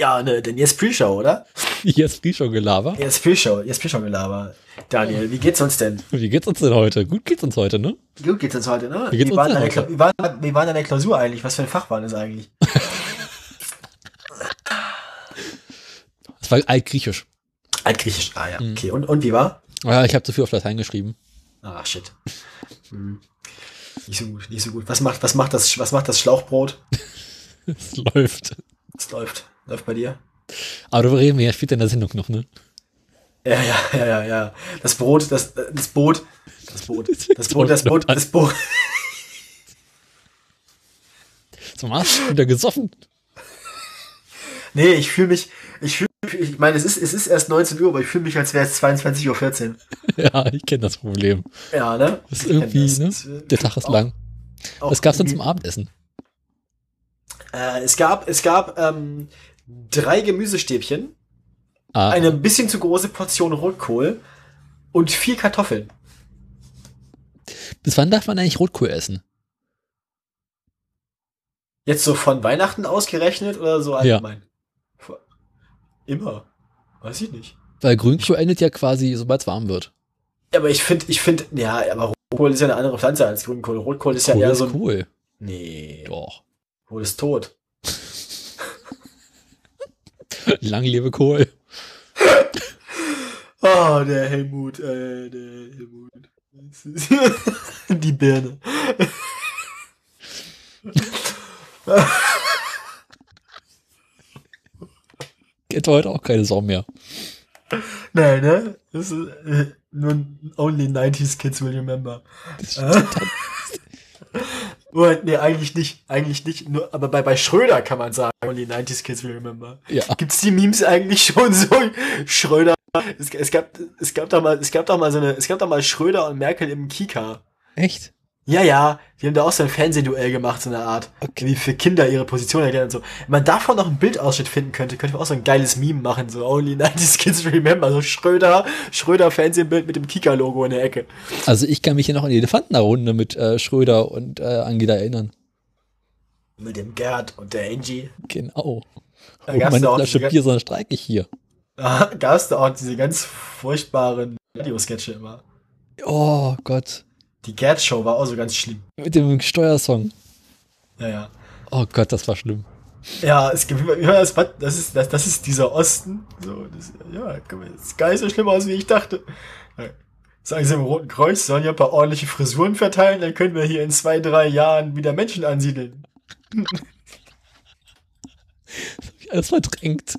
Ja, ne, denn jetzt Pre-Show, oder? Jetzt Pre-Show-Gelaber. Jetzt Pre-Show, jetzt Pre-Show-Gelaber. Daniel, wie geht's uns denn? Wie geht's uns denn heute? Gut geht's uns heute, ne? Gut geht's uns heute, ne? Wie geht's uns waren denn deine heute? Wie, waren, wie waren deine Klausur eigentlich? Was für ein Fach war das eigentlich? Das war altgriechisch. Altgriechisch, ah ja, Mhm. okay. Und, und wie war? Ja, ich habe zu viel auf Latein geschrieben. Ach, shit. Hm. Nicht so gut, nicht so gut. Was macht, was macht das, was macht das Schlauchbrot? Es läuft. Es läuft. Läuft bei dir? Aber darüber reden wir ja später in der Sendung noch, ne? Ja, ja, ja, ja, ja. Das Brot, das, das Boot, das Boot, das Boot, das Boot, das Boot. Zum Arsch wieder gesoffen. Nee, ich fühle mich, ich fühle ich meine, es ist, es ist erst 19 Uhr, aber ich fühle mich, als wäre es 22.14 Uhr. Ja, ich kenne das Problem. Ja, ne? Das ist irgendwie, das. ne? Äh, Der Tag ist auch- lang. auch Was gab's denn zum Abendessen? Äh, es gab, es gab ähm, drei Gemüsestäbchen, Ah, eine ein bisschen zu große Portion Rotkohl und vier Kartoffeln. bis wann darf man eigentlich Rotkohl essen? Jetzt so von Weihnachten ausgerechnet oder so Ja. allgemein? Vor- Immer. Weiß ich nicht. Weil Grünkohl endet ja quasi, sobald es warm wird. Ja, Aber ich finde, ich finde, ja, aber Rotkohl ist ja eine andere Pflanze als Grünkohl. Rotkohl ist ja Kohl eher ist so ein. cool. Nee. Doch. Kohl ist tot. Lang lebe Kohl. Oh, der Helmut, äh, der Helmut. Die Birne. Kennt heute auch keine Sau mehr. Nein, ne? Das ist, äh, nur only 90s Kids will remember. Das Äh? stimmt. Oh, nee, eigentlich nicht. Eigentlich nicht. Nur, aber bei, bei Schröder kann man sagen, only 90s Kids will remember. Ja. Gibt's die Memes eigentlich schon so? Schröder. Es, es gab, es gab doch mal, es gab doch mal so eine, es gab doch mal Schröder und Merkel im Kika. Echt? Ja, ja, die haben da auch so ein Fernsehduell gemacht, so eine Art. Okay. Wie für Kinder ihre Position erklären und so. Wenn man davon noch einen Bildausschnitt finden könnte, könnte man auch so ein geiles Meme machen, so Only 90s Kids Remember, so Schröder, Schröder Fernsehbild mit dem Kika-Logo in der Ecke. Also ich kann mich ja noch an die Elefantenrunde mit äh, Schröder und äh, Angela erinnern. Mit dem Gerd und der Angie. Genau. Da Oh, meine da auch Flasche Bier, sondern streike ich hier. da gab's da auch diese ganz furchtbaren Radiosketche immer. Oh Gott. Die Gerd-Show war auch so ganz schlimm. Mit dem Steuersong. Ja, ja. Oh Gott, das war schlimm. Ja, es gibt, das, ist, das, das ist dieser Osten. So, das, ja, das ist gar nicht so schlimm aus, wie ich dachte. Sagen Sie im Roten Kreuz, sollen ja ein paar ordentliche Frisuren verteilen, dann können wir hier in zwei, drei Jahren wieder Menschen ansiedeln. Alles verdrängt.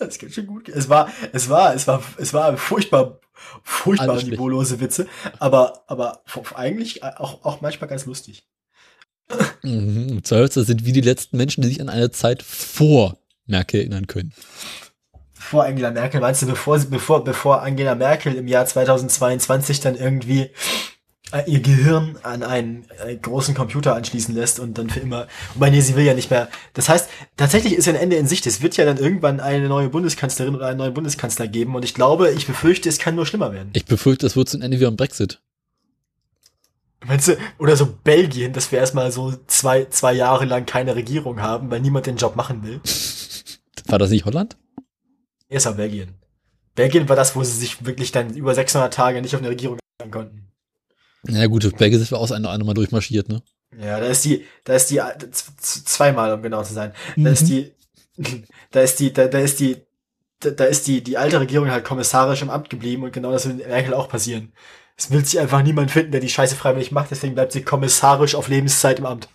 Das geht schon gut. Es war, es war, es war, es war furchtbar, furchtbar niveaulose Witze, aber, aber eigentlich auch, auch manchmal ganz lustig. Mhm. Zweifelsfall sind wir die letzten Menschen, die sich an eine Zeit vor Merkel erinnern können. Vor Angela Merkel, meinst du, bevor bevor, bevor Angela Merkel im Jahr 2022 dann irgendwie äh, ihr Gehirn an einen äh, großen Computer anschließen lässt und dann für immer, wobei nee, sie will ja nicht mehr. Das heißt, tatsächlich ist ja ein Ende in Sicht. Es wird ja dann irgendwann eine neue Bundeskanzlerin oder einen neuen Bundeskanzler geben und ich glaube, ich befürchte, es kann nur schlimmer werden. Ich befürchte, es wird zum Ende wie am Brexit. Meinst du, oder so Belgien, dass wir erstmal so zwei, zwei Jahre lang keine Regierung haben, weil niemand den Job machen will. War das nicht Holland? Erst war Belgien. Belgien war das, wo sie sich wirklich dann über 600 Tage nicht auf eine Regierung einigen konnten. Na gut, Belgien sind wir auch eine, eine Mal durchmarschiert, ne? Ja, da ist die, da ist die, äh, zweimal, um genau zu sein. Da ist Mhm. die, da ist die, da, da ist die, da, da ist die, die alte Regierung halt kommissarisch im Amt geblieben und genau das wird in Merkel auch passieren. Es will sich einfach niemand finden, der die Scheiße freiwillig macht, deswegen bleibt sie kommissarisch auf Lebenszeit im Amt.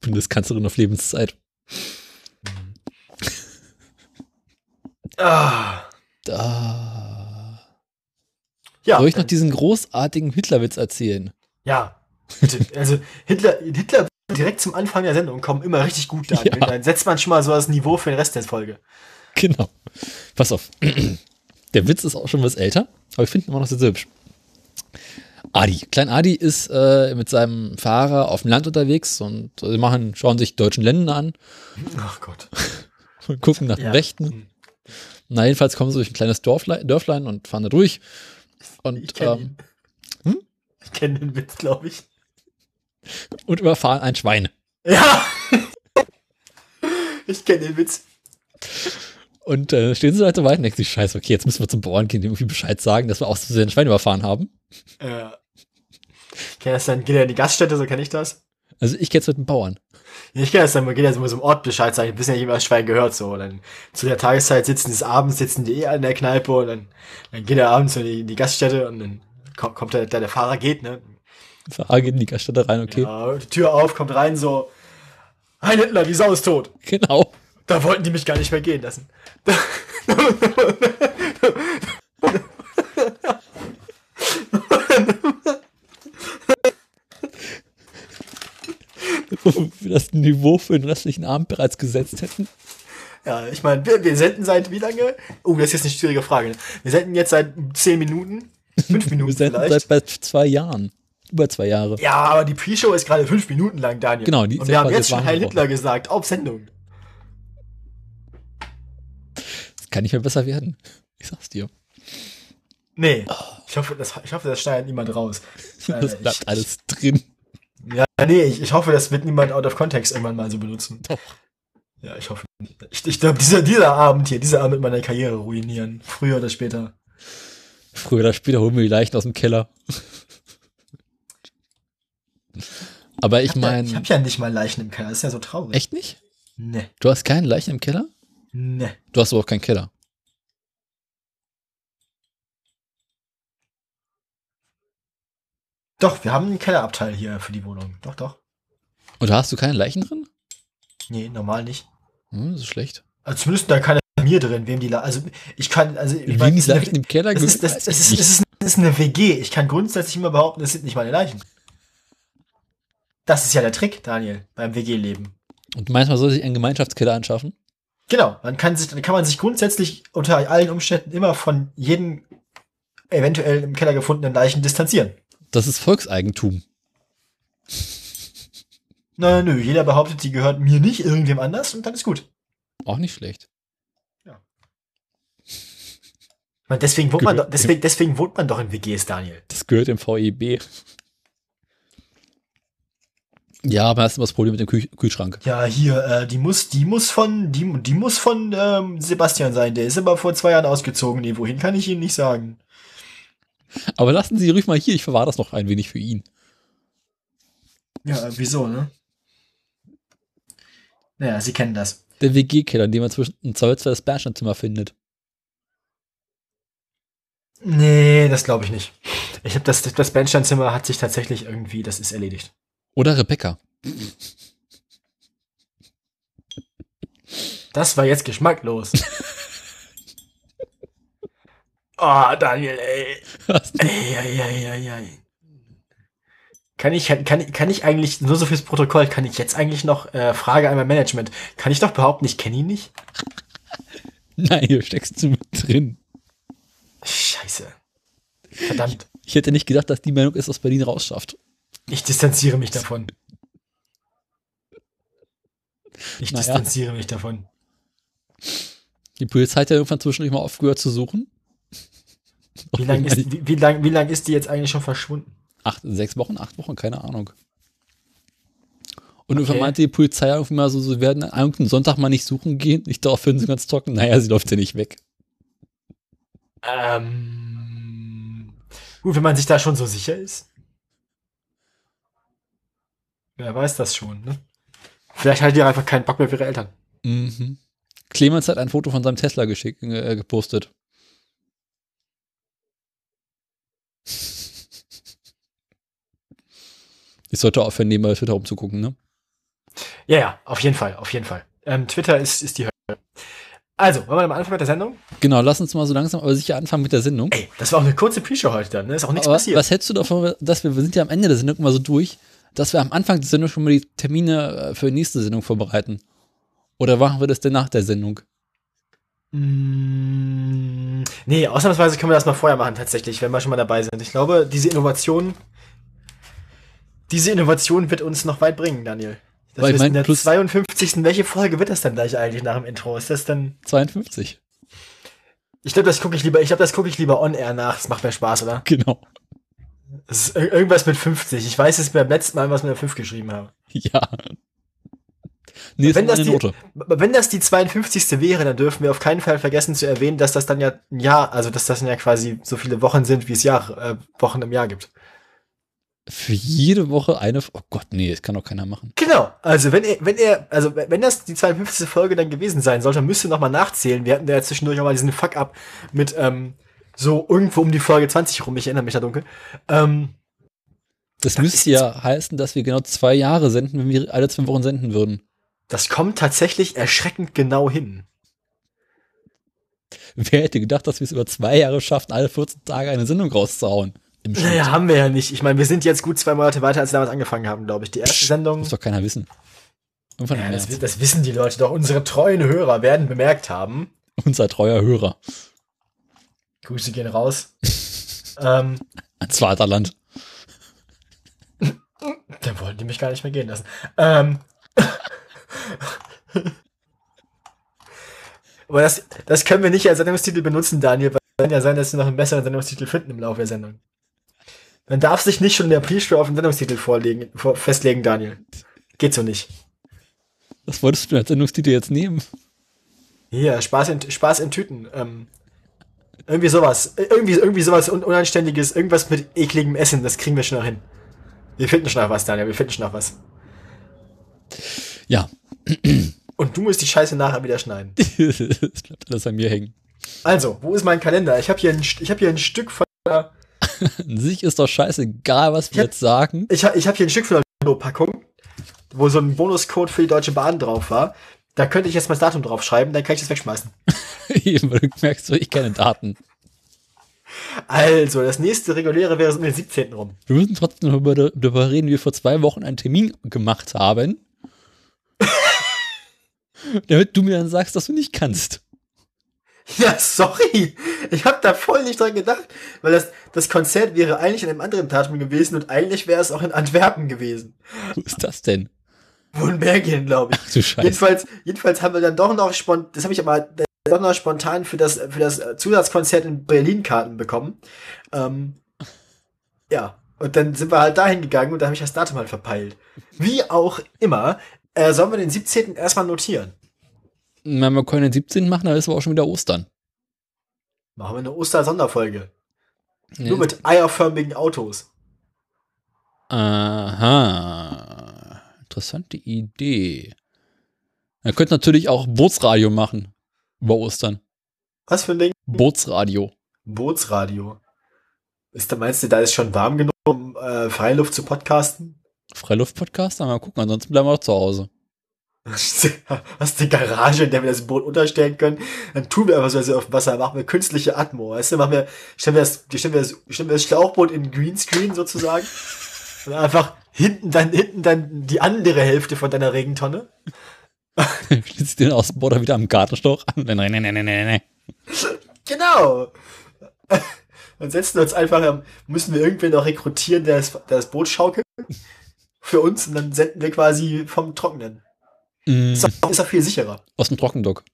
Bundeskanzlerin auf Lebenszeit. Ah. Da. Ja, Soll ich noch diesen großartigen Hitlerwitz erzählen? ja. Bitte. Also Hitler, Hitler direkt zum Anfang der Sendung kommen immer richtig gut da. Ja. Dann setzt man schon mal so das Niveau für den Rest der Folge. Genau. Pass auf. Der Witz ist auch schon was älter, aber ich finde ihn immer noch sehr, sehr hübsch. Adi. Klein Adi ist äh, mit seinem Fahrer auf dem Land unterwegs und sie machen, schauen sich deutschen Länder an Ach Gott. und gucken nach Ja. den Rechten. Na, jedenfalls kommen sie durch ein kleines Dorflein, Dörflein und fahren da durch. Ich Und, kenne ähm, hm? Ich kenne den Witz, glaube ich. und überfahren ein Schwein. Ja. Ich kenne den Witz. Und äh, stehen sie halt so weit und denken sich, scheiße, okay, jetzt müssen wir zum Bauernkind irgendwie Bescheid sagen, dass wir aus Versehen ein Schwein überfahren haben. Ja. Kennt das dann, geht er in die Gaststätte, so kenne ich das? Also ich kenne es mit dem Bauern. Ich kenne das dann, man geht ja mal so im Ort Bescheid sagen, wissen ja nicht, was Schwein gehört, so. Und dann zu der Tageszeit sitzen des Abends, sitzen die eh in der Kneipe und dann, dann geht er abends in die, in die Gaststätte und dann kommt, kommt der, der, der Fahrer geht, ne? Fahrer geht in die Gaststätte rein, okay. Ja, die Tür auf, kommt rein, so, Hein Hitler, die Sau ist tot. Genau. Da wollten die mich gar nicht mehr gehen lassen. Wir das Niveau für den restlichen Abend bereits gesetzt hätten. Ja, ich meine, wir, wir senden seit wie lange? Oh, das ist jetzt eine schwierige Frage. Wir senden jetzt seit zehn Minuten, fünf Minuten Wir sind vielleicht. seit zwei Jahren. Über zwei Jahre. ja, aber die Pre-Show ist gerade fünf Minuten lang, Daniel. Genau, die Und wir haben jetzt schon Heil. Hitler gesagt, auf Sendung. Das kann nicht mehr besser werden. Ich sag's dir. Nee, ich hoffe, das, ich hoffe, das schneidet niemand raus. Das bleibt ich, alles drin. Ja, nee, ich, ich hoffe, das wird niemand out of context irgendwann mal so benutzen. Doch. Ja, ich hoffe. nicht. Ich, ich glaube, dieser, dieser Abend hier, dieser Abend wird meine Karriere ruinieren. Früher oder später. Früher oder später holen wir die Leichen aus dem Keller. Aber ich hab ja, meine, ich habe ja nicht mal Leichen im Keller. Das ist ja so traurig. echt nicht? Nee, Du hast keine Leichen im Keller? nee. Du hast aber auch keinen Keller. Doch, wir haben einen Kellerabteil hier für die Wohnung. Doch, doch. Und da hast du keine Leichen drin? Nee, normal nicht. Hm, das ist schlecht. Also zumindest da keine mir drin, wem die La Also ich kann, also ich Wie mein, die Leichen im Keller das ist, das, das, ist, das, ist, das ist eine WG. Ich kann grundsätzlich immer behaupten, das sind nicht meine Leichen. Das ist ja der Trick, Daniel, beim WG-Leben. Und manchmal soll sich ein Gemeinschaftskeller anschaffen. Genau, dann kann, sich, dann kann man sich grundsätzlich unter allen Umständen immer von jedem eventuell im Keller gefundenen Leichen distanzieren. Das ist Volkseigentum. Na, nö, jeder behauptet, die gehört mir nicht, irgendwem anders und dann ist gut. Auch nicht schlecht. Ich meine, deswegen wohnt man doch, deswegen, deswegen wohnt man doch in WGs, Daniel. Das gehört im VEB. Ja, aber hast du das Problem mit dem Kühl Kühlschrank. Ja, hier, äh, die muss, die muss von, die, die muss von ähm, Sebastian sein. Der ist aber vor zwei Jahren ausgezogen. Nee, wohin kann ich Ihnen nicht sagen. Aber lassen Sie ruhig mal hier, ich verwahre das noch ein wenig für ihn. Ja, äh, wieso, ne? Naja, Sie kennen das. Der WG-Keller, in dem man zwischen im Zweifelsfall das Bernsteinzimmer findet. Nee, das glaube ich nicht. Ich habe das, das Bernsteinzimmer hat sich tatsächlich irgendwie, das ist erledigt. Oder Rebecca. Das war jetzt geschmacklos. oh, Daniel, ey. Ey, ey, ey, ey, ey. Kann ich, kann, ich- kann ich eigentlich, nur so fürs Protokoll, kann ich jetzt eigentlich noch, äh, Frage an mein Management, kann ich doch behaupten, ich kenne ihn nicht? Nein, hier steckst du mit drin. Scheiße. Verdammt. Ich hätte nicht gedacht, dass die Meinung ist, was Berlin rausschafft. Ich distanziere mich davon. Ich Naja. distanziere mich davon. Die Polizei hat ja irgendwann zwischendurch mal aufgehört zu suchen. Wie lange ist, wie, wie lang, wie lang ist die jetzt eigentlich schon verschwunden? Acht, sechs Wochen, acht Wochen, keine Ahnung. Und irgendwann Okay. meinte die Polizei irgendwie mal so, sie werden an irgendeinem Sonntag mal nicht suchen gehen. Ich darauf finden sie ganz trocken. Naja, sie läuft ja nicht weg. Ähm, gut, wenn man sich da schon so sicher ist. Wer weiß das schon, ne? Vielleicht hat die einfach keinen Bock mehr für ihre Eltern. Mhm. Clemens hat ein Foto von seinem Tesla geschickt, äh, gepostet. Ich sollte aufhören, nebenbei Twitter umzugucken, ne? Ja, ja, auf jeden Fall, auf jeden Fall. Ähm, Twitter ist, ist die Hölle. Also, wollen wir mal anfangen mit der Sendung? Genau, lass uns mal so langsam aber sicher anfangen mit der Sendung. Ey, das war auch eine kurze Pre-Show heute dann, ne? Ist auch nichts Aber passiert. was hältst du davon, dass wir, wir sind ja am Ende der Sendung immer so durch, dass wir am Anfang der Sendung schon mal die Termine äh, für die nächste Sendung vorbereiten? Oder machen wir das denn nach der Sendung? Mm, nee, ausnahmsweise können wir das mal vorher machen, tatsächlich, wenn wir schon mal dabei sind. Ich glaube, diese Innovation, diese Innovation wird uns noch weit bringen, Daniel. Das Weil ich mein, in der plus- 52. Welche Folge wird das dann gleich eigentlich nach dem Intro? Ist das dann. 52. Ich glaube, das gucke ich lieber, ich glaube, das gucke ich lieber on air nach. Das macht mehr Spaß, oder? Genau. Ist ir- irgendwas mit 50. Ich weiß es beim letzten Mal, was wir mit 5 geschrieben haben. Ja. Nee, Wenn das die- Note. Wenn das die 52. wäre, dann dürfen wir auf keinen Fall vergessen zu erwähnen, dass das dann ja ein Jahr, also dass das dann ja quasi so viele Wochen sind, wie es Jahr, äh, Wochen im Jahr gibt. Für jede Woche eine. Oh Gott, nee, das kann doch keiner machen. Genau. Also wenn er, wenn er, also wenn das die 52. Folge dann gewesen sein sollte, dann müsst ihr noch mal nachzählen. Wir hatten da ja zwischendurch auch mal diesen Fuck-up mit ähm, so irgendwo um die Folge 20 rum. Ich erinnere mich da dunkel. Ähm, Das Das müsste ja heißen, dass wir genau zwei Jahre senden, wenn wir alle zwei Wochen senden würden. Das kommt tatsächlich erschreckend genau hin. Wer hätte gedacht, dass wir es über zwei Jahre schaffen, alle 14 Tage eine Sendung rauszuhauen? Im Schnitt. Naja, haben wir ja nicht. Ich meine, wir sind jetzt gut zwei Monate weiter, als wir damals angefangen haben, glaube ich. Die erste Sendung. Muss doch keiner wissen. Ja, das, das wissen die Leute doch. Unsere treuen Hörer werden bemerkt haben. Unser treuer Hörer. Grüße gehen raus. ähm, Ans Vaterland. dann wollten die mich gar nicht mehr gehen lassen. Ähm, aber das, das können wir nicht als Sendungstitel benutzen, Daniel, weil es kann ja sein, dass wir noch einen besseren Sendungstitel finden im Laufe der Sendung. Man darf sich nicht schon in der Pre-Show auf den Sendungstitel vorlegen, vor, festlegen, Daniel. Geht so nicht. Was wolltest du als Sendungstitel jetzt nehmen? Hier, Spaß in, Spaß in Tüten. Ähm, irgendwie sowas. Irgendwie, irgendwie sowas Un Unanständiges. Irgendwas mit ekligem Essen. Das kriegen wir schon noch hin. Wir finden schon noch was, Daniel. Wir finden schon noch was. Ja, Und du musst die Scheiße nachher wieder schneiden. es bleibt alles an mir hängen. Also, wo ist mein Kalender? Ich habe hier, ein ich hab hier ein Stück von der, An sich ist doch scheißegal, was wir Ja. jetzt sagen. ich, ich habe hier ein Stück von der Packung, wo so ein Bonuscode für die Deutsche Bahn drauf war. Da könnte ich jetzt mal das Datum draufschreiben, dann kann ich das wegschmeißen. Eben, du merkst, so, ich kenne Daten. Also, das nächste reguläre wäre so um den 17. rum. Wir müssen trotzdem darüber reden, wie wir vor zwei Wochen einen Termin gemacht haben. Damit du mir dann sagst, dass du nicht kannst. Ja, sorry. Ich habe da voll nicht dran gedacht, weil das, das Konzert wäre eigentlich an einem anderen Datum gewesen und eigentlich wäre es auch in Antwerpen gewesen. Wo ist das denn? Wo in Belgien, glaube ich. Ach du Scheiße. Jedenfalls, jedenfalls haben wir dann doch noch spontan, das habe ich aber doch noch spontan für das, für das Zusatzkonzert in Berlin Karten bekommen. Ähm, ja, und dann sind wir halt dahin gegangen und da habe ich das Datum halt verpeilt. Wie auch immer, äh, sollen wir den 17. erstmal notieren. Wenn wir können den 17. machen, dann ist aber auch schon wieder Ostern. Machen wir eine Oster-Sonderfolge. Ja, Nur mit eierförmigen Autos. Aha. Interessante Idee. Er könnte natürlich auch Bootsradio machen. Über Ostern. Was für ein Ding? Bootsradio. Bootsradio. Ist da, meinst du, da ist schon warm genug, um äh, Freiluft zu podcasten? Freiluft-Podcast? Mal gucken, ansonsten bleiben wir auch zu Hause. Hast du eine Garage, in der wir das Boot unterstellen können? Dann tun wir einfach so, als wir auf dem Wasser machen wir künstliche Atmo. Weißt du, machen wir, stellen wir das, stellen wir das, stellen wir das Schlauchboot in Greenscreen sozusagen. Und einfach hinten dann, hinten dann die andere Hälfte von deiner Regentonne. Schließt den Außenborder wieder am Gartenstoch an. Nee, nee, nee, nee, nee. Genau. Dann setzen wir uns einfach, müssen wir irgendwen noch rekrutieren, der das, der das Boot schaukelt. Für uns und dann senden wir quasi vom Trockenen. Mm, Ist auch, ist auch viel sicherer. aus dem Trockendock.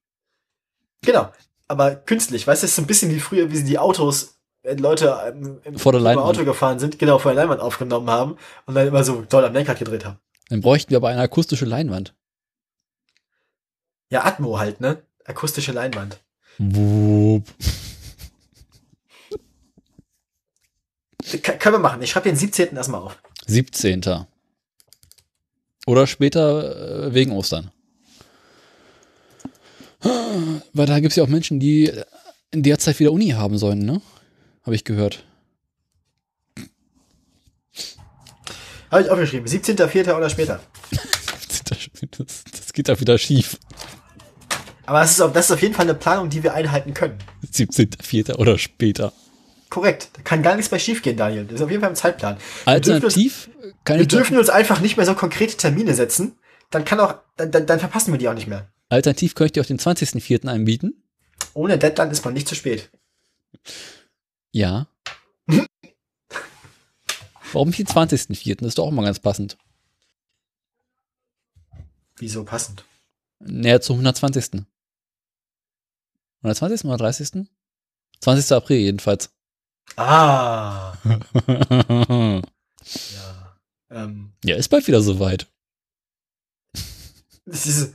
Genau. Aber künstlich, weißt du, es ist so ein bisschen wie früher, wie sie die Autos, wenn Leute ähm, im Vor der im Leinwand. Auto gefahren sind, genau, vor der Leinwand aufgenommen haben und dann immer so toll am Lenkrad gedreht haben. Dann bräuchten wir aber eine akustische Leinwand. Ja, Atmo halt, ne? Akustische Leinwand. Wupp. K können wir machen. Ich schreibe den 17. erstmal auf. 17. Oder später äh, wegen Ostern. Weil da gibt es ja auch Menschen, die in der Zeit wieder Uni haben sollen, ne? Habe ich gehört. Habe ich aufgeschrieben. 17.04. oder später. Das, das geht da wieder schief. Aber das ist, auf, das ist auf jeden Fall eine Planung, die wir einhalten können. 17.04. oder später. Korrekt. Da kann gar nichts mehr schiefgehen, Daniel. Das ist auf jeden Fall im Zeitplan. Wir dürfen uns, Alternativ kann wir dürfen uns einfach nicht mehr so konkrete Termine setzen. Dann kann auch, dann, dann, dann verpassen wir die auch nicht mehr. alternativ könnte ich dir auch den 20.04. anbieten. Ohne Deadline ist man nicht zu spät. Ja. Warum nicht den 20.04.? Das ist doch auch mal ganz passend. Wieso passend? Näher zum 120. 120. oder 30. 20. April jedenfalls. Ah. Ja. Ähm, ja, ist bald wieder soweit. Ist,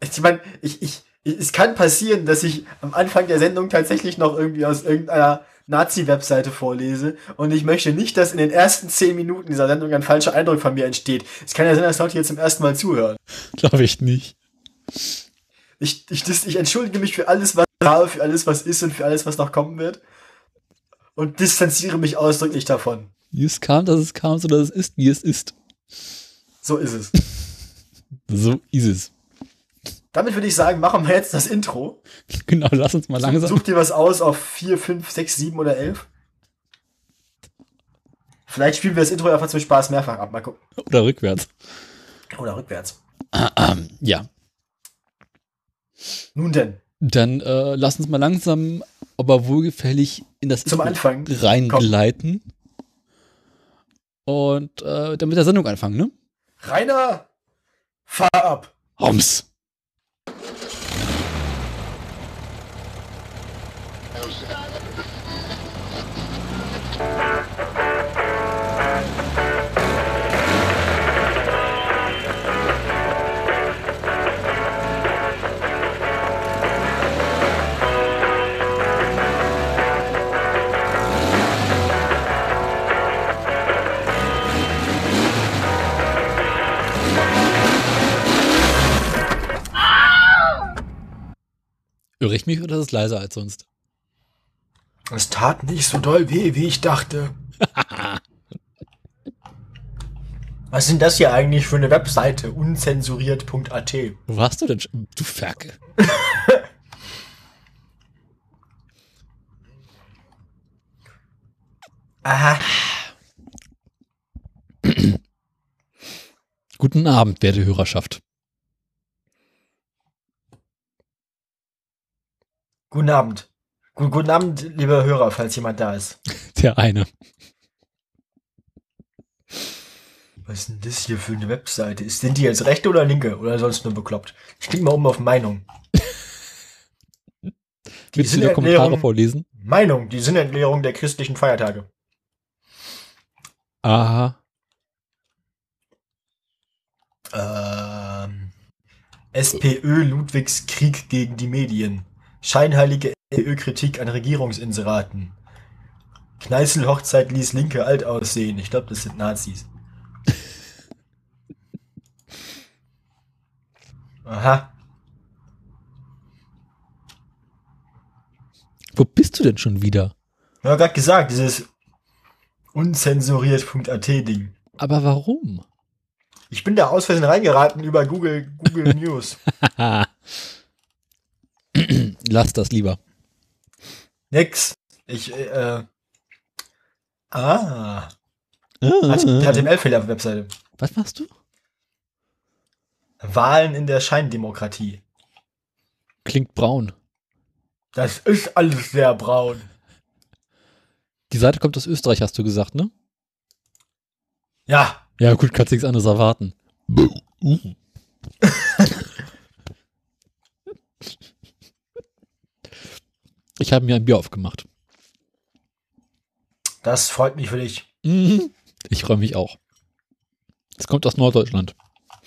ich meine, ich, ich, es kann passieren, dass ich am Anfang der Sendung tatsächlich noch irgendwie aus irgendeiner Nazi-Webseite vorlese und ich möchte nicht, dass in den ersten zehn Minuten dieser Sendung ein falscher Eindruck von mir entsteht. Es kann ja sein, dass Leute jetzt zum ersten Mal zuhören. Glaube ich nicht. Ich, ich, ich entschuldige mich für alles, was habe, für alles, was ist und für alles, was noch kommen wird. Und distanziere mich ausdrücklich davon. Wie es kam, dass es kam, so dass es ist, wie es ist. So ist es. so ist es. Damit würde ich sagen, machen wir jetzt das Intro. Genau, lass uns mal langsam. Such dir was aus auf 4, 5, 6, 7 oder 11. Vielleicht spielen wir das Intro einfach zum Spaß mehrfach ab. Mal gucken. Oder rückwärts. Oder rückwärts. Ja. Nun denn. Dann äh, lass uns mal langsam, aber wohlgefällig in das Zum Intro Anfang. reingleiten. Und äh, dann mit der Sendung anfangen, ne? Rainer, fahr ab. Homs. Irre ich mich oder ist es leiser als sonst? Es tat nicht so doll weh, wie ich dachte. Was sind das hier eigentlich für eine Webseite? Unzensuriert.at. Wo warst du denn? schon? Du Ferkel. Aha. Guten Abend, werte Hörerschaft. Guten Abend. Gu- Guten Abend, liebe Hörer, falls jemand da ist. Der eine. Was ist denn das hier für eine Webseite? Ist, sind die jetzt rechte oder linke oder sonst nur bekloppt? Ich klicke mal um auf Meinung. Die Willst du die Kommentare vorlesen? Meinung, die Sinnerklärung der christlichen Feiertage. Aha. Ähm, SPÖ Ludwigs Krieg gegen die Medien. Scheinheilige SPÖ-Kritik an Regierungsinseraten. Kneißl Hochzeit ließ Linke alt aussehen. Ich glaube, das sind Nazis. Aha. Wo bist du denn schon wieder? Ja, gerade gesagt, dieses unzensuriert.at-Ding. Aber warum? Ich bin da aus Versehen reingeraten über Google, Google News. Lass das lieber. Nix. Ich, äh, ah. Äh, HTML-Fehler auf der Webseite. Was machst du? Wahlen in der Scheindemokratie. Klingt braun. Das ist alles sehr braun. Die Seite kommt aus Österreich, hast du gesagt, ne? Ja, Ja, gut, kannst nichts anderes erwarten. Ich habe mir ein Bier aufgemacht. das freut mich für dich. Mhm. Ich freue mich auch. Es kommt aus Norddeutschland.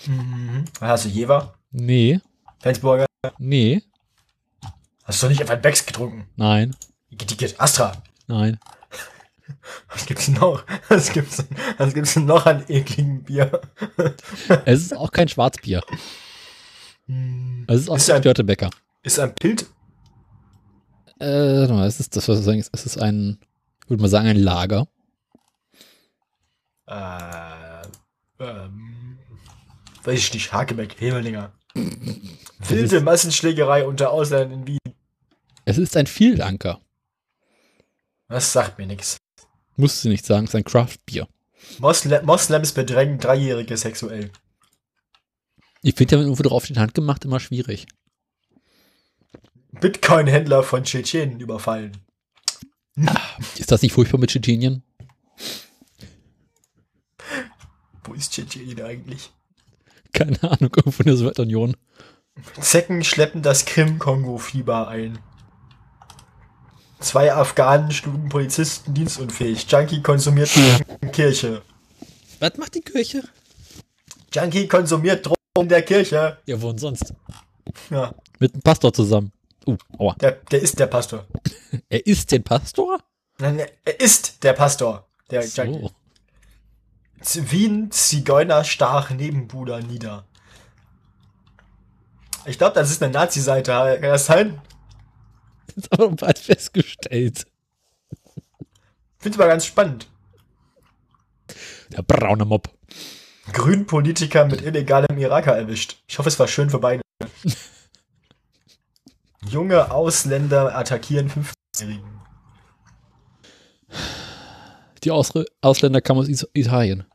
Mhm. Hast du Jever? Nee, Flensburger? nee, Hast du doch nicht einfach ein Becks getrunken? nein. Astra. nein. Was gibt's noch? Was gibt's, was gibt's denn noch an ekligen Bier? Es ist auch kein Schwarzbier. Es ist auch Ist der ein- Störtebäcker. Ist ein Pilt? Äh, warte mal, es ist das, was ich sagen, es ist ein, ich würde mal sagen, ein Lager. Äh, ähm, weiß ich nicht, Hakebeck, Hemelinger. Wilde Massenschlägerei unter Ausländern in Wien. Es ist ein Vielanker. Das sagt mir nichts. Musst du nicht sagen, es ist ein Craftbier. Mosle Moslems bedrängen Dreijährige sexuell. Ich finde ja, wenn irgendwo drauf steht handgemacht, immer schwierig. Bitcoin-Händler von Tschetschenen überfallen. Ist das nicht furchtbar mit Tschetschenien? Wo ist Tschetschenien eigentlich? Keine Ahnung, irgendwo in der Sowjetunion. Zecken schleppen das Krim-Kongo-Fieber ein. Zwei Afghanen schlugen Polizisten dienstunfähig. Junkie konsumiert Kirche. Was macht die Kirche? Junkie konsumiert Drogen in der Kirche. Ja, wo denn sonst? Ja, Mit dem Pastor zusammen. Uh, aua. der, der ist der Pastor. Er ist den Pastor? Nein, er ist der Pastor. Der So. Wien Zigeuner stach neben Buda nieder. Ich glaube, das ist eine Nazi-Seite. Kann das sein? Jetzt aber bald festgestellt. Finde ich mal ganz spannend. Der braune Mob. Grünpolitiker mit illegalem Iraker erwischt. Ich hoffe, es war schön für beide. Junge Ausländer attackieren 15-Jährigen. Die Ausre Ausländer kamen aus Italien.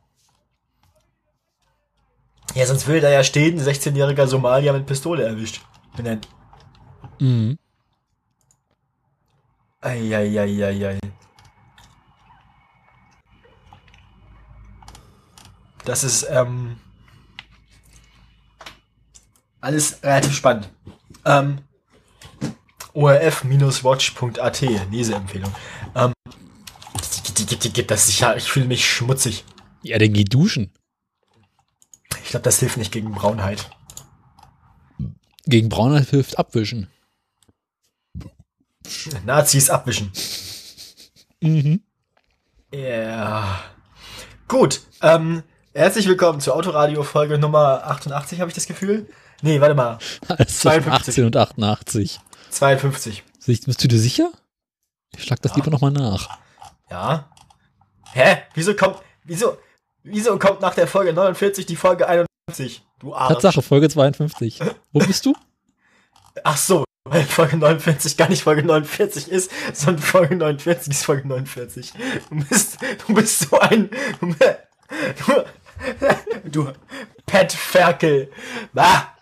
Ja, sonst würde da ja stehen, 16-jähriger Somalier mit Pistole erwischt. Wenn er Mhm. Eieieiei. Das ist ähm, alles relativ spannend. Ähm, orf-watch.at, Leseempfehlung. Ähm, das ist ja, ich fühle mich schmutzig. Ja, dann geh duschen. Ich glaube, das hilft nicht gegen Braunheit. Gegen Braunheit hilft abwischen. Nazis abwischen. Mhm. Ja. Gut. Ähm, herzlich willkommen zur Autoradio Folge Nummer 88, habe ich das Gefühl. Nee, warte mal. Also 52. 18 und 88. 52. Sich- Bist du dir sicher? Ich schlag das lieber nochmal nach. Ja. Hä? Wieso kommt wieso wieso kommt nach der Folge 49 die Folge 51? Du Arsch. Tatsache, Folge 52. Wo bist du? Ach so, weil Folge 49 gar nicht Folge 49 ist, sondern Folge 49 ist Folge 49. Du bist, du bist so ein, du, du Pet Ferkel. Bah.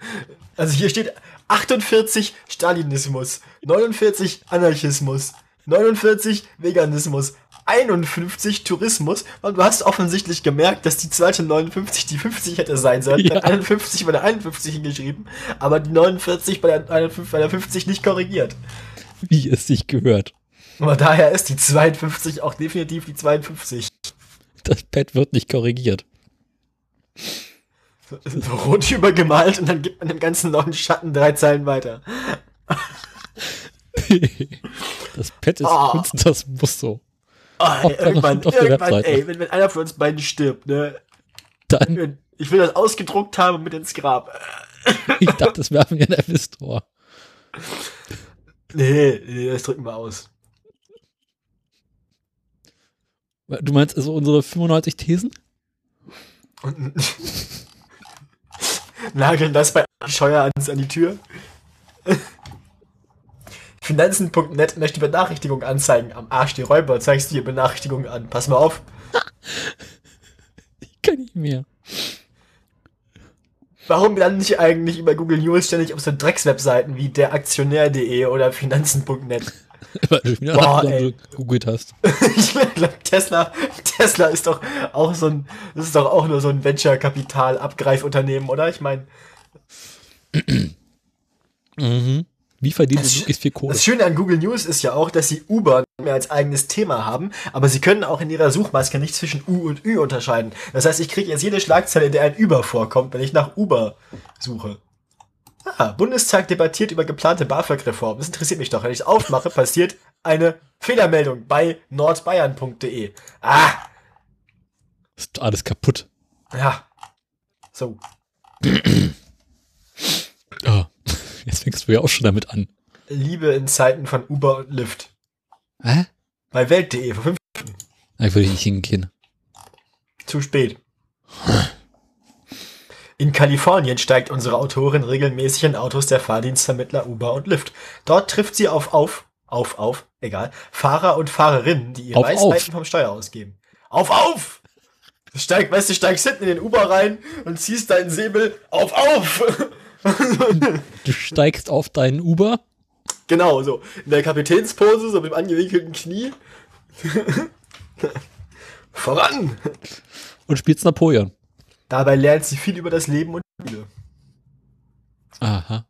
Also hier steht 48 Stalinismus, 49 Anarchismus, 49 Veganismus, 51 Tourismus und du hast offensichtlich gemerkt, dass die zweite 59 die 50 hätte sein sollen. Ja. Ja. 51 bei der 51 hingeschrieben, aber die 49 bei der, 51 bei der 50 nicht korrigiert. Wie es sich gehört. Aber daher ist die 52 auch definitiv die 52. Das Pad wird nicht korrigiert. So, so rot übergemalt und dann gibt man dem ganzen neuen Schatten drei Zeilen weiter. Das Pad ist Ah. Kunst, das muss so. Ah, Auch ey, irgendwann, irgendwann, ey, wenn, wenn einer von uns beiden stirbt, ne? Dann, Ich will das ausgedruckt haben und mit ins Grab. ich dachte, das werfen wir in der Store. Nee, nee, das drücken wir aus. Du meinst also unsere 95 Thesen? Und nageln das bei Scheuer ans an die Tür. Finanzen.net möchte Benachrichtigung anzeigen. Am Arsch die Räuber zeigst du dir Benachrichtigungen an. Pass mal auf. Ich kann nicht mehr. Warum lande ich eigentlich über Google News ständig auf so Dreckswebseiten wie deraktionär.de oder Finanzen.net? Weil du wieder Boah, gegoogelt hast. ich glaube, Tesla, Tesla ist doch auch so ein, das ist doch auch nur so ein Venture-Kapital-Abgreifunternehmen, oder? Ich meine, Mhm. Wie verdienen Das sie möglichst viel Kohle? Das Schöne an Google News ist ja auch, dass sie Uber nicht mehr als eigenes Thema haben, aber sie können auch in ihrer Suchmaske nicht zwischen U und Ü unterscheiden. Das heißt, ich kriege jetzt jede Schlagzeile, in der ein Uber vorkommt, wenn ich nach Uber suche. Ah, Bundestag debattiert über geplante BAföG-Reform. Das interessiert mich doch. Wenn ich aufmache, passiert eine Fehlermeldung bei nordbayern.de. Ah, Ist alles kaputt. ja. So. Ah, Jetzt fängst du ja auch schon damit an. Liebe in Zeiten von Uber und Lyft. Hä? Bei Welt.de vor fünf Ich würde nicht hingehen. Zu spät. In Kalifornien steigt unsere Autorin regelmäßig in Autos der Fahrdienstvermittler Uber und Lyft. Dort trifft sie auf auf, auf, auf, egal, Fahrer und Fahrerinnen, die ihre Auf, Weisheiten auf. vom Steuer ausgeben. Auf, auf! Du steig, weißt du, steigst hinten in den Uber rein und ziehst deinen Säbel auf, auf! Du steigst auf deinen Uber. genau, so. In der Kapitänspose, so mit dem angewinkelten Knie. Voran! und spielst Napoleon. Dabei lernt sie viel über das Leben und die Liebe. Aha.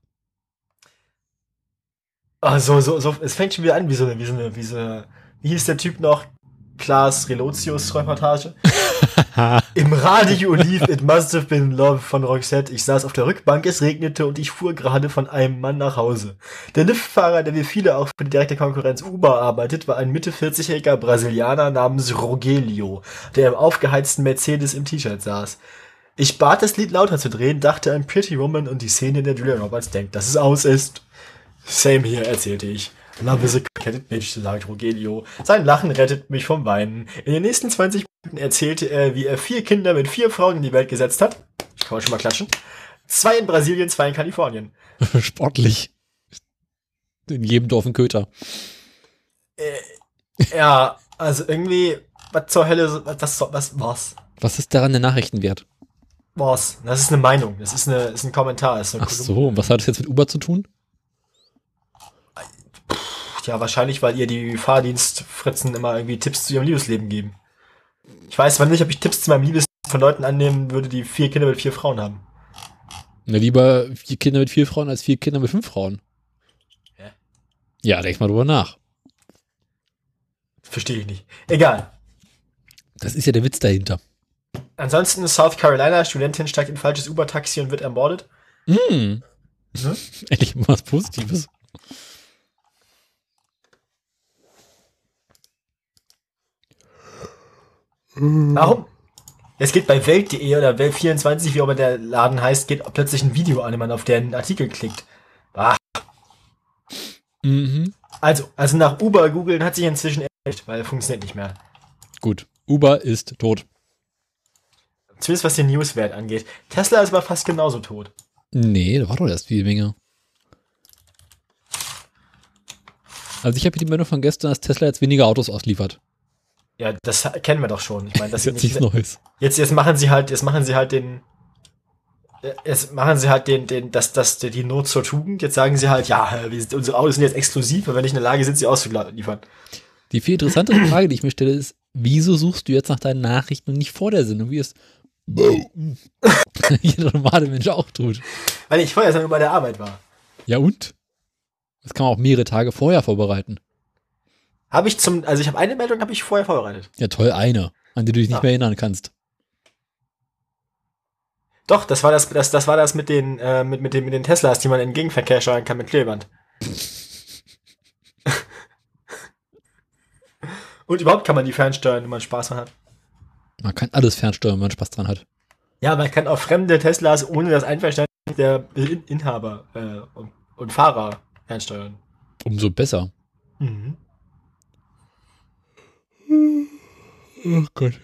Ah, so, so, so, es fängt schon wieder an wie so eine, wie so eine, wie so eine, wie hieß der Typ noch? Klaas Relotius Reportage. Im Radio lief It Must Have Been Love von Roxette. Ich saß auf der Rückbank, es regnete und ich fuhr gerade von einem Mann nach Hause. Der Liftfahrer, der wie viele auch für die direkte Konkurrenz Uber arbeitet, war ein Mitte 40-jähriger Brasilianer namens Rogelio, der im aufgeheizten Mercedes im T-Shirt saß. Ich bat das Lied lauter zu drehen, dachte an Pretty Woman und die Szene, in der Julia Roberts denkt, dass es aus ist. Same hier, erzählte ich. Love is a complicated bitch, sagt Rogelio. Sein Lachen rettet mich vom Weinen. In den nächsten 20 Minuten erzählte er, wie er vier Kinder mit vier Frauen in die Welt gesetzt hat. Ich kann mal schon mal klatschen. Zwei in Brasilien, zwei in Kalifornien. Sportlich. In jedem Dorf ein Köter. Ja, also irgendwie, was zur Hölle, was, was, was? Was ist daran der Nachrichtenwert? Was? Das ist eine Meinung, das ist, eine, ist ein Kommentar. Ist eine Ach so, was hat das jetzt mit Uber zu tun? Ja, wahrscheinlich, weil ihr die Fahrdienstfritzen immer irgendwie Tipps zu ihrem Liebesleben geben. Ich weiß zwar nicht, ob ich Tipps zu meinem Liebesleben von Leuten annehmen würde, die vier Kinder mit vier Frauen haben. Na, lieber vier Kinder mit vier Frauen als vier Kinder mit fünf Frauen. Hä? Ja, denk mal drüber nach. Verstehe ich nicht. Egal. Das ist ja der Witz dahinter. Ansonsten South Carolina, Studentin steigt in falsches Uber-Taxi und wird ermordet. Hm. Endlich mal was Positives. Warum? Es geht bei Welt.de oder Welt24, wie auch immer der Laden heißt, geht plötzlich ein Video an, wenn man auf den Artikel klickt. Ah. Mhm. Also, also nach Uber googeln hat sich inzwischen echt, weil funktioniert nicht mehr. Gut. Uber ist tot. Zumindest was den Newswert angeht. Tesla ist aber fast genauso tot. Nee, da war doch erst viel Menge. Also ich habe hier die Meldung von gestern, dass Tesla jetzt weniger Autos ausliefert. Ja, das kennen wir doch schon. Ich meine, das ist jetzt nichts Neues. Jetzt, jetzt machen sie halt, jetzt machen sie halt den, jetzt machen sie halt den, den, das, das, die Not zur Tugend. Jetzt sagen sie halt, ja, unsere Autos sind jetzt exklusiv, weil wir nicht in der Lage sind, sie auszuliefern. Die viel interessantere Frage, die ich mir stelle, ist, wieso suchst du jetzt nach deinen Nachrichten und nicht vor der Sendung, wie es jeder normale Mensch auch tut? Weil ich vorher schon bei der Arbeit war. Ja und? Das kann man auch mehrere Tage vorher vorbereiten. Habe ich zum, also ich habe eine Meldung, habe ich vorher vorbereitet. Ja toll, eine, an die du dich nicht Ja. mehr erinnern kannst. Doch, das war das, das, das war das mit den, äh, mit, mit den, mit den Teslas, die man in den Gegenverkehr steuern kann mit Klebeband. Und überhaupt kann man die fernsteuern, wenn man Spaß dran hat. Man kann alles fernsteuern, wenn man Spaß dran hat. Ja, man kann auch fremde Teslas ohne das Einverständnis der In Inhaber äh, und, und Fahrer fernsteuern. Umso besser. Mhm. Oh Gott.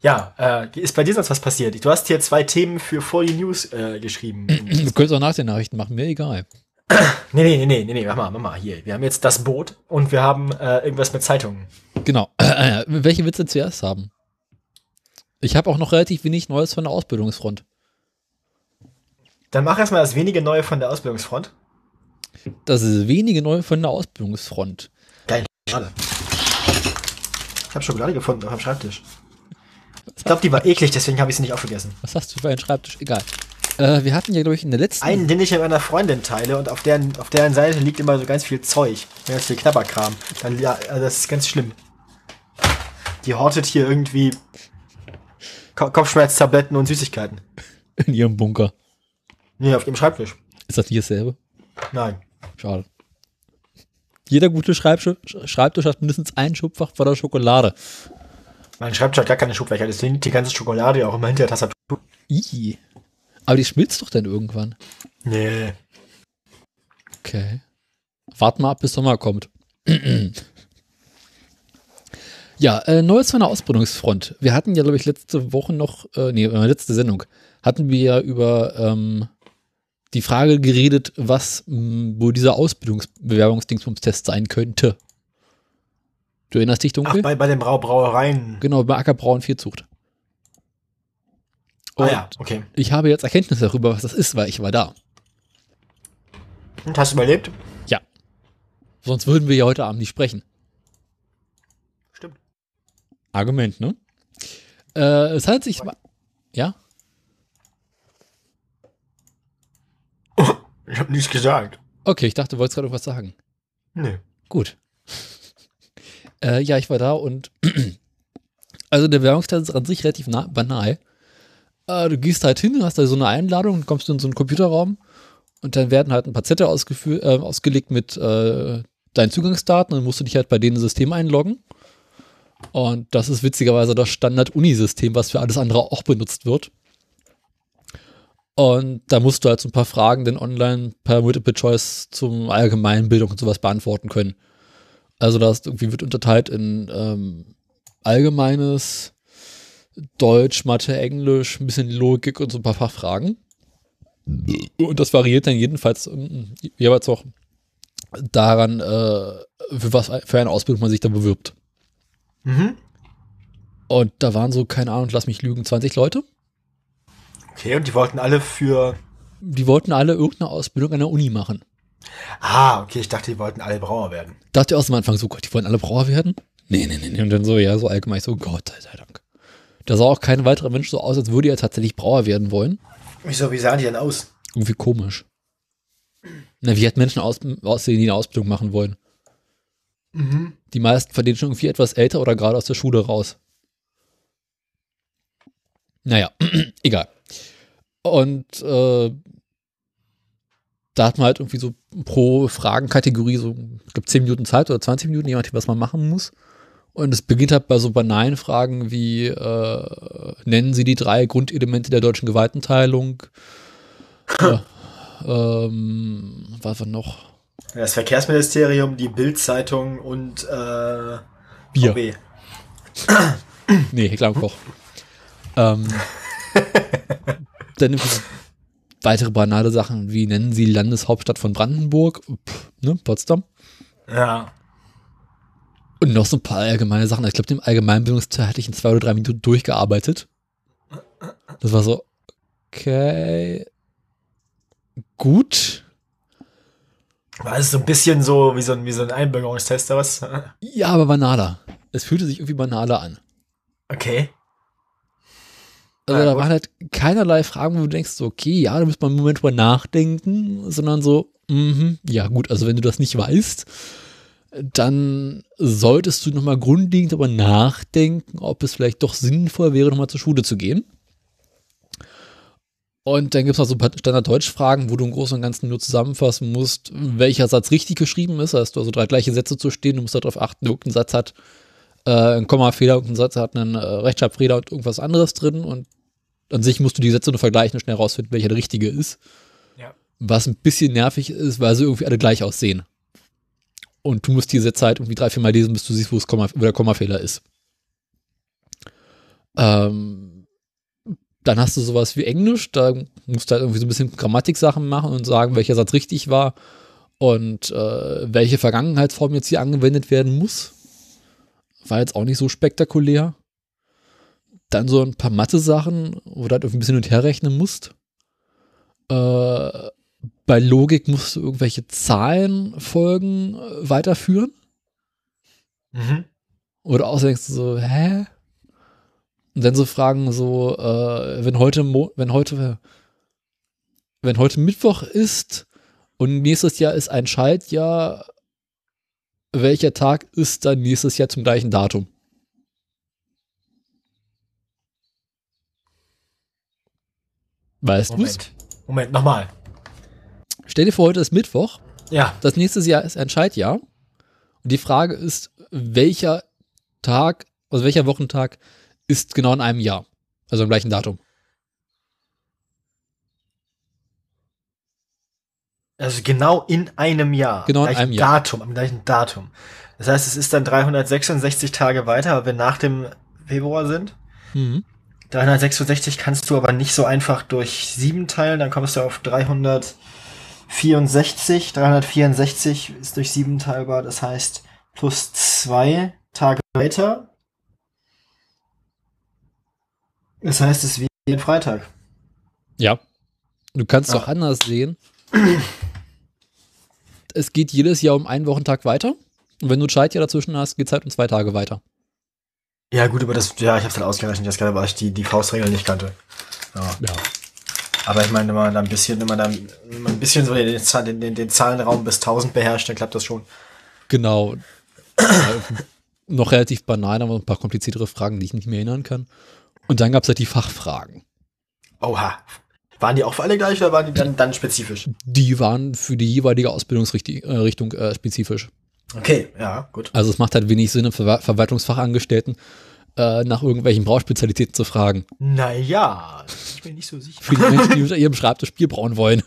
Ja, äh, ist bei dir sonst was passiert? Du hast hier zwei Themen für For You News äh, geschrieben. Du könntest auch nach den Nachrichten machen, mir egal. nee, nee, nee, nee, nee, nee, mach mal, mach mal, hier. Wir haben jetzt das Boot und wir haben äh, irgendwas mit Zeitungen. Genau. Welche Witze zuerst haben? Ich habe auch noch relativ wenig Neues von der Ausbildungsfront. Dann mach erstmal das wenige Neue von der Ausbildungsfront. Das ist wenige Neue von der Ausbildungsfront. Geil, schade. Ich habe Schokolade gefunden auf dem Schreibtisch. Ich glaube, die war eklig, deswegen habe ich sie nicht aufgegessen. Was hast du für einen Schreibtisch? Egal. Äh, wir hatten ja, glaube ich, in der letzten. Einen, den ich mit meiner Freundin teile und auf deren, auf deren Seite liegt immer so ganz viel Zeug. Ganz viel Knabberkram. Dann, ja, also das ist ganz schlimm. Die hortet hier irgendwie Kopfschmerztabletten und Süßigkeiten. in ihrem Bunker. Nee, auf ihrem Schreibtisch. Ist das nicht dasselbe? Nein. Schade. Jeder gute Schreibtisch, Schreibtisch hat mindestens einen Schubfach voller Schokolade. Mein Schreibtisch hat gar keine Schubfächer, deswegen liegt die ganze Schokolade ja auch immer hinter der Tastatur. Ih. Aber die schmilzt doch dann irgendwann. Nee. Okay. Wart mal ab, bis Sommer kommt. ja, äh, Neues von der Ausbildungsfront. Wir hatten ja, glaube ich, letzte Woche noch, äh, nee, äh, letzte Sendung, hatten wir ja über ähm, die Frage geredet, was mh, wo dieser Ausbildungsbewerbungsdingsbums-Test sein könnte. Du erinnerst dich Ach, dunkel? bei, bei den Brau Brauereien. genau, bei Ackerbau und Viehzucht. Ah Und ja, okay. ich habe jetzt Erkenntnis darüber, was das ist, weil ich war da. Und hast du überlebt? Ja. Sonst würden wir ja heute Abend nicht sprechen. Argument, ne? Äh, es handelt sich. Ja? Ich habe nichts gesagt. Okay, ich dachte, du wolltest gerade was sagen. Nee. Gut. äh, ja, ich war da und Also der Werbungstest ist an sich relativ nah, banal. Äh, du gehst halt hin, hast da so eine Einladung, kommst in so einen Computerraum und dann werden halt ein paar Zettel äh, ausgelegt mit äh, deinen Zugangsdaten und dann musst du dich halt bei denen im System einloggen. Und das ist witzigerweise das Standard-Uni-System, was für alles andere auch benutzt wird. Und da musst du halt so ein paar Fragen dann online per Multiple Choice zum Allgemeinbildung und sowas beantworten können. Also das irgendwie wird unterteilt in ähm, allgemeines Deutsch, Mathe, Englisch, ein bisschen Logik und so ein paar Fachfragen. Und das variiert dann jedenfalls ähm, jeweils auch daran, äh, für was für eine Ausbildung man sich da bewirbt. Mhm. Und da waren so, keine Ahnung, lass mich lügen, 20 Leute. Okay, und die wollten alle für. Die wollten alle irgendeine Ausbildung an der Uni machen. Ah, okay, ich dachte, die wollten alle Brauer werden. Dachte ich aus dem Anfang so, Gott, die wollen alle Brauer werden? Nee, nee, nee, nee. Und dann so, ja, so allgemein so, Gott sei Dank. Da sah auch kein weiterer Mensch so aus, als würde er tatsächlich Brauer werden wollen. Wieso, wie sahen die denn aus? Irgendwie komisch. Na, wie hat Menschen aus, aussehen, die eine Ausbildung machen wollen? Mhm. Die meisten von denen schon irgendwie etwas älter oder gerade aus der Schule raus. Naja, egal. Und äh, da hat man halt irgendwie so pro Fragenkategorie so, ich glaube, 10 Minuten Zeit oder 20 Minuten, je nachdem, was man machen muss. Und es beginnt halt bei so banalen Fragen wie, äh, nennen Sie die drei Grundelemente der deutschen Gewaltenteilung? äh, ähm, was war noch? Das Verkehrsministerium, die Bild-Zeitung und äh, Bier. VW. Nee, Heckler und Koch. ähm, dann weitere banale Sachen, wie nennen Sie Landeshauptstadt von Brandenburg? Pff, ne, Potsdam. Ja. Und noch so ein paar allgemeine Sachen. Ich glaube, den Allgemeinbildungsteil hatte ich in zwei oder drei Minuten durchgearbeitet. Das war so, okay, gut. War es so ein bisschen so wie so ein, wie so ein Einbürgerungstest oder was? Ja, aber banaler. Es fühlte sich irgendwie banaler an. Okay. Also Ja, da waren halt keinerlei Fragen, wo du denkst, so, okay, ja, da müsste man einen Moment drüber nachdenken, sondern so, mhm, ja gut, also wenn du das nicht weißt, dann solltest du nochmal grundlegend darüber nachdenken, ob es vielleicht doch sinnvoll wäre, nochmal zur Schule zu gehen. Und dann gibt es noch so ein paar Standard-Deutsch-Fragen, wo du im Großen und Ganzen nur zusammenfassen musst, welcher Satz richtig geschrieben ist. Da hast du also drei gleiche Sätze zu stehen, du musst darauf achten, irgendein Satz hat äh, einen Kommafehler, irgendein Satz hat einen äh, Rechtschreibfehler und irgendwas anderes drin und an sich musst du die Sätze nur vergleichen und schnell rausfinden, welcher der richtige ist. Ja. Was ein bisschen nervig ist, weil sie irgendwie alle gleich aussehen. Und du musst die Sätze halt irgendwie drei, vier Mal lesen, bis du siehst, wo, Komma, wo der Kommafehler ist. Ähm, dann hast du sowas wie Englisch, da musst du halt irgendwie so ein bisschen Grammatiksachen machen und sagen, welcher Satz richtig war und äh, welche Vergangenheitsform jetzt hier angewendet werden muss. War jetzt auch nicht so spektakulär. Dann so ein paar Mathe-Sachen, wo du halt irgendwie ein bisschen hin und her rechnen musst. Äh, bei Logik musst du irgendwelche Zahlenfolgen äh, weiterführen. Mhm. Oder auch denkst du so, hä? Und dann so Fragen so, äh, wenn heute, Mo wenn heute, wenn heute Mittwoch ist und nächstes Jahr ist ein Schaltjahr, welcher Tag ist dann nächstes Jahr zum gleichen Datum? Weißt du's? Moment. Moment, nochmal. Stell dir vor, heute ist Mittwoch, Ja. das nächste Jahr ist ein Schaltjahr. Und die Frage ist, welcher Tag, also welcher Wochentag ist genau in einem Jahr? Also am gleichen Datum. Also genau in einem Jahr. Genau in einem Jahr. Datum, am gleichen Datum. Das heißt, es ist dann 366 Tage weiter, weil wir nach dem Februar sind. Mhm. 366 kannst du aber nicht so einfach durch sieben teilen, dann kommst du auf 364. 364 ist durch sieben teilbar, das heißt plus zwei Tage weiter. Das heißt, es ist wie Freitag. Ja. Du kannst es Ah. auch anders sehen. Es geht jedes Jahr um einen Wochentag weiter. Und wenn du ein Schaltjahr dazwischen hast, geht es halt um zwei Tage weiter. Ja, gut, aber das, ja, ich hab's halt ausgerechnet, das gerade, weil ich die, die Faustregel nicht kannte. Ja. Ja. Aber ich meine, wenn man da ein bisschen, wenn man da wenn man ein bisschen so den, den, den, den Zahlenraum bis 1000 beherrscht, dann klappt das schon. Genau. noch relativ banal, aber ein paar kompliziertere Fragen, die ich nicht mehr erinnern kann. Und dann gab es halt die Fachfragen. Oha. Waren die auch für alle gleich oder waren die dann, dann spezifisch? Die waren für die jeweilige Ausbildungsrichtung äh, spezifisch. Okay, ja, gut. Also es macht halt wenig Sinn, Ver Verwaltungsfachangestellten äh, nach irgendwelchen Brauspezialitäten zu fragen. Naja, ich bin nicht so sicher. Für die Menschen, die unter ihrem Schreibtisch Bier brauen wollen.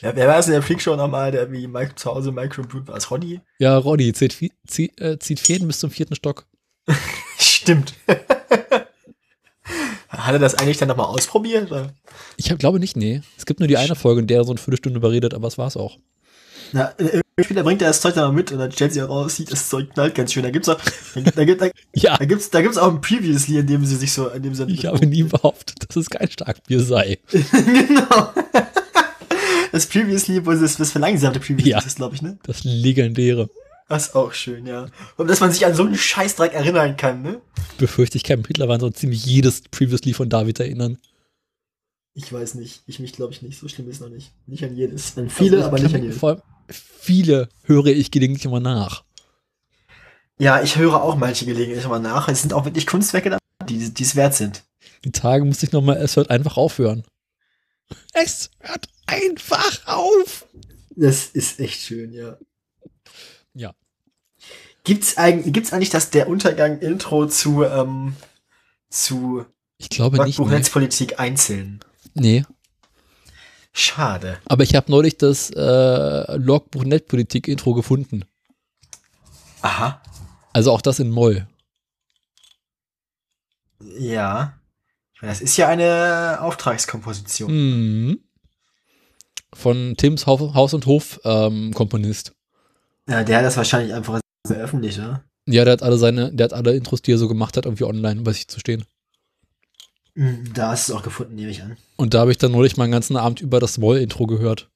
Ja, wer war es in der Freakshow nochmal, der wie Mike, zu Hause Microbrewt war? Es Roddy? Ja, Roddy zieht, zieht, äh, zieht Fäden bis zum vierten Stock. Stimmt. Hat er das eigentlich dann nochmal ausprobiert? Oder? Ich hab, glaube nicht, nee. Es gibt nur die eine Folge, in der er so eine Viertelstunde überredet, aber das war's auch. Na, äh, später bringt er das Zeug dann mal mit und dann stellt sie heraus, sieht das Zeug knallt ganz schön. Da gibt's auch, da, gibt, da, Ja, da gibt's, da gibt's auch ein Previously, in dem sie sich so, in dem sie ich habe nie behauptet, dass es kein Starkbier sei. genau. Das Previously, wo das, das verlangsamte Previously Ja. ist, glaube ich, ne? Das legendäre. Das ist auch schön, ja. Und dass man sich an so einen Scheißdreck erinnern kann, ne? Befürchte ich kann mich mittlerweile so ziemlich jedes Previously von David erinnern. Ich weiß nicht. Ich mich glaube ich nicht. So schlimm ist noch nicht. Nicht an jedes. An viele, Also, aber ich nicht an jedes. Vor allem viele höre ich gelegentlich immer nach. Ja, ich höre auch manche gelegentlich mal nach. Es sind auch wirklich Kunstwerke da, die, es wert sind. Die Tage muss ich nochmal, es hört einfach aufhören. Es hört einfach auf. Das ist echt schön. Ja. Gibt's eigentlich, gibt's eigentlich das der Untergang Intro zu, ähm, zu Ich glaube nicht. Nee. Netzpolitik einzeln? nee. Schade. Aber ich habe neulich das äh, Logbuch Netzpolitik-Intro gefunden. Aha. Also auch das in Moll. Ja. Das ist ja eine Auftragskomposition. Mhm. Von Tims Haus, und Hof ähm, Komponist. Ja, der hat das wahrscheinlich einfach veröffentlicht, oder? Ja, der hat alle seine, der hat alle Intros, die er so gemacht hat, irgendwie online bei sich zu stehen. Mhm, Da hast du es auch gefunden, nehme ich an. Und da habe ich dann neulich meinen ganzen Abend über das Moll-Intro gehört.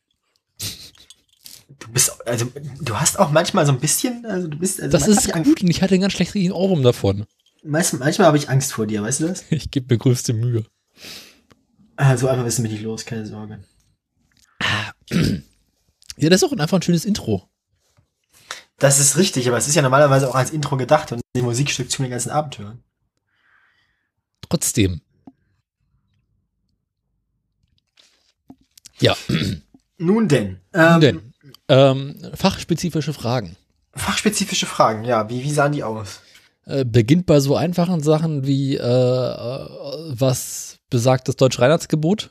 Du bist, also, du hast auch manchmal so ein bisschen, also du bist, also Das ist ich gut und ich hatte einen ganz schlechten Ohrwurm davon. Angst, manchmal, manchmal habe ich Angst vor dir, weißt du das? Ich gebe mir größte Mühe. Also einfach wissen wir nicht los, keine Sorge. Ja, das ist auch einfach ein schönes Intro. Das ist richtig, aber es ist ja normalerweise auch als Intro gedacht und die Musikstück zu den ganzen Abend hören. Trotzdem. Ja, Nun denn, ähm, denn ähm, fachspezifische Fragen. fachspezifische Fragen, ja, wie, wie sahen die aus? Äh, beginnt bei so einfachen Sachen wie äh, äh, was besagt das deutsche Reinheitsgebot?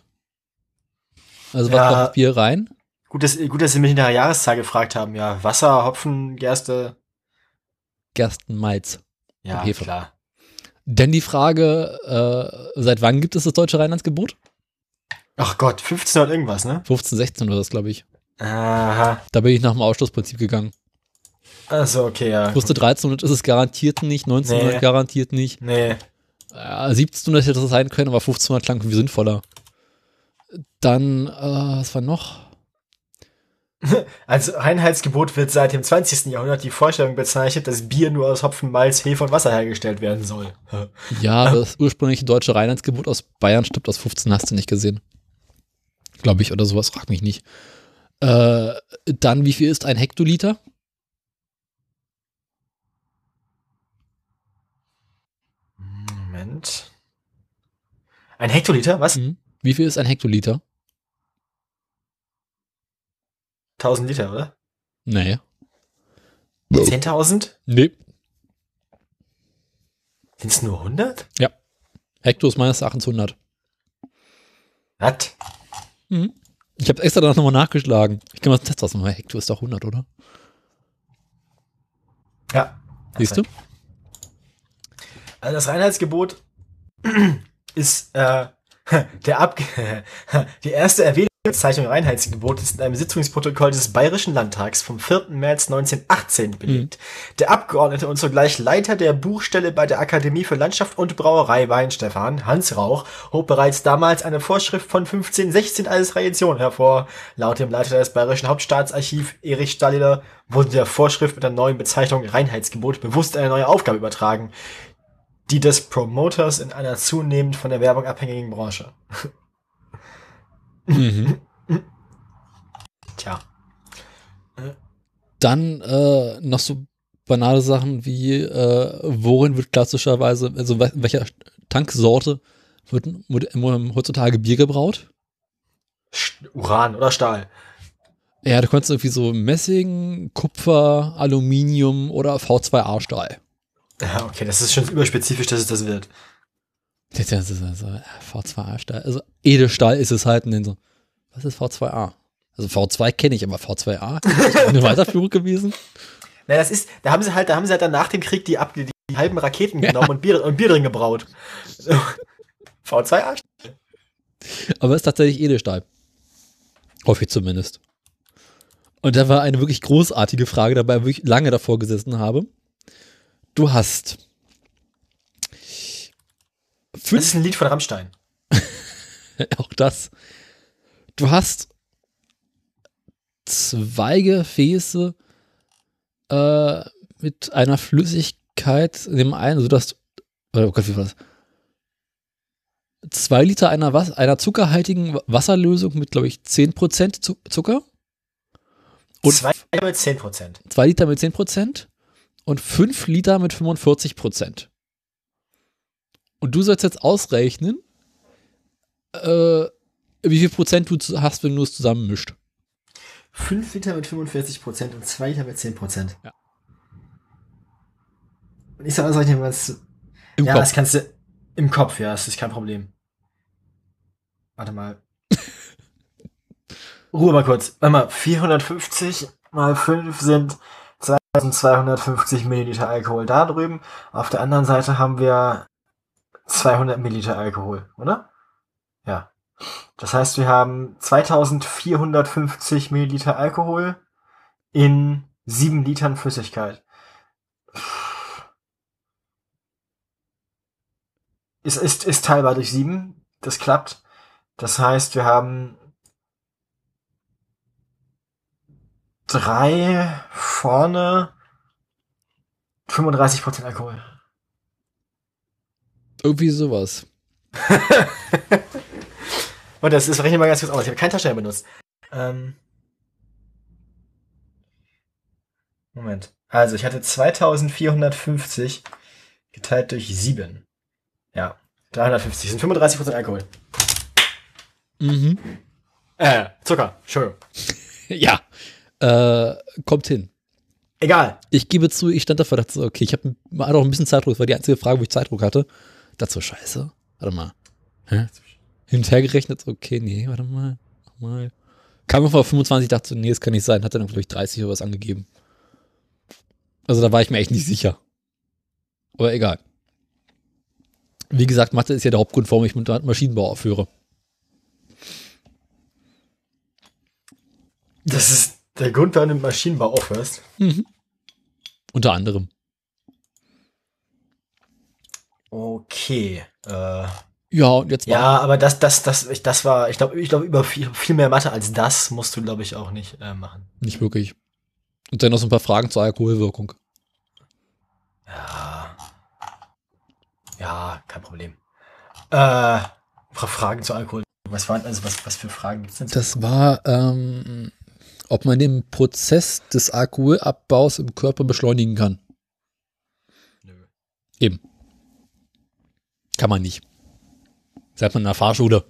Also was Ja. macht Bier rein? Gut, dass, gut, dass Sie mich in der Jahreszahl gefragt haben, ja. Wasser, Hopfen, Gerste, Gerstenmalz. ja, Hefe. klar. Denn die Frage, äh, seit wann gibt es das deutsche Reinheitsgebot? Ach Gott, 1500 irgendwas, ne? 15, 16 oder das, glaube ich. Aha. Da bin ich nach dem Ausschlussprinzip gegangen. Also okay, ja. Ich wusste 1300 ist es garantiert nicht, 1900 Nee. garantiert nicht. Nee. Ja, 1700 hätte das sein können, aber 1500 klang irgendwie sinnvoller. Dann, äh, was war noch? Als Reinheitsgebot wird seit dem 20. Jahrhundert die Vorstellung bezeichnet, dass Bier nur aus Hopfen, Malz, Hefe und Wasser hergestellt werden soll. Ja, das ursprüngliche deutsche Reinheitsgebot aus Bayern stimmt aus 15, hast du nicht gesehen. Glaube ich, oder sowas, frag mich nicht. Äh, dann, wie viel ist ein Hektoliter? Moment. Ein Hektoliter? Was? Mhm. Wie viel ist ein Hektoliter? 1000 Liter, oder? Nee. 10.000? Nee. Sind es nur 100? Hekto ist meines Erachtens 100. Was? Mhm. Ich habe extra danach nochmal nachgeschlagen. Ich kann mal das Test ausmachen. Hekto ist doch 100, oder? Ja. Siehst du? Also das Reinheitsgebot ist äh, der Ab die erste Erwähnungsbezeichnung Reinheitsgebot ist in einem Sitzungsprotokoll des Bayerischen Landtags vom 4. März 1918 belegt. Der Abgeordnete und zugleich Leiter der Buchstelle bei der Akademie für Landschaft und Brauerei Weinstefan, Hans Rauch, hob bereits damals eine Vorschrift von 1516 als Tradition hervor. Laut dem Leiter des Bayerischen Hauptstaatsarchiv, Erich Stalleder, wurde der Vorschrift mit der neuen Bezeichnung Reinheitsgebot bewusst eine neue Aufgabe übertragen die des Promoters in einer zunehmend von der Werbung abhängigen Branche. Mhm. Tja. Dann äh, noch so banale Sachen wie, äh, worin wird klassischerweise, also welcher Tanksorte wird, wird heutzutage Bier gebraut? Uran oder Stahl. Ja, du konntest irgendwie so Messing, Kupfer, Aluminium oder V2A-Stahl. Ja, okay, das ist schon überspezifisch, dass es das wird. Das ist also V2A-Stahl. Also Edelstahl ist es halt und dann so, was ist V2A? Also V2 kenne ich, aber V2A ist eine Weiterführung gewesen. Na, das ist, da haben sie halt, da haben sie halt dann nach dem Krieg die, ab, die, die halben Raketen genommen ja. und, Bier, und Bier drin gebraut. V2A. Aber es ist tatsächlich Edelstahl. Hoffe ich zumindest. Und da war eine wirklich großartige Frage dabei, wo ich lange davor gesessen habe. Du hast. Das ist ein Lied von Rammstein. auch das. Du hast zwei Gefäße äh, mit einer Flüssigkeit in dem einen, also das, oh Gott, wie war das? Zwei Liter einer, Was einer zuckerhaltigen Wasserlösung mit, glaube ich, 10% Zucker. Und zwei Liter mit 10%. Zwei Liter mit 10% und fünf Liter mit 45%. Und du sollst jetzt ausrechnen, äh, wie viel Prozent du hast, wenn du es zusammenmischt. 5 Liter mit 45 Prozent und 2 Liter mit 10 Prozent. Ja. Und ich sag ausrechnen, was. Im ja, Kopf. das kannst du. Im Kopf, ja, das ist kein Problem. Warte mal. Ruhe mal kurz. Warte mal, 450 mal 5 sind 2250 Milliliter Alkohol da drüben. Auf der anderen Seite haben wir 200 Milliliter Alkohol, oder? Ja. Das heißt, wir haben 2450 Milliliter Alkohol in 7 Litern Flüssigkeit. Ist, ist, ist teilbar durch 7. Das klappt. Das heißt, wir haben drei vorne 35% Alkohol. Irgendwie sowas. Und das ist, rechne mal ganz kurz aus. Ich habe keinen Taschenrechner benutzt. Ähm Moment. Also, ich hatte 2450 geteilt durch 7. Ja, 350. Das sind 35% Alkohol. Mhm. Äh, Zucker. Entschuldigung. ja. Äh, kommt hin. Egal. Ich gebe zu, ich stand davor, dachte so, okay, ich habe auch ein bisschen Zeitdruck. Das war die einzige Frage, wo ich Zeitdruck hatte. Dazu scheiße. Warte mal. Hä? Hin und her gerechnet, okay, nee, warte mal. mal. Kam vor 25, dachte so, nee, das kann nicht sein. Hat dann, glaube ich, 30 oder was angegeben. Also da war ich mir echt nicht sicher. Aber egal. Wie gesagt, Mathe ist ja der Hauptgrund, warum ich mit Maschinenbau aufhöre. Das ist der Grund, warum du mit Maschinenbau aufhörst? Mhm. Unter anderem. Okay. Äh, ja, und jetzt Ja, aber das, das, das, ich, das war, ich glaube, ich glaube, über viel, viel mehr Mathe als das musst du, glaube ich, auch nicht äh, machen. Nicht wirklich. Und dann noch so ein paar Fragen zur Alkoholwirkung. Ja. Ja, kein Problem. Äh, Fragen zu Alkohol. Was waren, also was, was für Fragen gibt's denn? Das war, ähm, ob man den Prozess des Alkoholabbaus im Körper beschleunigen kann. Nö. Eben. Kann man nicht. Seid man in der Fahrschule.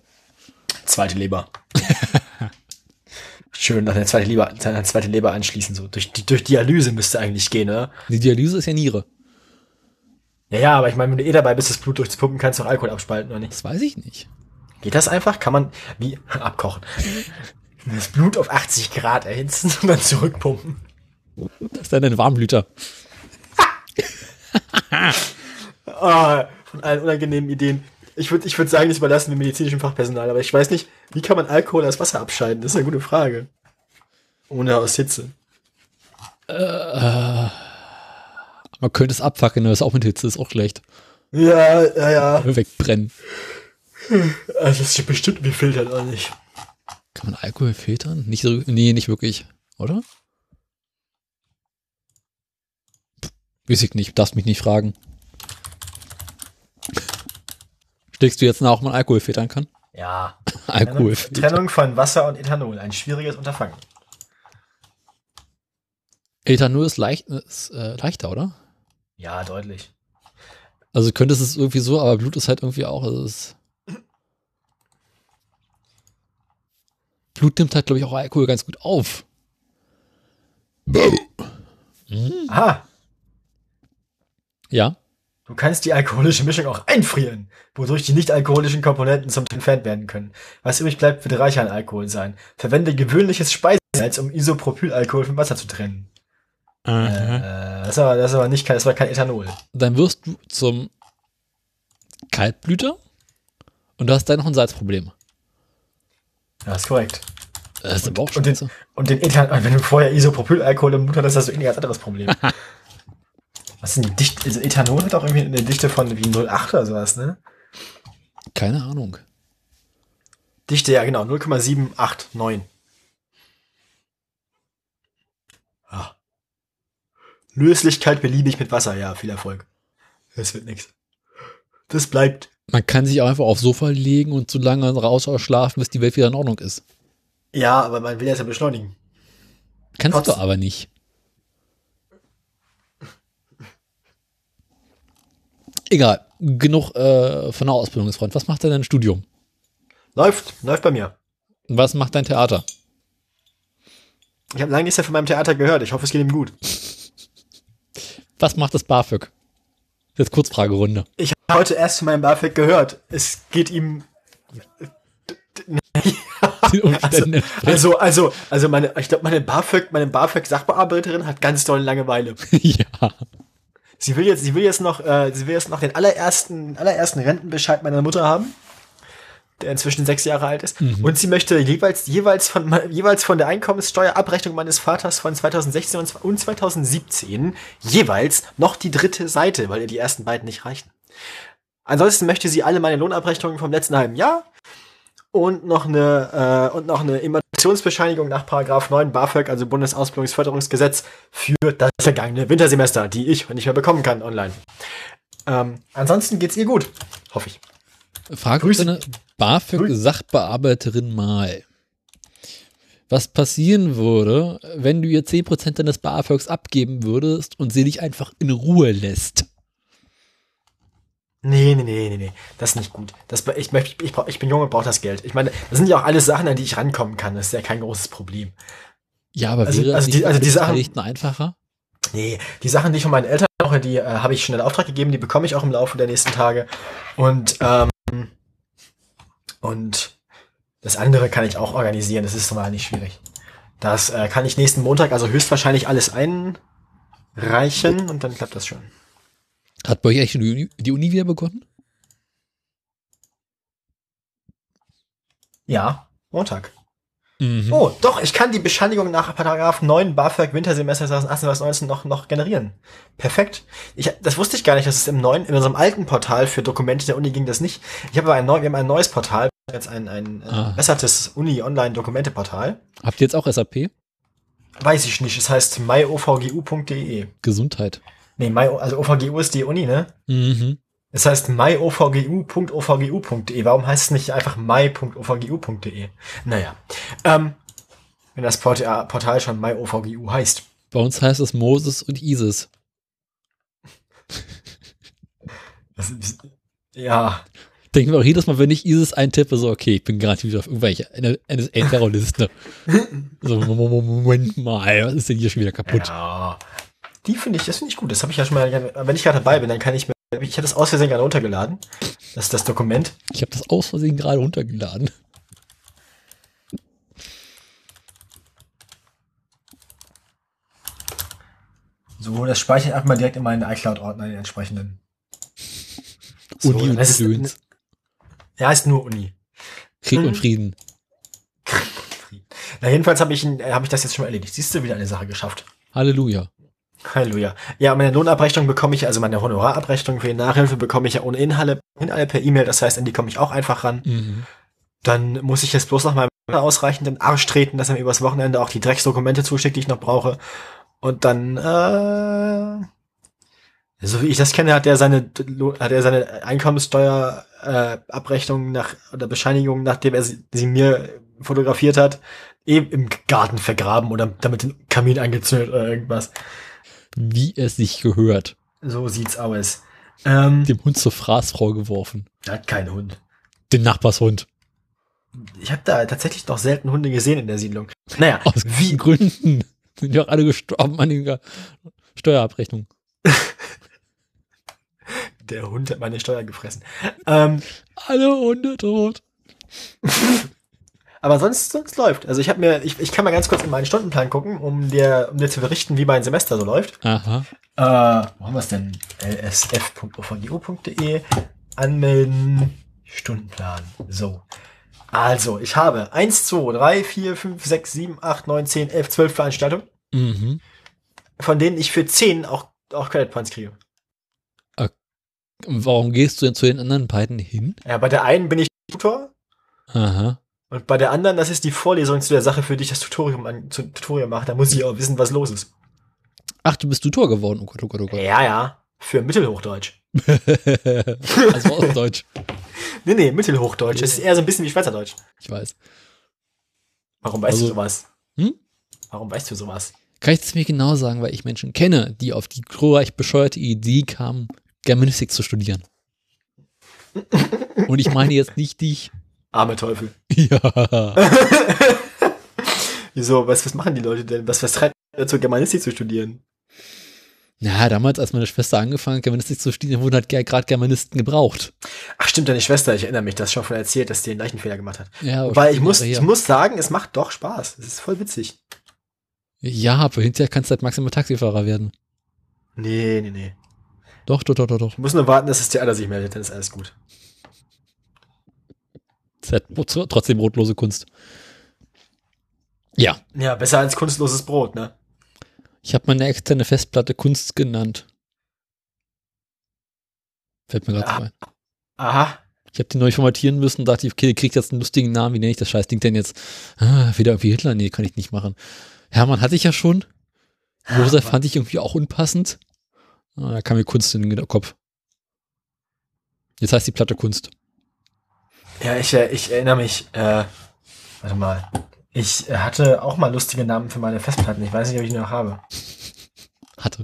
Zweite Leber. Schön nach der zweite Leber, eine zweite Leber anschließen. So. Durch, durch Dialyse müsste eigentlich gehen, oder? Die Dialyse ist ja Niere. Ja, ja, aber ich meine, wenn du eh dabei bist, das Blut durchzupumpen, kannst du auch Alkohol abspalten, oder nicht? Das weiß ich nicht. Geht das einfach? Kann man, wie, abkochen. Das Blut auf 80 Grad erhitzen und dann zurückpumpen. Das ist dann ein Warmblüter. oh, von allen unangenehmen Ideen. Ich würde ich würd sagen, das überlassen wir medizinischem Fachpersonal, aber ich weiß nicht, wie kann man Alkohol aus Wasser abscheiden? Das ist eine gute Frage. Ohne aus Hitze. Äh, man könnte es abfackeln, aber es auch mit Hitze ist auch schlecht. Ja, ja, ja. Wegbrennen. Also das ist bestimmt gefiltert, oder nicht? Kann man Alkohol filtern? Nicht nee, nicht wirklich, oder? Weiß ich nicht, darfst mich nicht fragen. Steckst du jetzt nach, ob man Alkohol filtern kann? Ja. Alkohol. Trennung von Wasser und Ethanol, ein schwieriges Unterfangen. Ethanol ist, leicht, ist äh, leichter, oder? Ja, deutlich. Also könntest es irgendwie so, aber Blut ist halt irgendwie auch. Also Blut nimmt halt, glaube ich, auch Alkohol ganz gut auf. Aha, Ja. Du kannst die alkoholische Mischung auch einfrieren, wodurch die nicht-alkoholischen Komponenten zum entfernt werden können. Was übrig bleibt, wird reicher an Alkohol sein. Verwende gewöhnliches Speisesalz, um Isopropylalkohol vom Wasser zu trennen. Äh, das, ist aber, das aber nicht kein, das war kein Ethanol. Dann wirst du zum Kaltblüter und du hast dann noch ein Salzproblem. Ja, ist korrekt. Das ist aber auch Und den, und den Ethanol, wenn du vorher Isopropylalkohol im Blut hattest, hast du irgendwie ein ganz anderes Problem. Was sind die Dichte? Also Ethanol hat auch irgendwie eine Dichte von wie 0,8 oder sowas, ne? Keine Ahnung. Dichte, ja genau, 0,789. Ah. Löslichkeit beliebig mit Wasser, ja, viel Erfolg. Das wird nix. Das bleibt. Man kann sich auch einfach aufs Sofa legen und so lange rausschlafen, bis die Welt wieder in Ordnung ist. Ja, aber man will das ja beschleunigen. Kannst Trotzdem. du aber nicht. Egal. Genug äh, von der Ausbildungsfront. Was macht denn dein Studium? Läuft, läuft bei mir. Was macht dein Theater? Ich habe lange nichts mehr von meinem Theater gehört. Ich hoffe, es geht ihm gut. Was macht das BAföG? Jetzt Kurzfragerunde. Ich habe heute erst von meinem BAföG gehört. Es geht ihm. Entsprechend. Also, also, also meine, ich glaube, meine BAföG, meine BAföG-Sachbearbeiterin hat ganz doll Langeweile. ja. Sie will jetzt, sie will jetzt noch, äh, sie will jetzt noch den allerersten, allerersten Rentenbescheid meiner Mutter haben, der inzwischen sechs Jahre alt ist. Und sie möchte jeweils, jeweils von, jeweils von der Einkommenssteuerabrechnung meines Vaters von 2016 und und 2017 jeweils noch die dritte Seite, weil ihr die ersten beiden nicht reichen. Ansonsten möchte sie alle meine Lohnabrechnungen vom letzten halben Jahr und noch eine, äh, und noch eine Immatrikationsbescheinigung nach Paragraph 9 BAföG, also Bundesausbildungsförderungsgesetz, für das vergangene Wintersemester, die ich nicht mehr bekommen kann online. Ähm, ansonsten geht's ihr gut, hoffe ich. Frag Grüße. deine BAföG-Sachbearbeiterin mal. Was passieren würde, wenn du ihr 10% deines BAföGs abgeben würdest und sie dich einfach in Ruhe lässt? Nee, nee, nee, nee, nee, das ist nicht gut. Das, ich, ich, brauch- ich bin jung und brauche das Geld. Ich meine, das sind ja auch alles Sachen, an die ich rankommen kann. Das ist ja kein großes Problem. Ja, aber Also- wäre also die- also die Sachen- einfacher? Nee, die Sachen, die ich von meinen Eltern brauche, die äh, habe ich schon in Auftrag gegeben, die bekomme ich auch im Laufe der nächsten Tage. Und, ähm, und das andere kann ich auch organisieren, das ist normal nicht schwierig. Das äh, kann ich nächsten Montag also höchstwahrscheinlich alles einreichen und dann klappt das schon. Hat bei euch eigentlich die Uni, die Uni wieder begonnen? Ja, Montag. Mhm. Oh, doch, ich kann die Bescheinigung nach Paragraph 9 BAföG Wintersemester 2018 noch, noch generieren. Perfekt. Ich, das wusste ich gar nicht, dass es im neuen, in unserem alten Portal für Dokumente der Uni ging das nicht. Ich habe aber ein, neu, wir haben ein neues Portal, jetzt ein, ein Ah. bessertes Uni-Online-Dokumente-Portal. Habt ihr jetzt auch SAP? Weiß ich nicht, es heißt myovgu.de. Gesundheit. Nee, my, also OVGU ist die Uni, ne? Mhm. Es heißt myovgu.ovgu.de. Warum heißt es nicht einfach my.ovgu.de? Naja. Ähm, wenn das Portal, schon myovgu heißt. Bei uns heißt es Moses und Isis. Ist, ja, Denken wir auch jedes Mal, wenn ich Isis eintippe, so, okay, ich bin gerade wieder auf irgendwelche NSA-Terrorliste. so, Moment mal, was ist denn hier schon wieder kaputt? ja. Die finde ich, das finde ich gut. Das habe ich ja schon mal, wenn ich gerade dabei bin, dann kann ich mir, ich habe das aus Versehen gerade runtergeladen. Das ist das Dokument. Ich habe das aus Versehen gerade runtergeladen. So, das speichere ich einfach mal direkt in meinen iCloud-Ordner, den entsprechenden. Uni und ist, Gedöns. ja, ist nur Uni. Krieg Mhm. und Frieden. Na, jedenfalls habe ich, hab ich das jetzt schon mal erledigt. Siehst du, wieder eine Sache geschafft. Halleluja. Halleluja. Ja, meine Lohnabrechnung bekomme ich, also meine Honorarabrechnung für die Nachhilfe bekomme ich ja ohnehin alle, alle per E-Mail. Das heißt, an die komme ich auch einfach ran. Mhm. Dann muss ich jetzt bloß noch meinem ausreichenden Arsch treten, dass er mir übers Wochenende auch die Drecksdokumente zuschickt, die ich noch brauche. Und dann, äh, so wie ich das kenne, hat er seine, hat er seine Einkommenssteuer, äh, nach, oder Bescheinigung, nachdem er sie, sie mir fotografiert hat, eben im Garten vergraben oder damit den Kamin angezündet oder irgendwas. Wie es sich gehört. So sieht's aus. Ähm, Dem Hund zur Fraßfrau geworfen. er hat keinen Hund. Den Nachbarshund. Ich habe da tatsächlich noch selten Hunde gesehen in der Siedlung. Naja, Aus wie, Gründen. Sind ja auch alle gestorben an der Steuerabrechnung. der Hund hat meine Steuer gefressen. Ähm, Alle Hunde tot. aber sonst, sonst läuft. Also ich habe mir, ich, ich kann mal ganz kurz in meinen Stundenplan gucken, um dir, um dir zu berichten, wie mein Semester so läuft. Aha. Äh, wo haben wir es denn? lsf.ovgu.de anmelden, Stundenplan. So. Also, ich habe 1, 2, 3, 4, 5, 6, 7, 8, 9, 10, 11, 12 Veranstaltungen, Mhm. von denen ich für 10 auch, auch Credit Points kriege. Warum gehst du denn zu den anderen beiden hin? Ja, bei der einen bin ich Tutor Aha. Und bei der anderen, das ist die Vorlesung zu der Sache, für die ich das Tutorium, an, Tutorium mache. Da muss ich auch wissen, was los ist. Ach, du bist Tutor geworden. Oh Gott, oh Gott, oh Gott. Ja, ja. Für Mittelhochdeutsch. also aus Deutsch. Nee, nee, Mittelhochdeutsch. Das ist eher so ein bisschen wie Schweizerdeutsch. Ich weiß. Warum weißt Also- du sowas? Hm? Warum weißt du sowas? Kann ich das mir genau sagen, weil ich Menschen kenne, die auf die glorreich bescheuerte Idee kamen, Germanistik zu studieren. Und ich meine jetzt nicht dich. Arme Teufel. Ja. Wieso? Was, was machen die Leute denn? Was, was treibt dazu, Germanistik zu studieren? Na, damals, als meine Schwester angefangen hat, Germanistik zu studieren, wurden halt gerade Germanisten gebraucht. Ach, stimmt, deine Schwester, ich erinnere mich, das schon von erzählt, dass die den gleichen Fehler gemacht hat. Ja, aber Weil ich muss, ich muss sagen, es macht doch Spaß. Es ist voll witzig. Ja, aber hinterher kannst du halt maximal Taxifahrer werden. Nee, nee, nee. Doch, doch, doch, doch, doch. Ich muss nur warten, dass es der Alter sich meldet, dann ist alles gut. Das ist halt tr- trotzdem brotlose Kunst. Ja, Ja, besser als kunstloses Brot, ne? ich habe meine externe Festplatte Kunst genannt. Fällt mir gerade Ah. so ein. Aha. Ich habe die neu formatieren müssen, dachte ich, okay, kriegt jetzt einen lustigen Namen, wie nenne ich das scheiß Ding denn jetzt? Ah, wieder irgendwie Hitler? Nee, kann ich nicht machen. Hermann hatte ich ja schon. Josef fand ich irgendwie auch unpassend. Ah, da kam mir Kunst in den Kopf. Jetzt heißt die Platte Kunst. Ja, ich, äh, ich erinnere mich, äh, warte mal. Ich äh, hatte auch mal lustige Namen für meine Festplatten. Ich weiß nicht, ob ich die noch habe. Hatte.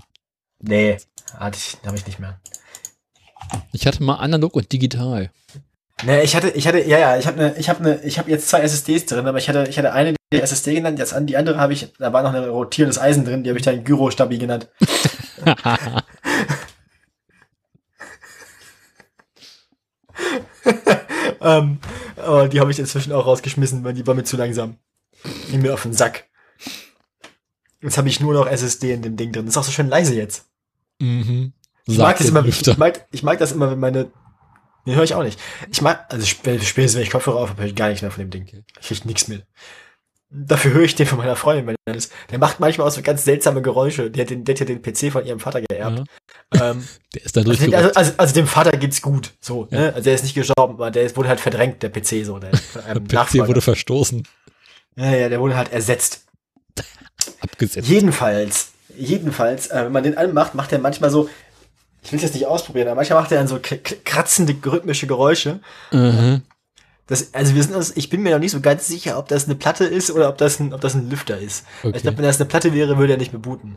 Nee, hatte ich, habe ich nicht mehr. Ich hatte mal analog und digital. Nee, ich hatte, ich hatte, ja, ja, ich habe ne, ich habe ne, ich habe jetzt zwei SSDs drin, aber ich hatte, ich hatte eine die SSD genannt, jetzt an die andere habe ich, da war noch ein rotierendes Eisen drin, die habe ich dann Gyro-Stabi genannt. ähm, aber die habe ich inzwischen auch rausgeschmissen, weil die war mir zu langsam. Ging mir auf den Sack. Jetzt habe ich nur noch SSD in dem Ding drin. ist auch so schön leise jetzt. mhm. Ich mag, das immer, ich, mag, ich mag das immer, wenn meine. Nee, höre ich auch nicht. Ich mag, also sp- spätestens, wenn ich Kopfhörer auf habe, höre ich gar nichts mehr von dem Ding. Ich krieg nichts mit. Dafür höre ich den von meiner Freundin, wenn er ist. Der macht manchmal auch so ganz seltsame Geräusche. Der hat, den, der hat ja den PC von ihrem Vater geerbt. Ja, Ähm, der ist da also, also, also, also dem Vater geht's gut. So, Ja. ne? Also der ist nicht gestorben, aber der ist, wurde halt verdrängt, der PC so. Der, einem Der PC Nachfolger. wurde verstoßen, ja, ja, der wurde halt ersetzt. abgesetzt. Jedenfalls, jedenfalls, äh, wenn man den anmacht, macht er manchmal so, ich will es jetzt nicht ausprobieren, aber manchmal macht er dann so kratzende, rhythmische Geräusche. Mhm. Das, also wir sind uns, ich bin mir noch nicht so ganz sicher, ob das eine Platte ist oder ob das ein, ob das ein Lüfter ist. Okay. Ich glaube, wenn das eine Platte wäre, würde er nicht mehr booten.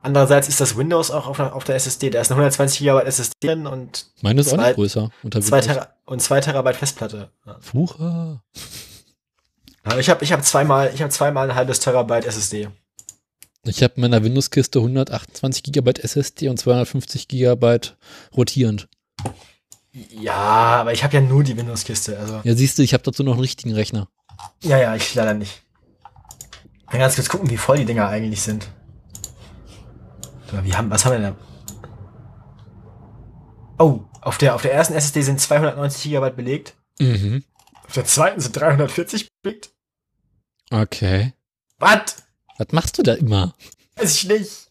Andererseits ist das Windows auch auf der, auf der SSD. Da ist eine 120 GB SSD drin und Meine ist auch zwei- nicht größer. Zwei. Tera und zwei Terabyte Festplatte. Ja. Flucher. Aber Ich habe ich hab zweimal, ich habe zweimal ein halbes Terabyte SSD. Ich habe in meiner Windows-Kiste 128 GB SSD und 250 GB rotierend. Ja, aber ich habe ja nur die Windows-Kiste. Also Ja, siehst du, ich habe dazu noch einen richtigen Rechner. ja, ja, ich leider nicht. Ich kann ganz kurz gucken, wie voll die Dinger eigentlich sind. Wie haben, was haben wir denn da? Oh, auf der, auf der ersten SSD sind 290 GB belegt. Mhm. Auf der zweiten sind 340 belegt. Okay. Was? Was machst du da immer? Weiß ich nicht.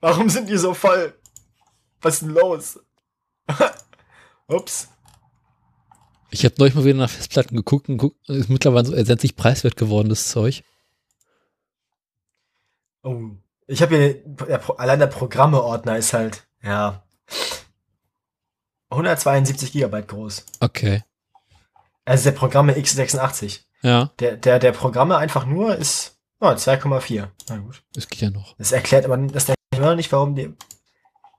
Warum sind die so voll? Was ist denn los? Ups. Ich habe neulich mal wieder nach Festplatten geguckt und guck, ist mittlerweile so ersetzlich preiswert geworden, das Zeug. Oh. Ich habe hier, allein der Programmeordner ist halt, ja, 172 Gigabyte groß. Okay. Also der Programme x86. Ja, Der, der, der Programme einfach nur ist oh, 2,4. Na gut. das geht ja noch. Das erklärt aber das erklärt immer noch nicht, warum die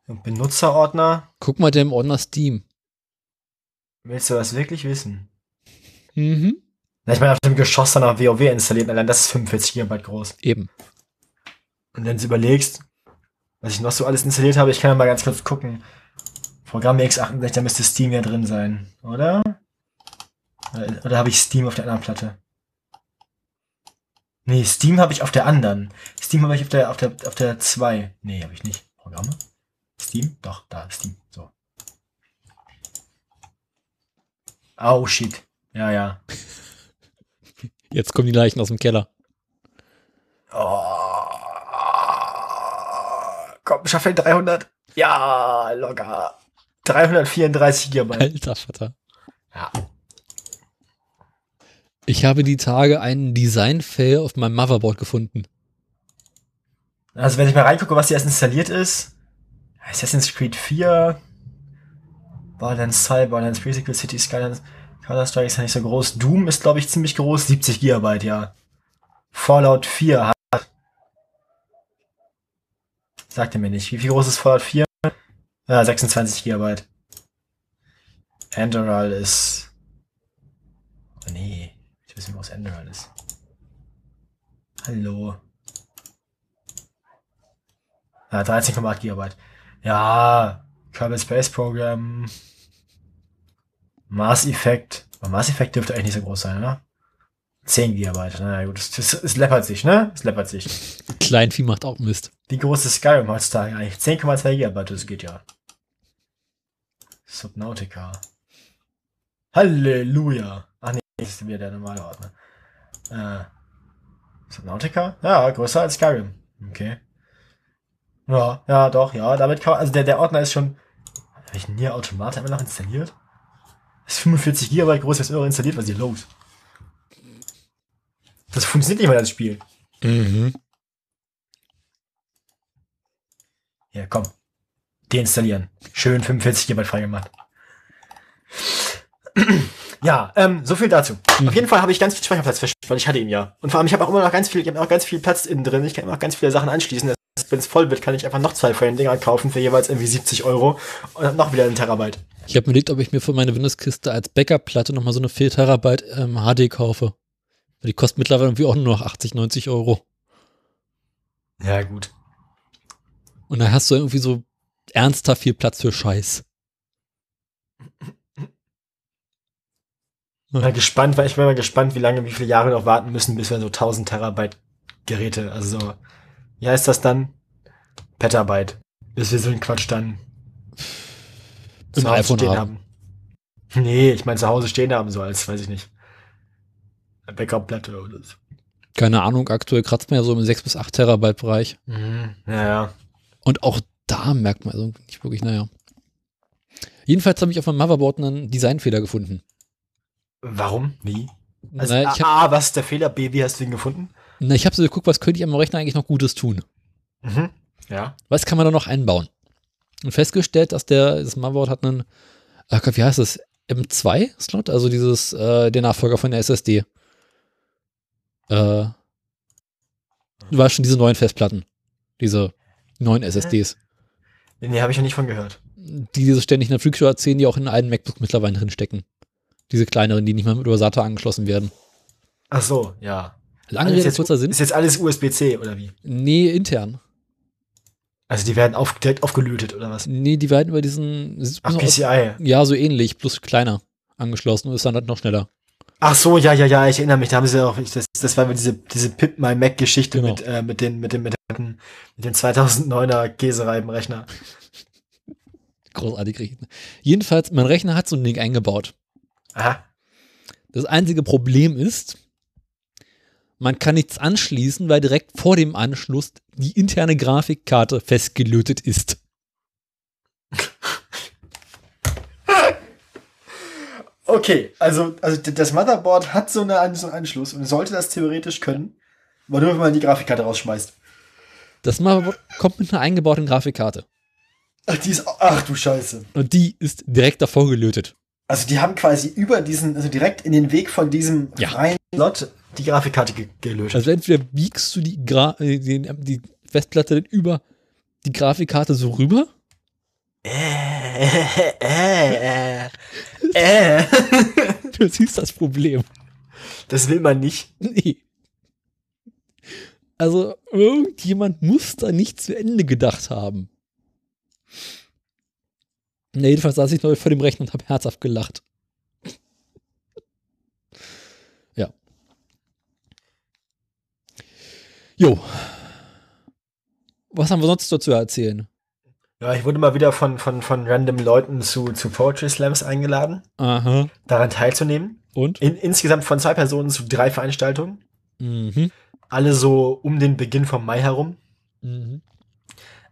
Benutzerordner. Guck mal, der im Ordner Steam. Willst du das wirklich wissen? Mhm. Na, ich meine, auf dem Geschoss dann noch WoW installiert, allein das ist 45 GB groß. Eben. Und wenn du überlegst, was ich noch so alles installiert habe, ich kann ja mal ganz kurz gucken. Programm x68, da müsste Steam ja drin sein, oder? Oder, oder habe ich Steam auf der anderen Platte? Nee, Steam habe ich auf der anderen. Steam habe ich auf der auf der auf der 2. Nee, habe ich nicht. Programme? Steam? Doch, da, Steam. So. Oh shit. Ja, ja. Jetzt kommen die Leichen aus dem Keller. Oh. Komm, schaff den 300. Ja, locker. 334 GB. Alter Vater. Ja. Ich habe die Tage einen Design-Fail auf meinem Motherboard gefunden. Also wenn ich mal reingucke, was hier erst installiert ist. Assassin's Creed 4. Borderlands 2, Borderlands Pre-Sequel, City Skylines, Counter-Strike ist ja nicht so groß. Doom ist, glaube ich, ziemlich groß. 70 GB, ja. Fallout 4 hat. Sagt er mir nicht. Wie viel groß ist Fallout 4? Ja, 26 GB. Enderal ist. Oh, nee. Ich weiß nicht, was Enderal ist. Hallo. Ja, 13,8 GB. Ja, Kerbal Space Program. Mass Effect. Aber Mass Effect dürfte eigentlich nicht so groß sein, oder? 10 GB. Na gut, es, es, es läppert sich, ne? Es läppert sich. Kleinvieh macht auch Mist. Wie groß ist Skyrim heutzutage eigentlich? 10,2 GB, das geht ja. Subnautica. Halleluja. Ach nee, das ist wieder der normale Ordner. Äh, Subnautica? Ja, größer als Skyrim. Okay. Ja, ja, doch, ja, damit kann man, also der, der Ordner ist schon, habe ich Nier Automata immer noch installiert? Das ist 45 GB groß, was ist immer installiert, was hier los? Das funktioniert nicht mehr, das Spiel. Mhm. Ja, komm. Deinstallieren. Schön 45 GB freigemacht. Ja, ähm, so viel dazu. Mhm. Auf jeden Fall habe ich ganz viel Speicherplatz verschwunden, weil ich hatte ihn ja. Und vor allem, ich habe auch immer noch ganz viel, ich habe auch ganz viel Platz innen drin. Ich kann immer noch ganz viele Sachen anschließen. Wenn es voll wird, kann ich einfach noch zwei von den Dingern kaufen für jeweils irgendwie 70 Euro und hab noch wieder einen Terabyte. Ich habe mir überlegt, ob ich mir für meine Windows-Kiste als Backup-Platte nochmal so eine 4 Terabyte ähm, HD kaufe. Weil die kostet mittlerweile irgendwie auch nur noch 80, 90 Euro. Ja, gut. Und da hast du irgendwie so ernsthaft viel Platz für Scheiß. Mal gespannt, weil ich bin mal gespannt, wie lange, wie viele Jahre noch warten müssen, bis wir so 1000 Terabyte Geräte, also so, wie heißt das dann? Petabyte. Bis wir so einen Quatsch dann Im zu Hause iPhone stehen haben. haben. Nee, ich meine zu Hause stehen haben, so als, weiß ich nicht. Backup-Platte oder so. Keine Ahnung, aktuell kratzt man ja so im 6 bis 8 Terabyte Bereich. Mhm. Ja, ja. Und auch da merkt man also nicht wirklich, naja. Jedenfalls habe ich auf meinem Motherboard einen Designfehler gefunden. Warum? Wie? Also, Na, ich habe ah, was ist der Fehler? B, wie hast du ihn gefunden? ich hab so geguckt, was könnte ich am Rechner eigentlich noch Gutes tun? Mhm. Ja. Was kann man da noch einbauen? Und festgestellt, dass der, das Motherboard hat einen, ach Gott, wie heißt das? M2-Slot, also dieses, äh, der Nachfolger von der SSD. Äh, du weißt schon, diese neuen Festplatten. Diese neuen SSDs. Nee, habe ich noch nicht von gehört. Die diese ständig in der Freakshow erzählen, die auch in allen MacBooks mittlerweile drin stecken. Diese kleineren, die nicht mehr mit über SATA angeschlossen werden. Ach so, ja. Lange Rede, jetzt, kurzer Sinn. Ist jetzt alles USB-C oder wie? Nee, intern. Also die werden auf, direkt aufgelötet oder was? Nee, die werden über diesen, Ach, PCI. ja, so ähnlich, plus kleiner angeschlossen und ist dann halt noch schneller. Ach so, ja, ja, ja, ich erinnere mich, da haben sie auch, das, das war diese, diese Pip My Mac Geschichte Genau. mit, äh, mit den, mit dem, mit dem, mit dem 2009er Käsereibenrechner. Großartig gerechnet. Jedenfalls, mein Rechner hat so ein Ding eingebaut. Aha. Das einzige Problem ist, man kann nichts anschließen, weil direkt vor dem Anschluss die interne Grafikkarte festgelötet ist. Okay, also, also das Motherboard hat so, eine, so einen Anschluss und sollte das theoretisch können, aber nur wenn man die Grafikkarte rausschmeißt. Das Motherboard kommt mit einer eingebauten Grafikkarte. Ach, die ist, ach du Scheiße. Und die ist direkt davor gelötet. Also die haben quasi über diesen, also direkt in den Weg von diesem Ja. rein Slot die Grafikkarte ge gelöscht. Also entweder biegst du die, Gra äh, den, die Festplatte dann über die Grafikkarte so rüber. äh, äh, äh, äh. Du siehst das Problem. Das will man nicht. Nee. Also irgendjemand muss da nicht zu Ende gedacht haben. Na, jedenfalls saß ich neu vor dem Rechner und habe herzhaft gelacht. ja. Jo. Was haben wir sonst dazu erzählen? Ja, ich wurde mal wieder von, von, von random Leuten zu, zu Poetry Slams eingeladen, Aha. daran teilzunehmen. Und? In, insgesamt von zwei Personen zu drei Veranstaltungen. Mhm. Alle so um den Beginn vom Mai herum. Mhm.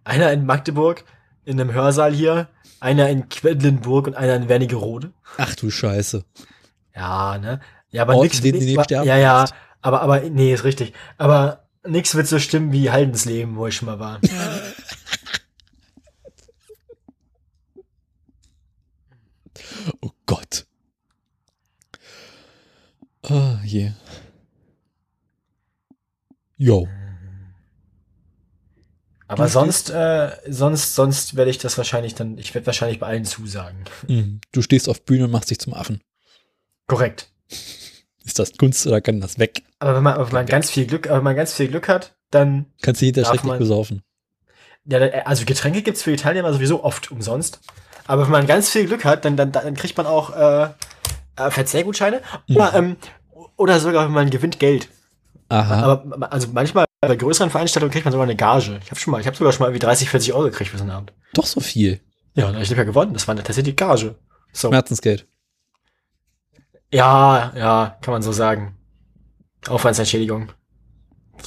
Einer in Magdeburg, in einem Hörsaal hier, einer in Quedlinburg und einer in Wernigerode. Ach du Scheiße. Ja, ne? Ja, aber nix, sterben Ja, ja, aber, aber, nee, ist richtig. Aber nix wird so stimmen wie Haldensleben, wo ich schon mal war. Oh Gott. Ah, je. Jo. Aber Du sonst, äh, sonst, sonst werde ich das wahrscheinlich dann, ich werde wahrscheinlich bei allen zusagen. Mhm. Du stehst auf Bühne und machst dich zum Affen. Korrekt. Ist das Kunst oder kann das weg? Aber wenn man, wenn man ganz viel Glück, aber wenn man ganz viel Glück hat, dann, Kannst du hinterher Darf schrecklich man- besaufen. ja, also Getränke gibt's für die Teilnehmer sowieso oft umsonst. Aber wenn man ganz viel Glück hat, dann, dann, dann kriegt man auch äh, äh, Verzehrgutscheine. Oder, ähm, oder sogar, wenn man gewinnt, Geld. Aha. Aber also manchmal bei größeren Veranstaltungen kriegt man sogar eine Gage. Ich habe schon mal, ich habe sogar schon mal irgendwie 30, 40 Euro gekriegt für so einen Abend. Doch so viel. Ja, und ich habe ja gewonnen. Das war eine tatsächlich Gage. So. Schmerzensgeld. Ja, ja, kann man so sagen. Aufwandsentschädigung.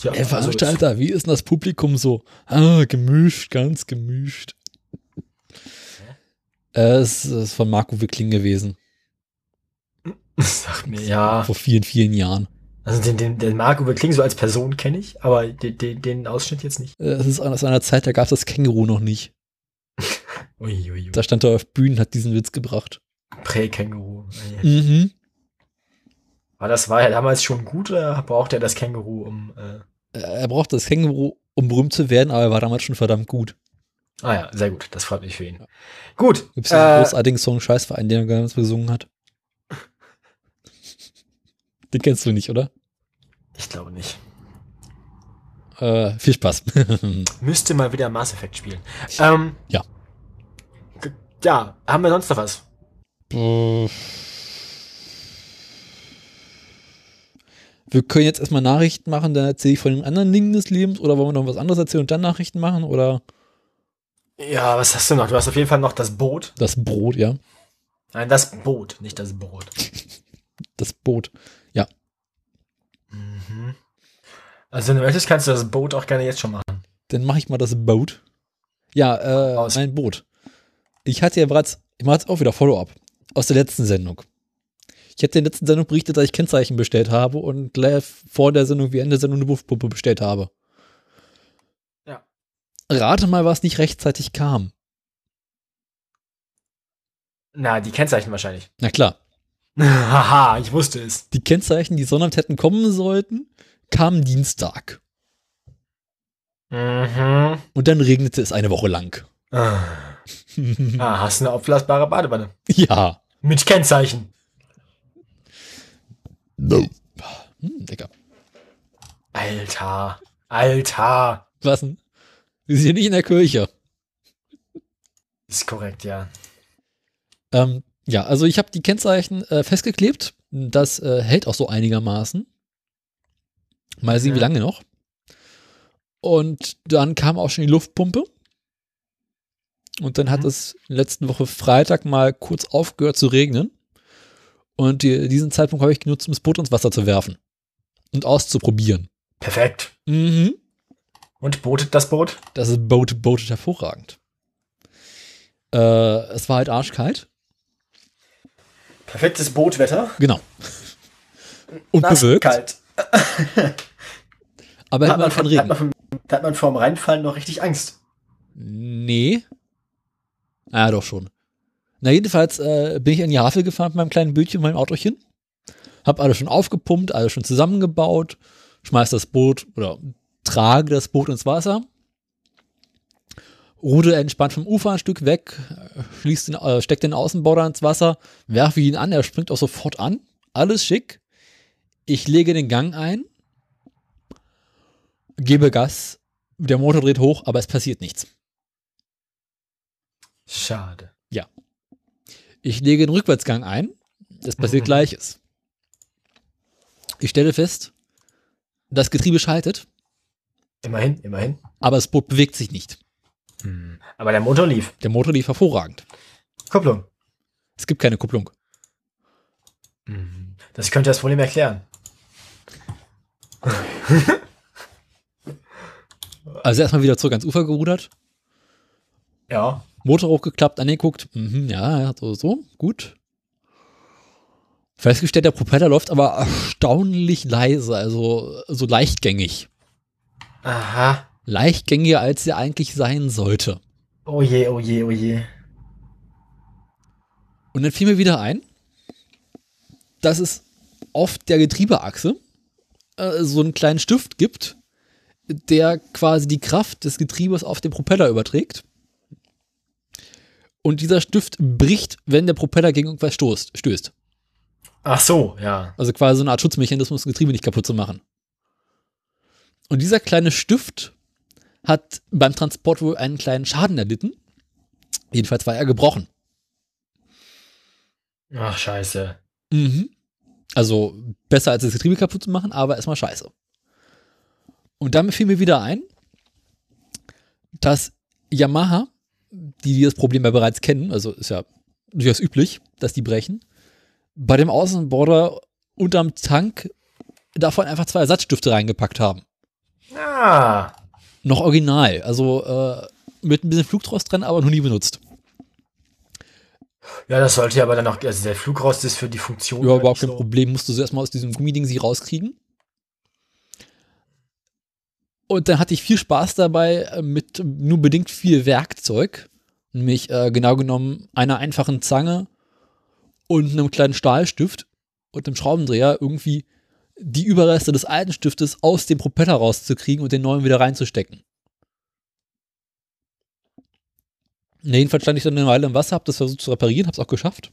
Ja, Ey, also Veranstalter, wie ist denn das Publikum so? Ah, gemischt, ganz gemischt. Äh, es ist von Marco Wickling gewesen. Sag mir, ja. Vor vielen, vielen Jahren. Also den, den, den Marco Bekling so als Person kenne ich, aber den, den, den Ausschnitt jetzt nicht. Äh, Es ist aus einer Zeit, da gab es das Känguru noch nicht. Ui, ui, ui. Da stand er auf Bühnen, hat diesen Witz gebracht. Prä-Känguru. Mhm. Aber das war ja damals schon gut oder brauchte er das Känguru, um. Äh Er brauchte das Känguru, um berühmt zu werden, aber er war damals schon verdammt gut. ah ja, sehr gut. Das freut mich für ihn. Gut. Gibt es einen Äh, großartigen Song Scheißverein, den er damals gesungen hat? Den kennst du nicht, oder? ich glaube nicht. Äh, viel Spaß. Müsste mal wieder Mass Effect spielen. Ähm, Ja. Ja, haben wir sonst noch was? Wir können jetzt erstmal Nachrichten machen, dann erzähle ich von den anderen Dingen des Lebens oder wollen wir noch was anderes erzählen und dann Nachrichten machen oder Ja, was hast du noch? Du hast auf jeden Fall noch das Boot. das Brot, ja? Nein, das Boot, nicht das Brot. Das Boot. Ja. Mhm. Also wenn du möchtest, kannst du das Boot auch gerne jetzt schon machen. Dann mache ich mal das Boot. Ja, äh, mein Boot. Ich hatte ja bereits, ich mache jetzt auch wieder Follow-up aus der letzten Sendung. Ich hatte in der letzten Sendung berichtet, dass ich Kennzeichen bestellt habe und gleich vor der Sendung wie Ende der Sendung eine Wurfpuppe bestellt habe. Ja. Rate mal, was nicht rechtzeitig kam. Na, die Kennzeichen wahrscheinlich. Na klar. Haha, ich wusste es. Die Kennzeichen, die Sonnabend hätten kommen sollten, kamen Dienstag. Mhm. Und dann regnete es eine Woche lang. Ah, Ah, hast eine aufblasbare Badewanne. ja. Mit Kennzeichen. No. Hm, lecker. Alter. Alter. Was denn? Wir sind hier nicht in der Kirche. Ist korrekt, ja. Ähm, ja, also ich habe die Kennzeichen äh, festgeklebt. Das äh, hält auch so einigermaßen. Mal sehen, wie Mhm. lange noch. Und dann kam auch schon die Luftpumpe. Und dann hat Mhm. es letzte Woche Freitag mal kurz aufgehört zu regnen. Und die, diesen Zeitpunkt habe ich genutzt, um das Boot ins Wasser zu werfen. Und auszuprobieren. Perfekt. Mhm. Und bootet das Boot? Das Boot boatet hervorragend. Äh, es war halt arschkalt. Perfektes Bootwetter. Genau. Und Nass, bewölkt. kalt. Aber hat, man von, da, hat Regen. man vom, hat man vorm Reinfallen noch richtig Angst. Nee. Ah, doch schon. Na, jedenfalls äh, bin ich an die Havel gefahren mit meinem kleinen Bötchen, meinem Autochen. Hab alles schon aufgepumpt, alles schon zusammengebaut, schmeiß das Boot oder trage das Boot ins Wasser, ruder entspannt vom Ufer ein Stück weg, schließt den, äh, steckt den Außenborder ins Wasser, werfe ihn an, er springt auch sofort an, alles schick. Ich lege den Gang ein, gebe Gas, der Motor dreht hoch, aber es passiert nichts. Schade. Ich lege den Rückwärtsgang ein. Es passiert Mhm. Gleiches. Ich stelle fest, das Getriebe schaltet, Immerhin, immerhin. aber das Boot bewegt sich nicht. Hm. Aber der Motor lief. Der Motor lief hervorragend. Kupplung. Es gibt keine Kupplung. Mhm. Das könnte das Problem erklären. Also erstmal wieder zurück ans Ufer gerudert, Ja. Motor hochgeklappt, angeguckt. Mhm, ja, ja, so, so, gut. Festgestellt, der Propeller läuft aber erstaunlich leise, also so leichtgängig. Aha. Leichtgängiger, als er eigentlich sein sollte. Oh je, oh je, oh je. Und dann fiel mir wieder ein, dass es auf der Getriebeachse äh, so einen kleinen Stift gibt, der quasi die Kraft des Getriebes auf den Propeller überträgt. Und dieser Stift bricht, wenn der Propeller gegen irgendwas stoßt, stößt. Ach so, ja. Also quasi so eine Art Schutzmechanismus, das Getriebe nicht kaputt zu machen. Und dieser kleine Stift hat beim Transport wohl einen kleinen Schaden erlitten. Jedenfalls war er gebrochen. Ach, scheiße. Mhm. Also besser als das Getriebe kaputt zu machen, aber erstmal scheiße. Und damit fiel mir wieder ein, dass Yamaha, die das Problem ja bereits kennen, also ist ja durchaus üblich, dass die brechen, bei dem Außenborder unterm Tank davon einfach zwei Ersatzstifte reingepackt haben. Ah. Noch original, also äh, mit ein bisschen Flugtrost dran, aber noch nie benutzt. Ja, das sollte ja aber dann auch, also der Flugrost ist für die Funktion. Ja, halt überhaupt nicht kein Problem, musst du sie erstmal aus diesem Gummiding sie rauskriegen. Und dann hatte ich viel Spaß dabei äh, mit nur bedingt viel Werkzeug. Nämlich äh, genau genommen einer einfachen Zange und einem kleinen Stahlstift und einem Schraubendreher irgendwie die Überreste des alten Stiftes aus dem Propeller rauszukriegen und den neuen wieder reinzustecken. Na, jedenfalls stand ich dann eine Weile im Wasser, hab das versucht zu reparieren, hab's auch geschafft.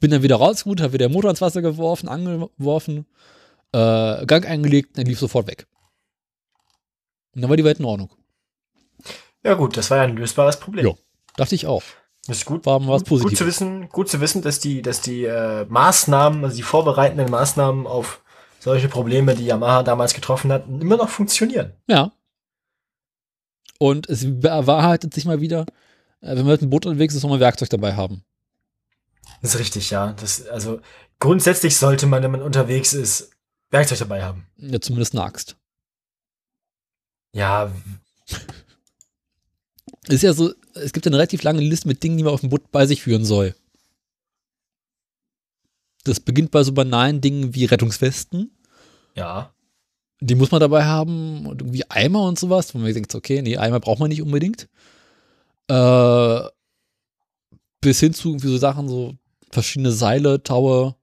Bin dann wieder rausgeruht, hab wieder den Motor ins Wasser geworfen, angeworfen, äh, Gang eingelegt, dann lief sofort weg. Und dann war die Welt in Ordnung. Ja, gut, das war ja ein lösbares Problem. Jo. Dachte ich auch. Das ist gut. War was gut, gut Positives. zu wissen, gut zu wissen, dass die, dass die äh, Maßnahmen, also die vorbereitenden Maßnahmen auf solche Probleme, die Yamaha damals getroffen hat, immer noch funktionieren. Ja. Und es bewahrheitet sich mal wieder, äh, wenn wir mit dem Boot unterwegs sind, nochmal Werkzeug dabei haben. Das ist richtig, ja. Das, also grundsätzlich sollte man, wenn man unterwegs ist, Werkzeug dabei haben. Ja, zumindest eine Axt. Ja, Ist ja so, es gibt eine relativ lange Liste mit Dingen, die man auf dem Boot bei sich führen soll. Das beginnt bei so banalen Dingen wie Rettungswesten. ja. Die muss man dabei haben und irgendwie Eimer und sowas, wo man denkt, okay, nee, Eimer braucht man nicht unbedingt. Äh, bis hin zu irgendwie so Sachen, so verschiedene Seile, Taue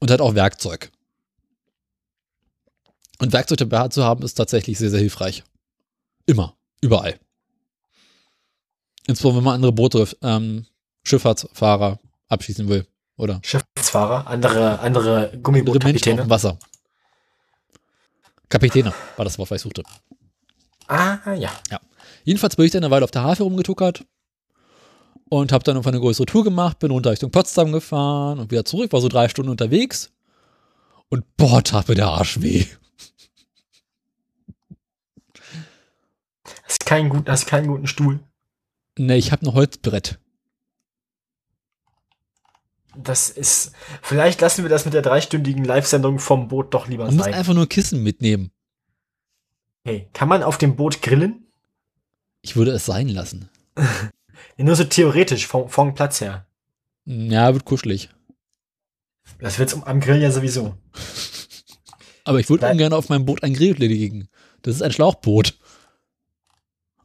und halt auch Werkzeug. Und Werkzeug dabei zu haben, ist tatsächlich sehr, sehr hilfreich. Immer. Überall. Insbesondere, wenn man andere Boote, ähm, Schifffahrtsfahrer abschießen will. Oder Schiffsfahrer, andere, andere andere Gummibootkapitäne. dem Wasser. Kapitäne war das Wort, was ich suchte. Ah, ja. Jedenfalls bin ich dann eine Weile auf der Havel rumgetuckert und habe dann auf eine größere Tour gemacht, bin runter Richtung Potsdam gefahren und wieder zurück, war so drei Stunden unterwegs und boah, tat mir der Arsch weh. Hast keinen guten, hast keinen guten Stuhl. Ne, ich habe ein Holzbrett. Das ist, vielleicht lassen wir das mit der dreistündigen Live-Sendung vom Boot doch lieber Man muss sein. einfach nur Kissen mitnehmen. Hey, kann man auf dem Boot grillen? Ich würde es sein lassen. Nur so theoretisch, vom, vom Platz her. Ja, wird kuschelig. Das wird's am Grill ja sowieso. Aber ich würde ungern auf meinem Boot ein Grill legen. Das ist ein Schlauchboot.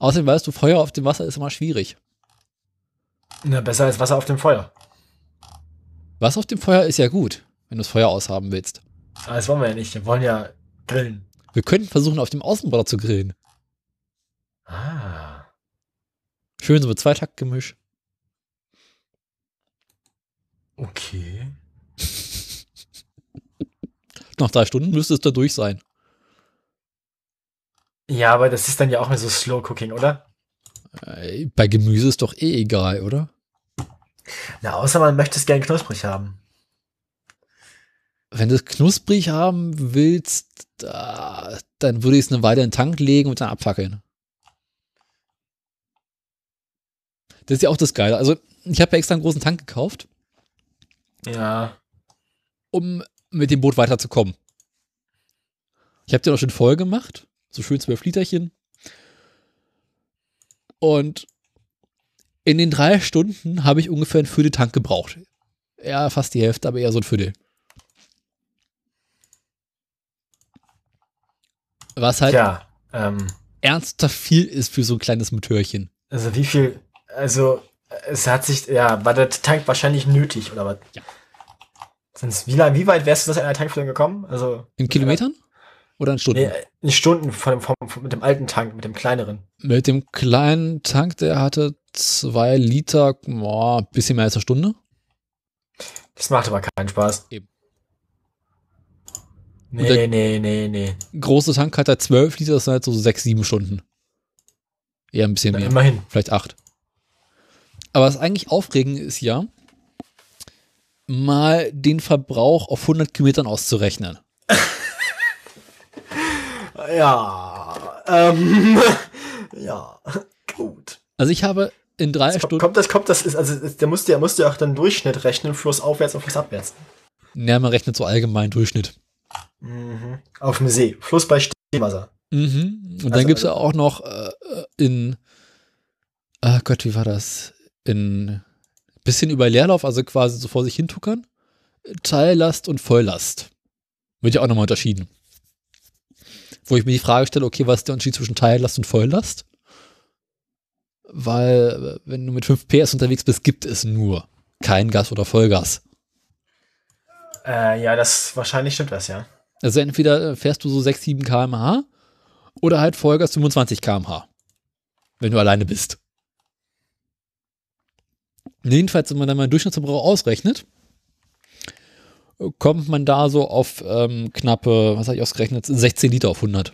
Außerdem weißt du, Feuer auf dem Wasser ist immer schwierig. Na, besser als Wasser auf dem Feuer. Was auf dem Feuer ist ja gut. wenn du das Feuer aushaben willst. Aber das wollen wir ja nicht. Wir wollen ja grillen. Wir könnten versuchen, auf dem Außenborder zu grillen. Ah. Schön so mit Zweitaktgemisch. Okay. Nach drei Stunden müsste es da durch sein. Ja, aber das ist dann ja auch mehr so Slow Cooking, oder? Äh, Bei Gemüse ist doch eh egal, oder? Na, außer man möchte es gern knusprig haben. Wenn du es knusprig haben willst, da, dann würde ich es eine Weile in den Tank legen und dann abfackeln. Das ist ja auch das Geile. Also, ich habe ja extra einen großen Tank gekauft, Ja. um mit dem Boot weiterzukommen. Ich habe den auch schon voll gemacht. So schön zwölf Literchen. Und in den drei Stunden habe ich ungefähr ein Viertel Tank gebraucht. Ja, fast die Hälfte, aber eher so ein Viertel. Was halt Tja, ähm, ernsthaft viel ist für so ein kleines Motörchen. also wie viel, also es hat sich, ja, war der Tank wahrscheinlich nötig, oder was? Ja. Sonst, wie, lang, wie weit wärst du das in einer Tankfüllung gekommen? Also, In Kilometern? Oder in Stunden? nee, in Stunden von, vom, vom, mit dem alten Tank, mit dem kleineren. Mit dem kleinen Tank, der hatte zwei Liter, boah, bisschen mehr als eine Stunde. Das macht aber keinen Spaß. Eben. Nee, der- nee, nee, nee. Große Tank hat er zwölf Liter, das sind halt so sechs, sieben Stunden. Eher ein bisschen Na, mehr. immerhin. Vielleicht acht. Aber was eigentlich aufregend ist ja, mal den Verbrauch auf 100 Kilometern auszurechnen. Ja, ähm, ja, gut. Also ich habe in drei Das Stunden, kommt das, kommt das, ist, also, der musste ja, musste ja auch dann Durchschnitt rechnen, Fluss aufwärts und Fluss abwärts. ne, man rechnet so allgemein Durchschnitt. Mhm. Auf dem See. Fluss bei Stehwasser. Mhm. Und dann Also- gibt es ja auch noch äh, in, ah Gott, wie war das? In bisschen über Leerlauf, also quasi so vor sich hintuckern. Teillast und Volllast. Wird ja auch nochmal unterschieden. Wo ich mir die Frage stelle, okay, was ist der Unterschied zwischen Teillast und Volllast? Weil, wenn du mit 5 PS unterwegs bist, gibt es nur kein Gas oder Vollgas. Äh, ja, das, wahrscheinlich stimmt das, ja. Also entweder äh, fährst du so 6, 7 km/h oder halt Vollgas 25 km/h. Wenn du alleine bist. Jedenfalls, wenn man dann mal einen Durchschnittsverbrauch ausrechnet, kommt man da so auf ähm, knappe, was habe ich ausgerechnet, 16 Liter auf 100.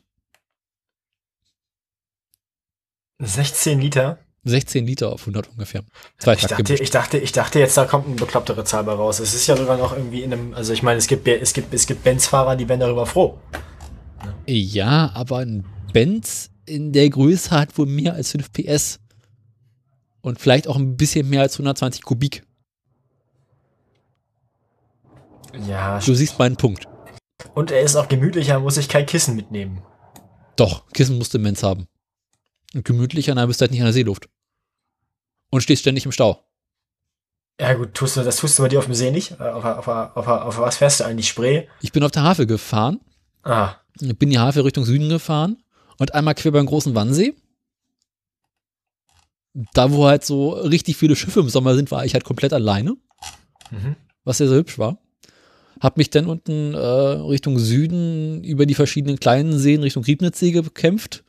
16 Liter. 16 Liter auf 100 ungefähr. Zwei Ich dachte, gemischt. ich dachte, ich dachte jetzt, da kommt eine beklopptere Zahl bei raus. Es ist ja sogar noch irgendwie in einem, also ich meine, es gibt, es gibt, es gibt Benz-Fahrer, die werden darüber froh. Ja, aber ein Benz in der Größe hat wohl mehr als 5 PS. Und vielleicht auch ein bisschen mehr als 120 Kubik. Ja, Du siehst meinen Punkt. und er ist auch gemütlicher, muss ich kein Kissen mitnehmen. Doch, Kissen musst du Mensch haben. Und gemütlicher, dann bist du halt nicht an der Seeluft. Und stehst ständig im Stau. Ja gut, tust du, das tust du bei dir auf dem See nicht. Äh, Auf, auf, auf, auf, was fährst du eigentlich? Spree? Ich bin auf der Havel gefahren, Ah, bin die Havel Richtung Süden gefahren und einmal quer beim großen Wannsee. Da, wo halt so richtig viele Schiffe im Sommer sind, war ich halt komplett alleine, mhm. was sehr, sehr hübsch war. Hab mich dann unten äh, Richtung Süden über die verschiedenen kleinen Seen Richtung Riebnitzsee gekämpft.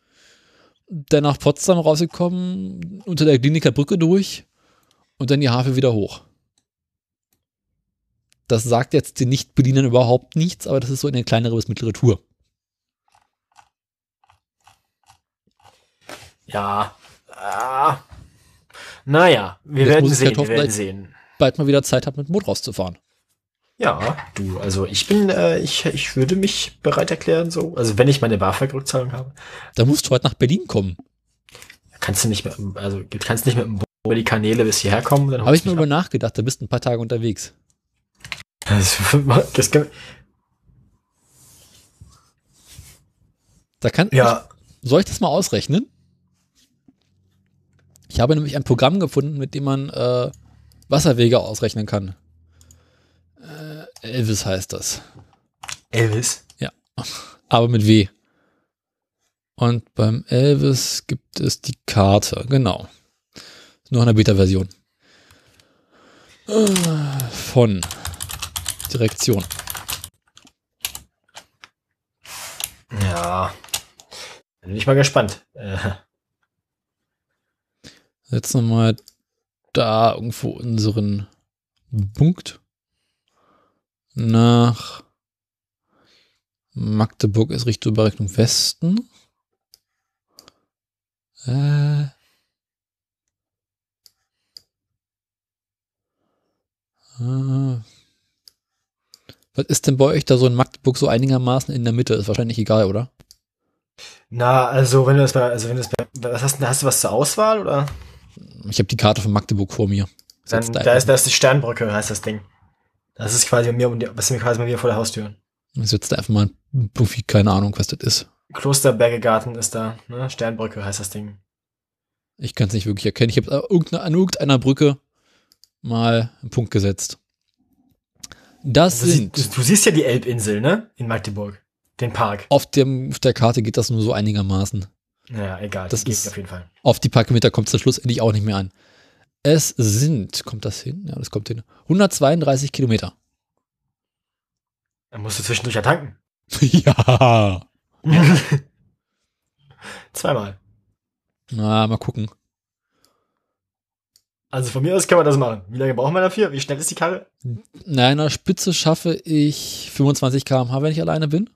Dann nach Potsdam rausgekommen, unter der Kliniker Brücke durch und dann die Havel wieder hoch. Das sagt jetzt den Nicht-Berlinern überhaupt nichts, aber das ist so eine kleinere bis mittlere Tour. Ja. Ah. Naja, wir Jetzt werden sehen, wir werden sehen. Bald mal wieder Zeit habe, mit dem Boot rauszufahren. Ja, du, also ich bin, äh, ich, ich würde mich bereit erklären, so. Also wenn ich meine BAföG-Rückzahlung habe, Da musst du heute nach Berlin kommen. kannst du nicht mit, also kannst nicht mit dem Boot über die Kanäle bis hierher kommen. Dann Habe ich mir über nachgedacht, da bist du ein paar Tage unterwegs. Das, das kann, Da kann, ja, Soll ich das mal ausrechnen? Ich habe nämlich ein Programm gefunden, mit dem man äh, Wasserwege ausrechnen kann. Elvis heißt das. Elvis? Ja. Aber mit W. Und beim Elvis gibt es die Karte, genau. Nur in der Beta-Version. Von Direktion. Ja. Bin ich mal gespannt. Äh. Setzen wir mal da irgendwo unseren Punkt nach Magdeburg ist Richtung Berechnung Westen. Äh. Ah. Was ist denn bei euch da so in Magdeburg so einigermaßen in der Mitte? Ist wahrscheinlich egal, oder? na, also wenn du das bei, also wenn du das bei, was hast, du- hast du was zur Auswahl oder? Ich habe die Karte von Magdeburg vor mir. Dann, da, da ist, da ist die Sternbrücke, heißt das Ding. Das ist quasi bei mir, das ist quasi bei mir vor der Haustür. Ich setze da einfach mal ein Profi, keine Ahnung, was das ist. Klosterbergegarten ist da, ne? Sternbrücke heißt das Ding. Ich kann es nicht wirklich erkennen. Ich habe an irgendeiner Brücke mal einen Punkt gesetzt. Das Du, sind, du, du siehst ja die Elbinsel, ne? In Magdeburg. Den Park. auf, dem, auf der Karte geht das nur so einigermaßen. Ja, egal. Das ist- Gegend auf jeden Fall. Auf die Parkmeter kommt es dann schlussendlich auch nicht mehr an. Es sind, kommt das hin? Ja, das kommt hin. 132 Kilometer. Dann musst du zwischendurch ja tanken. ja. Zweimal. Na, mal gucken. Also von mir aus kann man das machen. Wie lange brauchen wir dafür? Wie schnell ist die Karre? Na, in der Spitze schaffe ich 25 km/h, wenn ich alleine bin.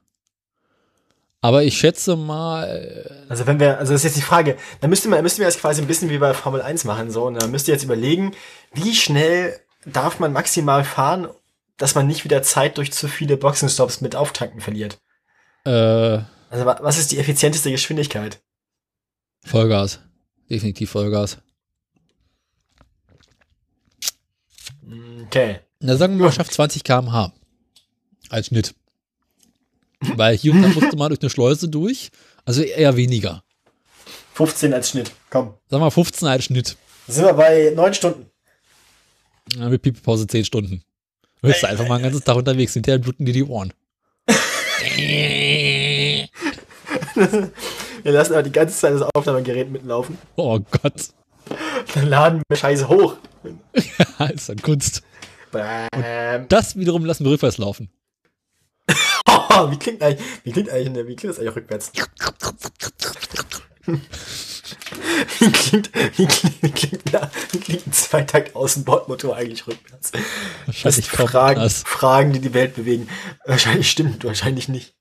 Aber ich schätze mal, äh, Also wenn wir, also das ist jetzt die Frage, dann müssten wir, müssten wir das quasi ein bisschen wie bei Formel 1 machen, so, und dann müsst ihr jetzt überlegen, wie schnell darf man maximal fahren, dass man nicht wieder Zeit durch zu viele Boxenstops mit Auftanken verliert. äh, Also wa- was ist die effizienteste Geschwindigkeit? Vollgas. Definitiv Vollgas. Okay. Na, sagen wir mal, schafft 20 km/h. Als Schnitt. Weil hier und da musste man durch eine Schleuse durch. Also eher weniger. 15 als Schnitt. Komm. Wir mal 15 als Schnitt. Sind wir bei 9 Stunden. Dann mit Pipi-Pause 10 Stunden. Du bist einfach mal einen ganzen Tag unterwegs, hinterher bluten dir die Ohren. Wir lassen aber die ganze Zeit das Aufnahmegerät mitlaufen. Oh Gott. Dann laden wir Scheiße hoch. ist dann Kunst. Bäm. Das wiederum lassen wir rückwärts laufen. Wie klingt eigentlich, wie klingt eigentlich, wie klingt das eigentlich rückwärts? Wie klingt, wie klingt, wie klingt, na, wie klingt ein Zweitakt Außenbordmotor eigentlich rückwärts? Das Wahrscheinlich kaum Fragen, anders. Fragen, die die Welt bewegen. Wahrscheinlich stimmt, wahrscheinlich nicht.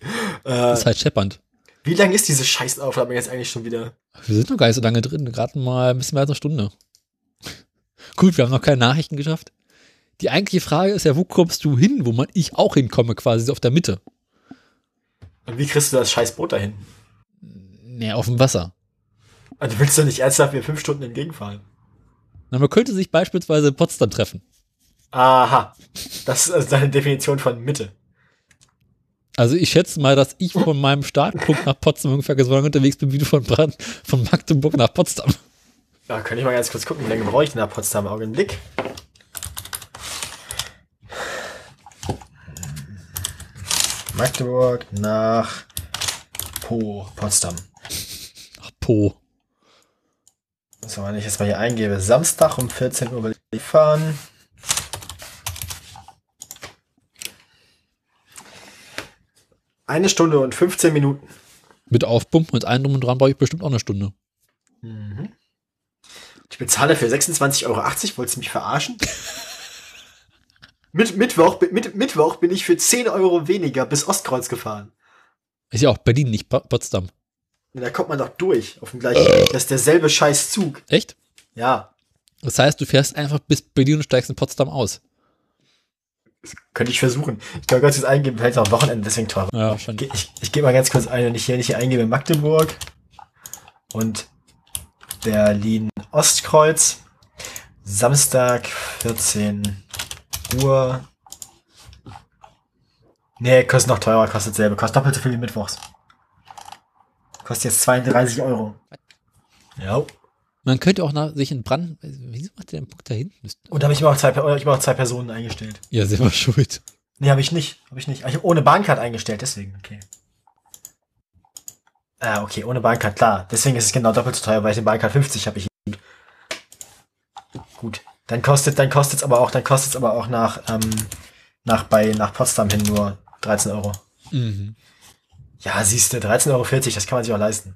Äh, Das ist halt scheppernd. wie lang ist diese Scheißaufnahme jetzt eigentlich schon wieder? Wir sind noch gar nicht so lange drin. Gerade mal ein bisschen mehr als eine Stunde. Gut, wir haben noch keine Nachrichten geschafft. Die eigentliche Frage ist ja, wo kommst du hin, wo man ich auch hinkomme, quasi auf der Mitte. Und wie kriegst du das Scheißboot dahin? Nee, auf dem Wasser. Also du willst doch nicht ernsthaft mir fünf Stunden entgegenfahren. Na, man könnte sich beispielsweise in Potsdam treffen. Aha. Das ist also deine Definition von Mitte. Also ich schätze mal, dass ich von meinem Startpunkt nach Potsdam ungefähr so lange unterwegs bin, wie du von, Brand, von Magdeburg nach Potsdam. Ja, kann ich mal ganz kurz gucken, wie lange brauche ich denn nach Potsdam? Augenblick. Magdeburg nach Po, Potsdam. Ach, Po. So, wenn ich jetzt mal hier eingebe, Samstag um 14 Uhr will ich fahren. Eine Stunde und 15 Minuten. Mit Aufpumpen, mit allem drum und dran brauche ich bestimmt auch eine Stunde. Ich bezahle für 26,80 Euro. Wolltest du mich verarschen? mit, Mittwoch, mit, Mittwoch bin ich für 10 Euro weniger bis Ostkreuz gefahren. Ist ja auch Berlin, nicht Po- Potsdam. Da kommt man doch durch auf dem gleichen. Das ist derselbe scheiß Zug. Echt? Ja, Das heißt, du fährst einfach bis Berlin und steigst in Potsdam aus. könnte ich versuchen. Ich kann ganz kurz eingeben, vielleicht auch am Wochenende, deswegen teurer. Ja, Ich, wahrscheinlich. ich, ich gebe mal ganz kurz ein, wenn ich hier nicht hier eingebe, Magdeburg und Berlin Ostkreuz. Samstag 14 Uhr. Nee, kostet noch teurer, kostet selbe, kostet doppelt so viel wie Mittwochs. Kostet jetzt 32 Euro. Ja. Man könnte auch nach, sich in Brand. Wieso macht der den Punkt da hinten? Und da habe ich immer auch zwei, ich auch zwei Personen eingestellt. Ja, selber schuld. Nee, habe ich nicht. Habe ich nicht. Ah, Ich habe ohne Bahncard eingestellt, deswegen, okay. Ah, okay, ohne Bahncard, klar. Deswegen ist es genau doppelt so teuer, weil ich den Bahncard 50 habe ich. Dann kostet, dann kostet's aber auch, dann kostet's aber auch nach, ähm, nach bei, nach Potsdam hin nur 13 Euro. Mhm. Ja, siehst du, 13,40 Euro, das kann man sich auch leisten.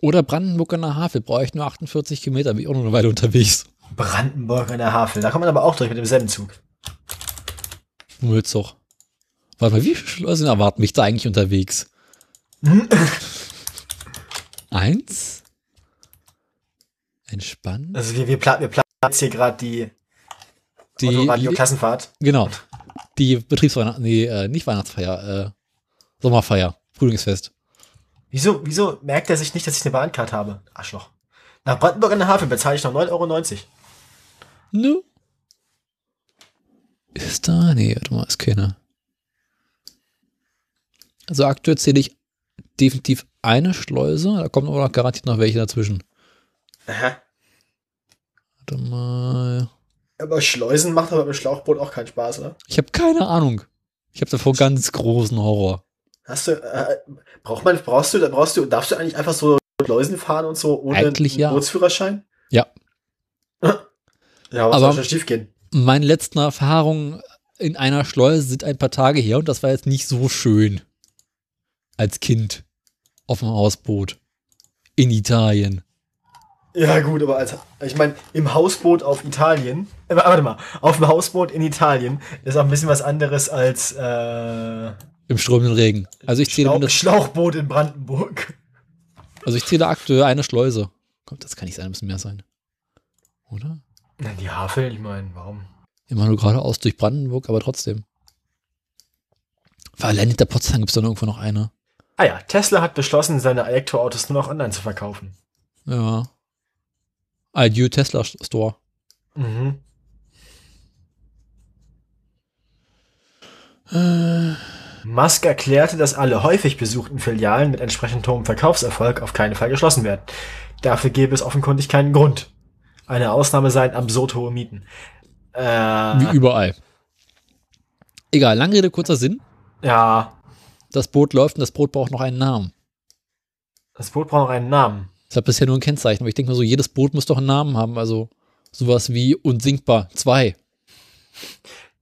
Oder Brandenburg an der Havel, brauche ich nur 48 Kilometer, bin ich auch noch eine Weile unterwegs. Brandenburg an der Havel, da kann man aber auch durch mit demselben Zug. Müllzug. Warte mal, wie viele Schleusen erwarten mich da eigentlich unterwegs? Eins? Entspannt. Also wir, wir, pla wir planen jetzt hier gerade die, Die, Radio-Klassenfahrt. genau. Die Betriebsweihnacht, nee, äh, nicht Weihnachtsfeier, äh, Sommerfeier, Frühlingsfest. Wieso, wieso merkt er sich nicht, dass ich eine Bahncard habe? Arschloch. Nach Brandenburg an der Havel bezahle ich noch 9,90 Euro. Nö. Ist da? Nee, warte mal, ist keiner. Also aktuell zähle ich definitiv eine Schleuse, da kommt aber noch garantiert noch welche dazwischen. Aha. Warte mal. Aber Schleusen macht aber mit Schlauchboot auch keinen Spaß, oder? Ich habe keine Ahnung. Ich habe davor ganz großen Horror. Hast du, äh, braucht man, brauchst du, brauchst du, darfst du eigentlich einfach so Schleusen fahren und so ohne Eigentlich ja. Bootsführerschein? Ja. Ja, was Aber- soll schon schief gehen? Meine letzten Erfahrungen in einer Schleuse sind ein paar Tage her und das war jetzt nicht so schön. Als Kind. Auf dem Hausboot. In Italien. Ja, gut, aber als, ich meine, im Hausboot auf Italien, äh, warte mal, auf dem Hausboot in Italien ist auch ein bisschen was anderes als, äh, Im strömenden Regen. Also ich zähle Schlau mindestens Schlauchboot in Brandenburg. Also ich zähle aktuell eine Schleuse. Kommt, das kann nicht sein, müssen mehr sein. Oder? Na, die Havel, ich meine, warum? Immer nur geradeaus durch Brandenburg, aber trotzdem. Weil allein hinter Potsdam gibt es dann irgendwo noch eine. Ah ja, Tesla hat beschlossen, seine Elektroautos nur noch online zu verkaufen. Ja. Adieu Tesla Store. Mhm. Musk erklärte, dass alle häufig besuchten Filialen mit entsprechend hohem Verkaufserfolg auf keinen Fall geschlossen werden. Dafür gäbe es offenkundig keinen Grund. Eine Ausnahme seien absurd hohe Mieten. Äh, Wie überall. Egal, lange Rede, kurzer Sinn. ja, Das Boot läuft und das Boot braucht noch einen Namen. das Boot braucht noch einen Namen. Das hat bisher nur ein Kennzeichen, aber ich denke mal so, jedes Boot muss doch einen Namen haben. Also sowas wie Unsinkbar 2.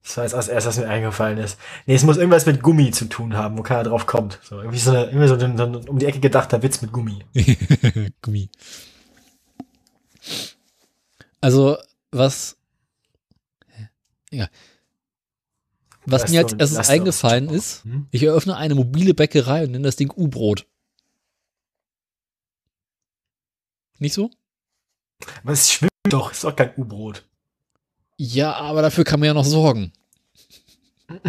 Das war jetzt als erstes, was mir eingefallen ist. Nee, es muss irgendwas mit Gummi zu tun haben, wo keiner drauf kommt. So, irgendwie so, eine, irgendwie so ein, so ein um die Ecke gedachter Witz mit Gummi. Gummi. Also, was. Egal. Was Lass mir als erstes eingefallen ist, Hm? ich eröffne eine mobile Bäckerei und nenne das Ding U-Brot. Nicht so? Aber es schwimmt doch, ist doch kein U-Brot. Ja, aber dafür kann man ja noch sorgen.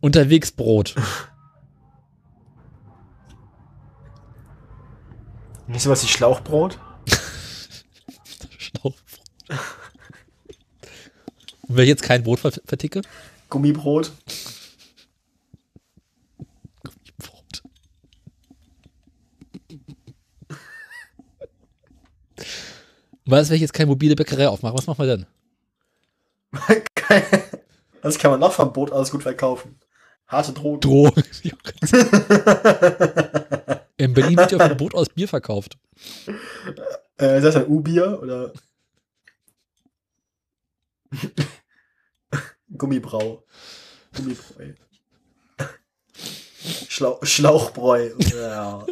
Unterwegs Brot. Nicht sowas wie Schlauchbrot? Schlauchbrot. Und wenn ich jetzt kein Brot ver- verticke? Gummibrot? Was, wenn ich jetzt keine mobile Bäckerei aufmache? Was machen wir denn? Das kann man noch vom Boot aus gut verkaufen. Harte Drogen. Drogen. In Berlin wird ja auf dem Boot aus Bier verkauft. Äh, ist das ein U-Bier oder? Gummibrau. Gummibräu. Schlau Schlauchbräu. Ja.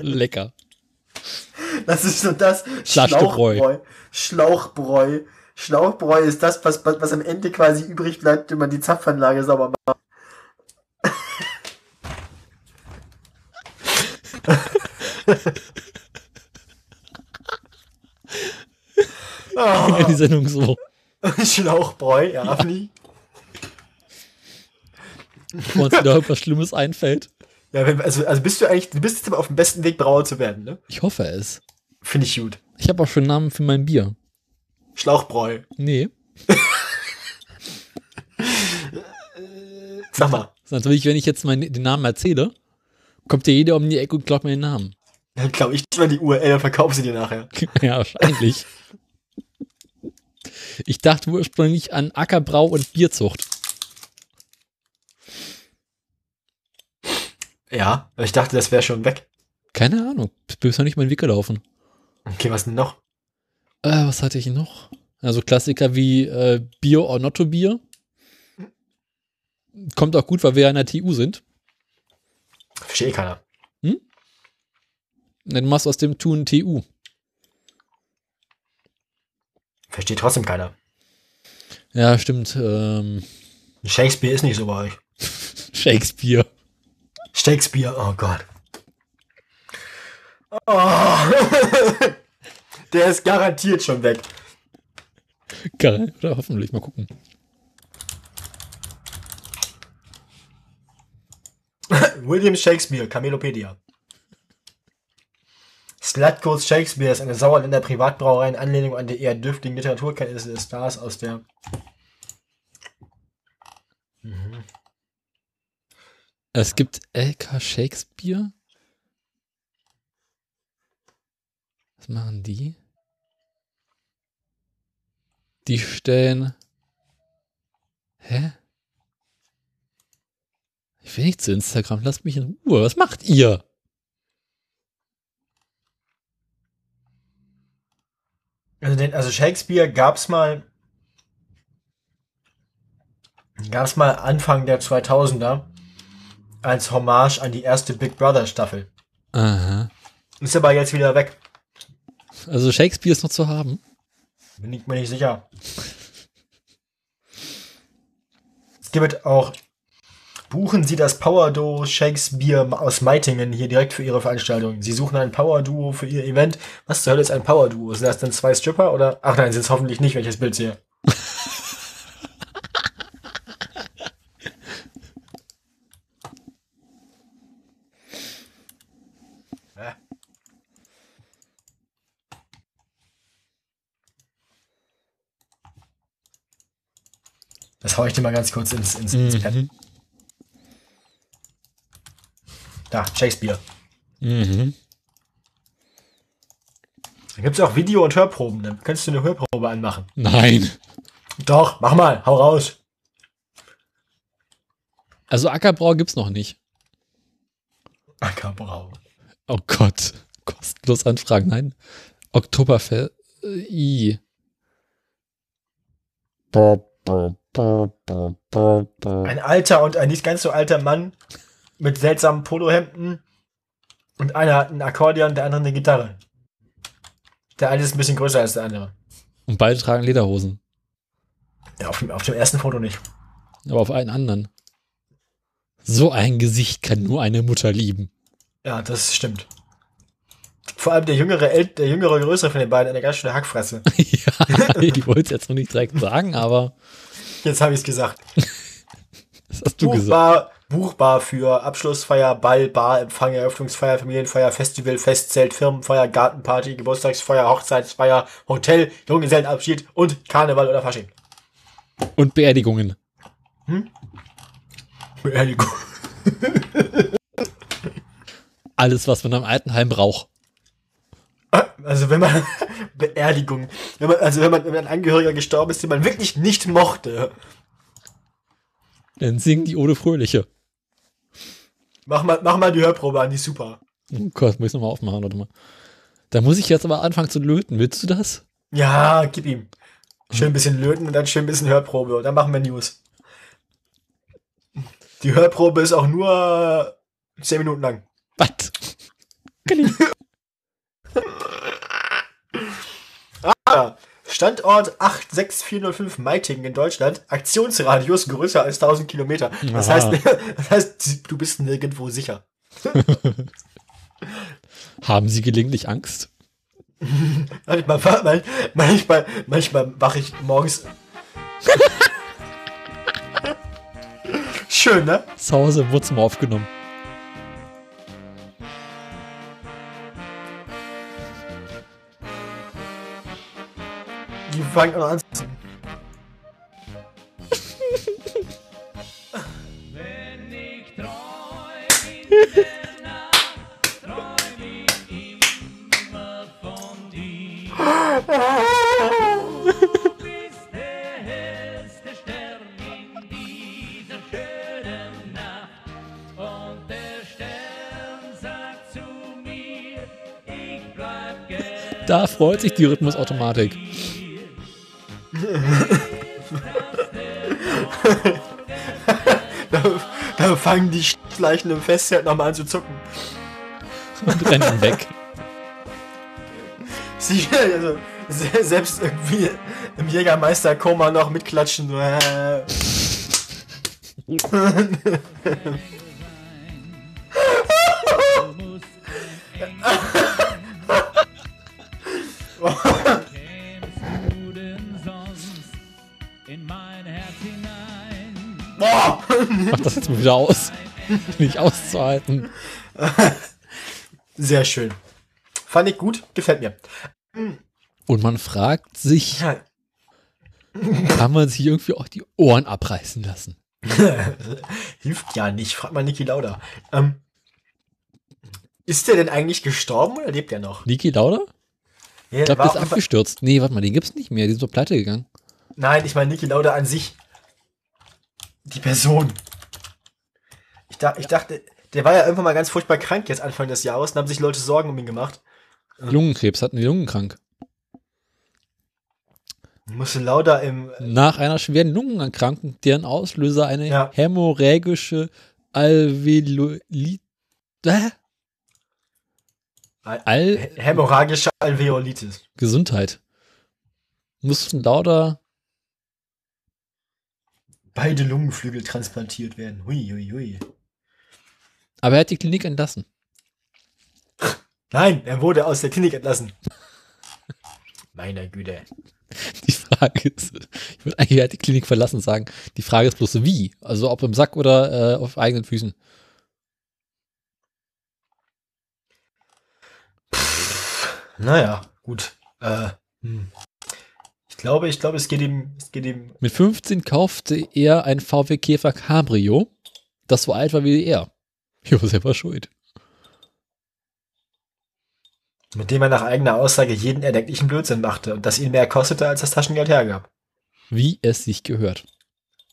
Lecker. Das ist so das. Schlauchbräu. Schlauchbräu. Schlauchbräu ist das, was, was, am Ende quasi übrig bleibt, wenn man die Zapfanlage sauber macht. In die Sendung so. Schlauchbräu, ja, Afni. Wo uns wieder etwas Schlimmes einfällt. Ja, wenn, also, also bist du eigentlich, du bist jetzt aber auf dem besten Weg, Brauer zu werden, ne? Ich hoffe es. Finde ich gut. Ich habe auch schon einen Namen für mein Bier. Schlauchbräu. Nee. Sag mal. Natürlich, wenn ich jetzt meinen, den Namen erzähle, kommt ja jeder um die Ecke und glaubt mir den Namen. Dann glaube ich mal die URL und verkauf sie dir nachher. ja, wahrscheinlich. Ich dachte ursprünglich an Ackerbrau und Bierzucht. Ja, ich dachte, das wäre schon weg. Keine Ahnung. Bisher nicht meinen Weg gelaufen. Okay, was denn noch? Äh, was hatte ich noch? Also Klassiker wie äh, Bier or Notto Bier. kommt auch gut, weil wir ja in der TU sind. Verstehe keiner. Dann machst du aus dem Tun TU. Versteht trotzdem keiner. Ja, stimmt. Ähm, Shakespeare ist nicht so bei euch. Shakespeare. Shakespeare, oh Gott. Oh. Der ist garantiert schon weg. Geil. Oder hoffentlich. Mal gucken. William Shakespeare, Camelopedia. Slutcodes Shakespeare ist eine Sauerländer Privatbrauerei in Anlehnung an die eher dürftigen Literaturkenntnisse des Stars aus der. Es gibt LK Shakespeare. Was machen die? Die stellen. Hä? Ich will nicht zu Instagram. Lasst mich in Ruhe. Was macht ihr? Also, den, also Shakespeare gab's mal. Gab's mal Anfang der 2000er als Hommage an die erste Big Brother Staffel. Aha. Ist aber jetzt wieder weg. Also Shakespeare ist noch zu haben. Bin ich mir nicht sicher. Es gibt auch. Buchen Sie das Power Duo Shakespeare aus Meitingen hier direkt für Ihre Veranstaltung. Sie suchen ein Power Duo für Ihr Event. Was zur Hölle ist ein Power Duo? Sind das dann zwei Stripper oder? Ach nein, sind es hoffentlich nicht, wenn ich das Bild sehe. Hau ich dir mal ganz kurz ins, ins, ins Pad. Mhm. Da, Shakespeare. Mhm. Da gibt es auch Video- und Hörproben. Dann könntest du eine Hörprobe anmachen. Nein. Doch, mach mal, hau raus. Also Ackerbrau gibt's noch nicht. Ackerbrau. Oh Gott. Kostenlos anfragen. Nein. Oktoberfest. Äh, I. Ein alter und ein nicht ganz so alter Mann mit seltsamen Polohemden und einer hat ein Akkordeon, der andere eine Gitarre. Der eine ist ein bisschen größer als der andere. Und beide tragen Lederhosen. Ja, auf dem, auf dem ersten Foto nicht. Aber auf einen anderen. So ein Gesicht kann nur eine Mutter lieben. Ja, das stimmt. Vor allem der jüngere, El der jüngere, größere von den beiden, eine ganz schöne Hackfresse. ja, ich wollte es jetzt noch nicht direkt sagen, aber Jetzt habe ich es gesagt. das hast du gesagt. Buchbar, buchbar für Abschlussfeier, Ball, Bar, Empfang, Eröffnungsfeier, Familienfeier, Festival, Festzelt, Firmenfeier, Gartenparty, Geburtstagsfeier, Hochzeitsfeier, Hotel, Junggesellenabschied und Karneval oder Fasching. Und Beerdigungen. Beerdigung. Alles, was man am Altenheim braucht. Also wenn man Beerdigung, wenn man, also wenn man, wenn ein Angehöriger gestorben ist, den man wirklich nicht mochte, Dann singen die Ode Fröhliche. mach mal, mach mal die Hörprobe an, die ist super. Oh Gott, muss ich nochmal aufmachen, warte mal. Da muss ich jetzt aber anfangen zu löten. Willst du das? Ja, gib ihm. Schön ein bisschen löten und dann schön ein bisschen Hörprobe und dann machen wir News. Die Hörprobe ist auch nur 10 Minuten lang. Was? Ah, Standort 86405 Meitingen in Deutschland. Aktionsradius größer als 1000 Kilometer. Das Aha. heißt, das heißt, du bist nirgendwo sicher. Haben Sie gelegentlich Angst? Manchmal, manchmal, manchmal, wache ich morgens. Schön, ne? Zu Hause im Wohnzimmer aufgenommen. Ich bleib gern. Da freut sich die Rhythmusautomatik. Fangen die Leichen im Festzelt nochmal an zu zucken. Und rennen weg. Sie, also, se- selbst irgendwie im Jägermeister-Koma noch mitklatschen. Mach das jetzt mal wieder aus. Nicht auszuhalten. Sehr schön. Fand ich gut, gefällt mir. Und man fragt sich, Ja, kann man sich irgendwie auch die Ohren abreißen lassen? hilft ja nicht, fragt mal Niki Lauda. Ähm, ist der denn eigentlich gestorben oder lebt er noch? Niki Lauda? Ja, Ich glaube, der ist abgestürzt. Nee, warte mal, den gibt's nicht mehr. Die sind so pleite gegangen. Nein, ich meine Niki Lauda an sich. Die Person. Ich, dach, ich dachte, der war ja irgendwann mal ganz furchtbar krank jetzt Anfang des Jahres und haben sich Leute Sorgen um ihn gemacht. Lungenkrebs, hatten die Lungenkrank. Musste Lauda im. Nach einer schweren Lungenerkrankung, deren Auslöser eine Ja. hämorrhagische Alveolit... Äh? Al- Hämorrhagische Alveolitis. Gesundheit. Mussten Lauda Beide Lungenflügel transplantiert werden. Hui, hui, hui. Aber er hat die Klinik entlassen. Nein, er wurde aus der Klinik entlassen. Meine Güte. Die Frage ist, ich würde eigentlich er hat die Klinik verlassen sagen. Die Frage ist bloß wie. Also ob im Sack oder äh, auf eigenen Füßen. Naja, gut. Äh, hm. Ich glaube, ich glaube, es geht ihm, es geht ihm. Mit 15 kaufte er ein VW Käfer Cabrio, das so alt war wie er. Jo, selber schuld. Mit dem er nach eigener Aussage jeden erdenklichen Blödsinn machte und das ihn mehr kostete, als das Taschengeld hergab. Wie es sich gehört.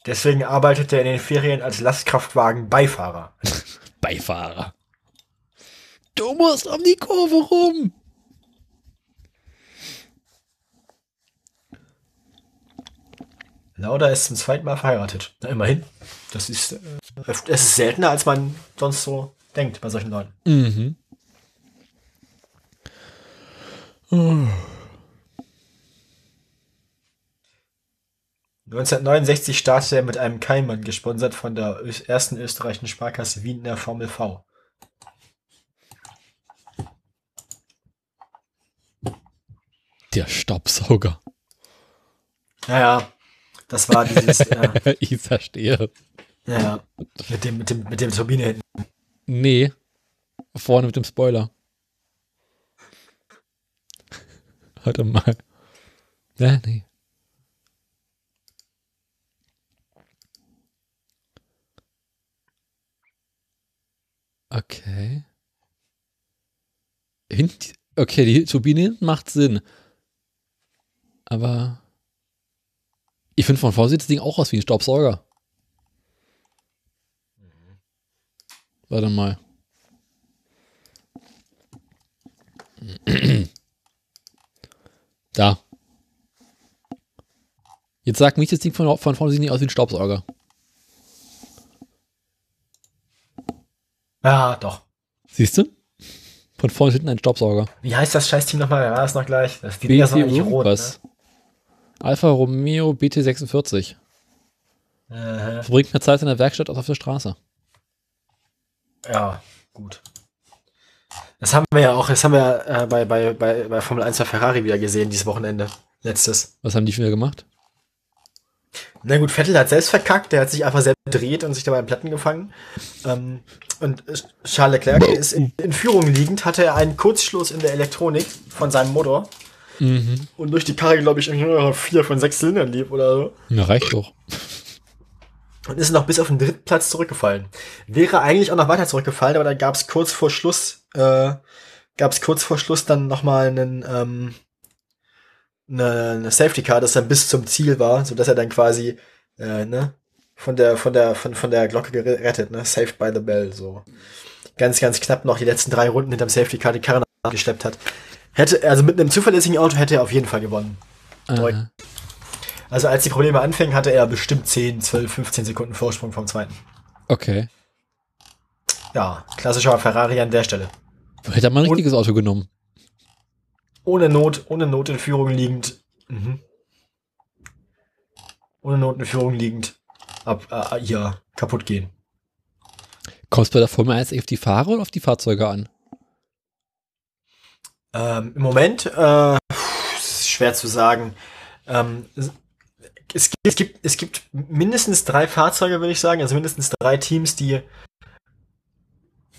Deswegen arbeitete er in den Ferien als Lastkraftwagen-Beifahrer. Beifahrer. Du musst um die Kurve rum. Lauda ist zum zweiten Mal verheiratet. Na, immerhin. Das ist, äh, es ist seltener, als man sonst so denkt bei solchen Leuten. Mhm. 1969 startete er mit einem Keimann, gesponsert von der ersten österreichischen Sparkasse Wien in der Formel V. Der Staubsauger. Naja, das war dieses, äh, ich verstehe. Ja, mit dem, mit dem, mit dem Turbine hinten. Nee. Vorne mit dem Spoiler. Warte mal. Ja, nee. Okay. Hint, okay, die Turbine hinten macht Sinn. Aber ich finde von vorne sieht das Ding auch aus wie ein Staubsauger. Warte mal. Da. Jetzt sagt mich das Ding von, von vorne sieht nicht aus wie ein Staubsauger. Ja, doch. Siehst du? Von vorne hinten ein Staubsauger. Wie heißt das Scheißteam nochmal? Wer war das noch gleich? Das die Dinger BT sind eigentlich rot, irgendwas. Alfa Romeo BT46. ne? Verbringt mehr Zeit in der Werkstatt als auf der Straße. Ja, gut. Das haben wir ja auch, das haben wir äh, bei, bei, bei, bei Formel 1 bei Ferrari wieder gesehen, dieses Wochenende. Letztes. Was haben die wieder gemacht? Na gut, Vettel hat selbst verkackt, der hat sich einfach selbst gedreht und sich dabei in Platten gefangen. Ähm, und Charles Leclerc ist in, in Führung liegend, hatte er einen Kurzschluss in der Elektronik von seinem Motor. Mhm. Und durch die Karre, glaube ich, irgendwie nur vier von sechs Zylindern lief oder so. Na, reicht doch. Und ist noch bis auf den dritten Platz zurückgefallen. Wäre eigentlich auch noch weiter zurückgefallen, aber dann gab es kurz vor Schluss, äh, gab es kurz vor Schluss dann nochmal einen, ähm, eine, eine Safety Car, das dann bis zum Ziel war, so dass er dann quasi, äh, ne, von der, von der, von, von der Glocke gerettet, ne, saved by the bell, so. Ganz, ganz knapp noch die letzten drei Runden hinterm Safety Car die Karre geschleppt hat. Hätte, also mit einem zuverlässigen Auto hätte er auf jeden Fall gewonnen. Aha. Also als die Probleme anfingen, hatte er bestimmt 10, 12, 15 Sekunden Vorsprung vom zweiten. Okay. Ja, klassischer Ferrari an der Stelle. Hätte er mal ein richtiges Auto genommen. Ohne Not, ohne Not in Führung liegend. Mhm. Ohne Not in Führung liegend. Ab, äh, ja, kaputt gehen. Es bei der Formel 1 auf die Fahrer oder auf die Fahrzeuge an? Ähm, Im Moment, äh, schwer zu sagen. Ähm, es, gibt, es, gibt, es gibt mindestens drei Fahrzeuge, würde ich sagen, also mindestens drei Teams, die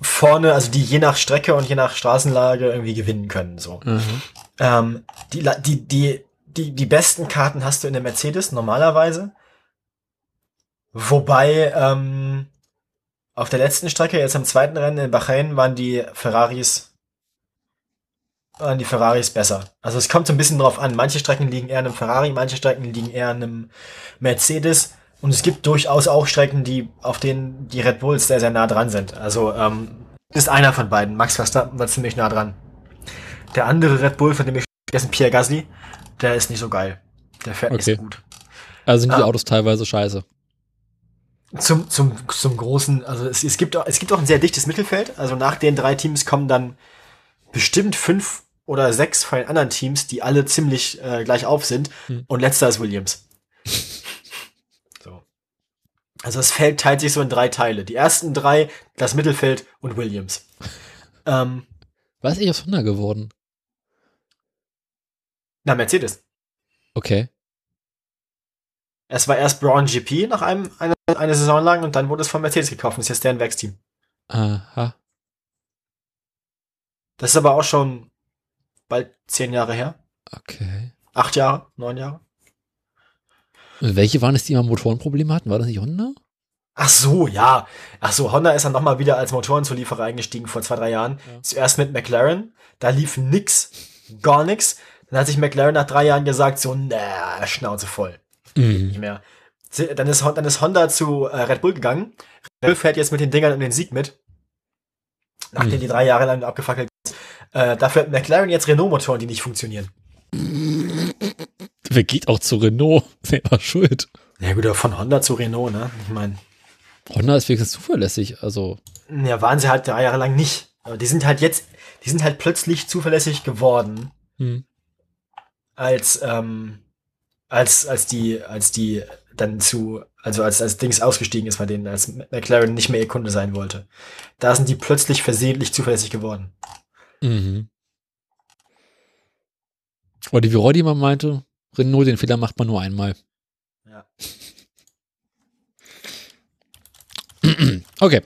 vorne, also die je nach Strecke und je nach Straßenlage irgendwie gewinnen können. So. Mhm. Ähm, die, die, die, die, die besten Karten hast du in der Mercedes normalerweise. Wobei ähm, auf der letzten Strecke, jetzt am zweiten Rennen in Bahrain, waren die Ferraris waren die Ferraris besser. Also es kommt so ein bisschen drauf an. Manche Strecken liegen eher in einem Ferrari, manche Strecken liegen eher in einem Mercedes. Und es gibt durchaus auch Strecken, die auf denen die Red Bulls sehr, sehr nah dran sind. Also ähm, ist einer von beiden. Max Verstappen war ziemlich nah dran. Der andere Red Bull, von dem ich vergessen, Pierre Gasly, der ist nicht so geil. Der fährt nicht Okay. so gut. Also sind die Ah. Autos teilweise scheiße. Zum, zum, zum großen, also es, es, gibt auch, es gibt auch ein sehr dichtes Mittelfeld. Also nach den drei Teams kommen dann bestimmt fünf oder sechs von den anderen Teams, die alle ziemlich äh, gleich auf sind. Hm. Und letzter ist Williams. so. Also das Feld teilt sich so in drei Teile. Die ersten drei, das Mittelfeld und Williams. ähm, Was ist eigentlich aus Honda geworden? na, Mercedes. Okay. Es war erst Braun GP nach einem, eine, eine Saison lang und dann wurde es von Mercedes gekauft und ist jetzt deren Werksteam. Aha. Das ist aber auch schon bald zehn Jahre her. Okay. Acht Jahre, neun Jahre. Und welche waren es, die immer Motorenprobleme hatten? War das nicht Honda? Ach so, ja. Ach so, Honda ist dann nochmal wieder als Motorenzulieferer eingestiegen vor zwei, dray Jahren. Ja. Zuerst mit McLaren. Da lief nix. Gar nix. Dann hat sich McLaren nach drei Jahren gesagt, so, na, Schnauze voll. Nicht Mhm. mehr. Sie- Dann ist, dann ist Honda zu äh, Red Bull gegangen. Red Bull fährt jetzt mit den Dingern um den Sieg mit. Nachdem Mhm. die drei Jahre lang abgefackelt. Äh, dafür hat McLaren jetzt Renault-Motoren, die nicht funktionieren. Wer geht auch zu Renault? Selber schuld. Ja gut, aber von Honda zu Renault, ne? Ich meine, Honda ist wenigstens zuverlässig. Also, ja, waren sie halt drei Jahre lang nicht. Aber die sind halt jetzt, die sind halt plötzlich zuverlässig geworden, hm. als, ähm, als, als die, als die dann zu, also als, als Dings ausgestiegen ist bei denen, als McLaren nicht mehr ihr Kunde sein wollte. Da sind die plötzlich versehentlich zuverlässig geworden. Mhm. Oder wie Roddy mal meinte, Renault, den Fehler macht man nur einmal. Ja. Okay,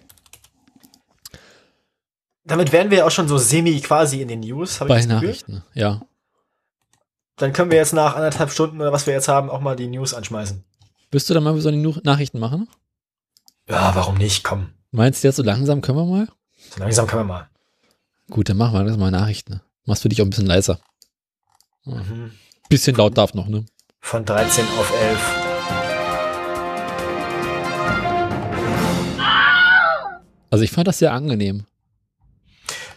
Damit wären wir auch schon so semi quasi in den News, habe bei ich das Gefühl. Nachrichten. Ja. Dann können wir jetzt nach anderthalb Stunden oder was wir jetzt haben, auch mal die News anschmeißen. Willst du dann mal so eine Nu- Nachrichten machen? Ja, warum nicht? Komm. Meinst du jetzt so langsam können wir mal? So langsam können wir mal. Gut, dann machen wir das mal Nachrichten. Machst für dich auch ein bisschen leiser. Mhm. Bisschen laut darf noch, ne? Von 13 auf 11. Also ich fand das sehr angenehm.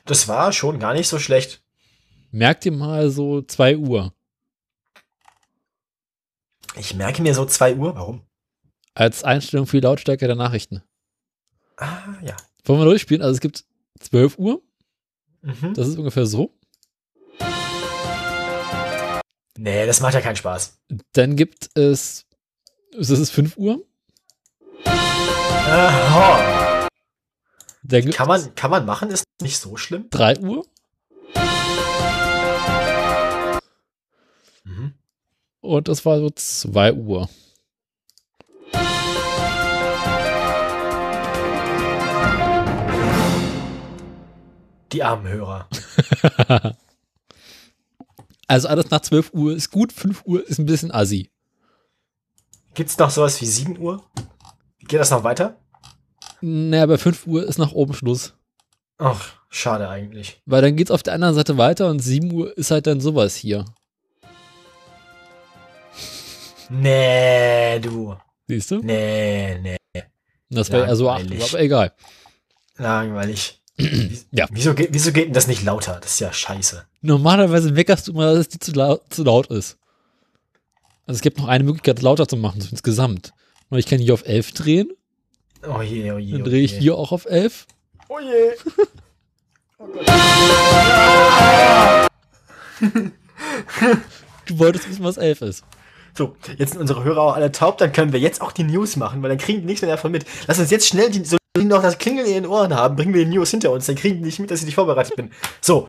Das war schon gar nicht so schlecht. Merkt ihr mal so 2 Uhr. Ich merke mir so 2 Uhr. Warum? Als Einstellung für die Lautstärke der Nachrichten. Ah, ja. Wollen wir durchspielen? Also es gibt 12 Uhr. Mhm. Das ist ungefähr so. Nee, das macht ja keinen Spaß. Dann gibt es, es ist 5 Uhr. Aha. Dann Kann man, kann man machen, ist nicht so schlimm. 3 Uhr. Mhm. Und das war so 2 Uhr. Die armen Hörer. Also alles nach 12 Uhr ist gut, 5 Uhr ist ein bisschen assi. Gibt's noch sowas wie 7 Uhr? Geht das noch weiter? Naja, bei 5 Uhr ist nach oben Schluss. Ach, schade eigentlich. Weil dann geht's auf der anderen Seite weiter und 7 Uhr ist halt dann sowas hier. Nee, du. Siehst du? Nee, nee. Das wäre also 8 Uhr, aber egal. Langweilig. Ja. Wieso, geht- wieso geht denn das nicht lauter? Das ist ja scheiße. Normalerweise weckerst du mal, dass die zu laut, zu laut ist. Also es gibt noch eine Möglichkeit, lauter zu machen, so insgesamt. Und ich kann hier auf 11 drehen, Oh je, oh je. dann oh drehe ich hier auch auf 11. Oh je. Du wolltest wissen, was elf ist. So, jetzt sind unsere Hörer auch alle taub, dann können wir jetzt auch die News machen, weil dann kriegen die nichts mehr davon mit. Lass uns jetzt schnell die, so die noch das Klingeln in den Ohren haben, bringen wir die News hinter uns, dann kriegen die nicht mit, dass ich nicht vorbereitet bin. So,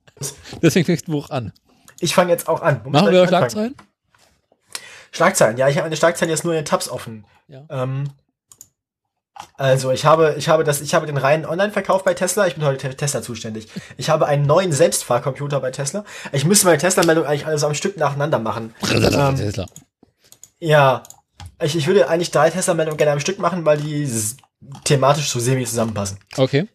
Deswegen fängst du hoch an. ich fange jetzt auch an. Wo Machen wir? Schlagzeilen? Schlagzeilen, ja, ich habe meine Schlagzeilen jetzt nur in den Tabs offen. Ja. Ähm, also ich habe, ich habe das, ich habe den reinen Online-Verkauf bei Tesla. Ich bin heute Te- Tesla zuständig. Ich habe einen neuen Selbstfahrcomputer bei Tesla. Ich müsste meine Tesla-Meldung eigentlich alles am Stück nacheinander machen. Ähm, Tesla. Ja, ich, ich würde eigentlich drei Tesla-Meldungen gerne am Stück machen, weil die thematisch so semi zusammenpassen. Okay.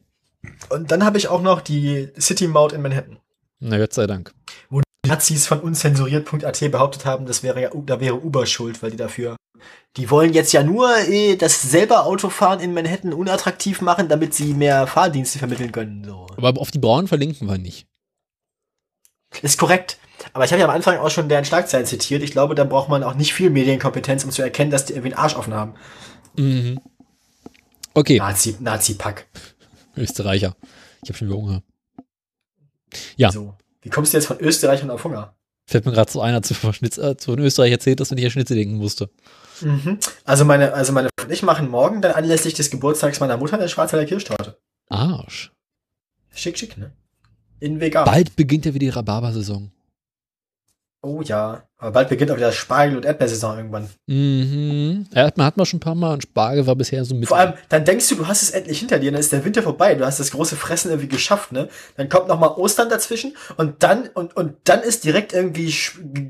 Und dann habe ich auch noch die City Maut in Manhattan. Na Gott sei Dank. Wo die Nazis von unzensuriert.at behauptet haben, das wäre ja, da wäre Uber schuld, weil die dafür, die wollen jetzt ja nur äh, das selber Autofahren in Manhattan unattraktiv machen, damit sie mehr Fahrdienste vermitteln können. So. Aber auf die Braunen verlinken wir nicht. Ist korrekt. Aber ich habe ja am Anfang auch schon deren Schlagzeilen zitiert. Ich glaube, da braucht man auch nicht viel Medienkompetenz, um zu erkennen, dass die irgendwie einen Arsch offen haben. Mhm. Okay, Nazi, Nazi-Pack. Österreicher. Ich habe schon wieder Hunger. Ja. So. Wie kommst du jetzt von Österreich und auf Hunger? Fällt mir gerade so einer zu, Schnitz, äh, zu Österreich erzählt, dass man an Schnitzel denken musste. Mhm. Also meine, also meine Freundin und ich machen morgen dann anlässlich des Geburtstags meiner Mutter eine Schwarzwälder Kirschtorte. Arsch. Schick, schick, ne? In vegan. Bald beginnt ja wieder die Rhabarber-Saison. Oh ja. Aber bald beginnt auch wieder Spargel- und Erdbeersaison irgendwann. Mhm. Erdbeeren hat man schon ein paar Mal und Spargel war bisher so mit. Vor allem, dann denkst du, du hast es endlich hinter dir, dann ist der Winter vorbei, du hast das große Fressen irgendwie geschafft, ne? Dann kommt noch mal Ostern dazwischen und dann und und dann ist direkt irgendwie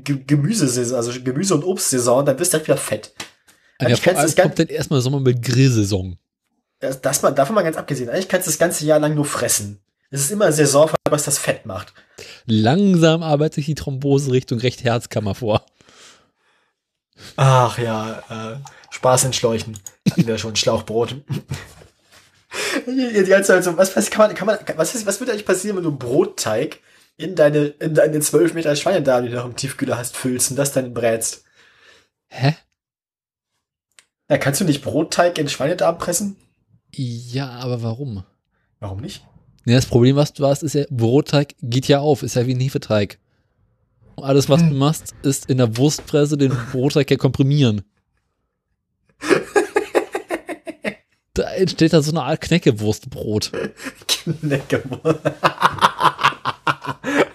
Gemüsesaison, also Gemüse- und Obstsaison, dann wirst du direkt wieder fett. ja, Eigentlich vor allem kommt dann erstmal Sommer mit Grillsaison. das, das mal, davon mal ganz abgesehen. Eigentlich kannst du das ganze Jahr lang nur fressen. Es ist immer Saison, was das Fett macht. Langsam arbeitet sich die Thrombose Richtung recht Herzkammer vor. Ach ja, äh, Spaß in Schläuchen. Hatten wir schon, Schlauchbrot. die, ganze Zeit so, was, was kann man, kann man, was, ist, was würde eigentlich passieren, wenn du Brotteig in deine, in deine 12 Meter Schweinedarm, die du noch im Tiefkühler hast, füllst und das dann brätst? Hä? Ja, kannst du nicht Brotteig in Schweinedarm pressen? Ja, aber warum? Warum nicht? Nee, das Problem, was du hast, ist ja, Brotteig geht ja auf, ist ja wie ein Hefeteig. Und alles, was du machst, ist in der Wurstpresse den Brotteig ja komprimieren. Da entsteht da so eine Art Knäckewurstbrot. Knäckewurst.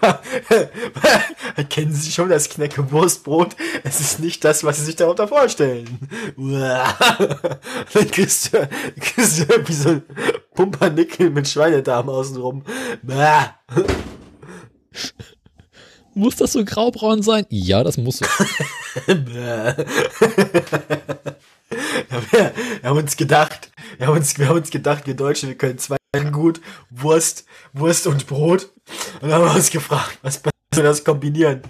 Kennen Sie schon das Knäckewurstbrot? Es ist nicht das, was Sie sich darunter vorstellen. Dann kriegst du, kriegst du irgendwie so ein Pumpernickel mit Schweinedarm außenrum. Muss das so graubraun sein? Ja, das muss so. Wir, wir haben uns gedacht, wir haben uns, wir haben uns gedacht, wir Deutsche, wir können zwei gut, Wurst, Wurst und Brot. Und dann haben wir uns gefragt, was wir das kombinieren?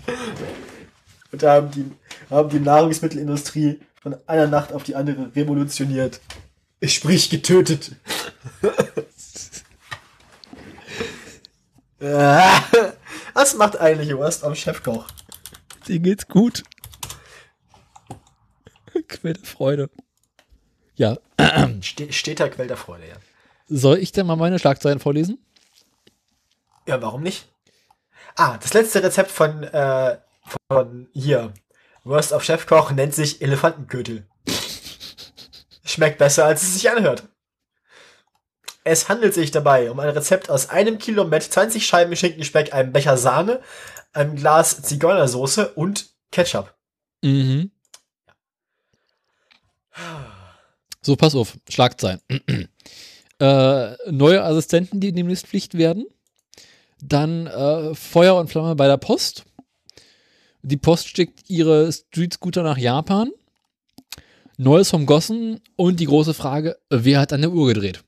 Und da haben die, haben die Nahrungsmittelindustrie von einer Nacht auf die andere revolutioniert. Sprich, getötet. Was macht eigentlich Wurst am Chefkoch? Dir geht's gut. Quelle der Freude. Ja, Ste steter Quell der Freude, ja. Soll ich denn mal meine Schlagzeilen vorlesen? Ja, warum nicht? Ah, das letzte Rezept von, äh, von hier. Wurst auf Chefkoch nennt sich Elefantenkötel. Schmeckt besser, als es sich anhört. Es handelt sich dabei um ein Rezept aus einem Kilo Met, 20 Scheiben Schinkenspeck, einem Becher Sahne, einem Glas Zigeunersoße und Ketchup. Mhm. So, pass auf, Schlagzeilen. Äh, neue Assistenten, die demnächst Pflicht werden. Dann äh, Feuer und Flamme bei der Post. Die Post schickt ihre Street Scooter nach Japan. Neues vom Gossen und die große Frage, wer hat an der Uhr gedreht?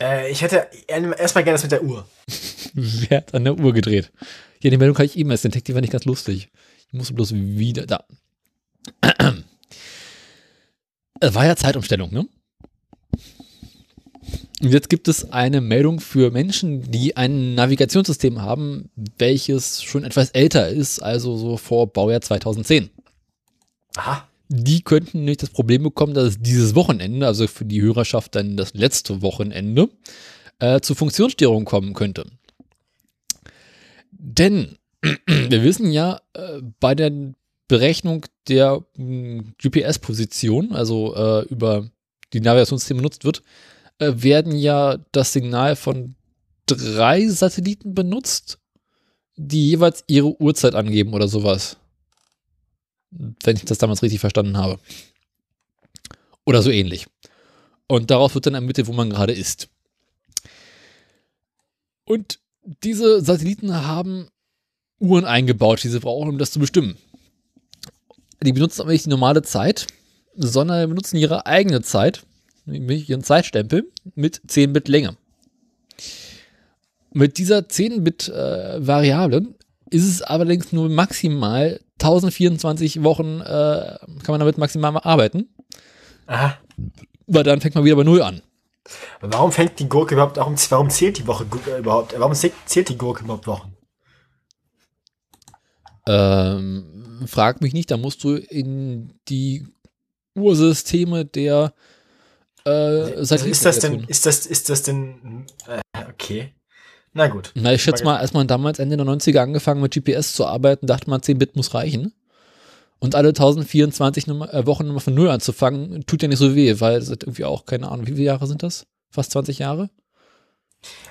Äh, ich hätte erstmal gerne das mit der Uhr. Wer hat an der Uhr gedreht? Ja, die Meldung kann ich eben erst entdeckt, die war nicht ganz lustig. Ich muss bloß wieder da. Es war ja Zeitumstellung, ne? Und jetzt gibt es eine Meldung für Menschen, die ein Navigationssystem haben, welches schon etwas älter ist, also so vor Baujahr 2010. Aha. Die könnten nicht das Problem bekommen, dass es dieses Wochenende, also für die Hörerschaft dann das letzte Wochenende, äh, zu Funktionsstörungen kommen könnte. Denn wir wissen ja, äh, bei der Berechnung der mh, GPS-Position, also äh, über die Navigationssysteme benutzt wird, äh, werden ja das Signal von drei Satelliten benutzt, die jeweils ihre Uhrzeit angeben oder sowas. Wenn ich das damals richtig verstanden habe. Oder so ähnlich. Und darauf wird dann ermittelt, wo man gerade ist. Und diese Satelliten haben Uhren eingebaut, die sie brauchen, um das zu bestimmen. Die benutzen aber nicht die normale Zeit, sondern benutzen ihre eigene Zeit, nämlich ihren Zeitstempel mit 10 Bit Länge. Mit dieser 10-Bit-Variable ist es allerdings nur maximal 1024 Wochen, äh, kann man damit maximal arbeiten, Aha. weil dann fängt man wieder bei Null an. Warum fängt die Gurke überhaupt, warum, warum zählt die Woche äh, überhaupt, warum zählt, zählt die Gurke überhaupt Wochen? Ähm, frag mich nicht, da musst du in die Ursysteme der äh, Also ist das denn, Satelliten- ist das, ist das denn, äh, okay. Na gut. Na, ich schätze mal, als man damals Ende der 90er angefangen mit GPS zu arbeiten, dachte man, 10 Bit muss reichen. Und alle 1024 Nummer, äh, Wochen nochmal von Null anzufangen, tut ja nicht so weh, weil es sind irgendwie auch, keine Ahnung, wie viele Jahre sind das? Fast 20 Jahre?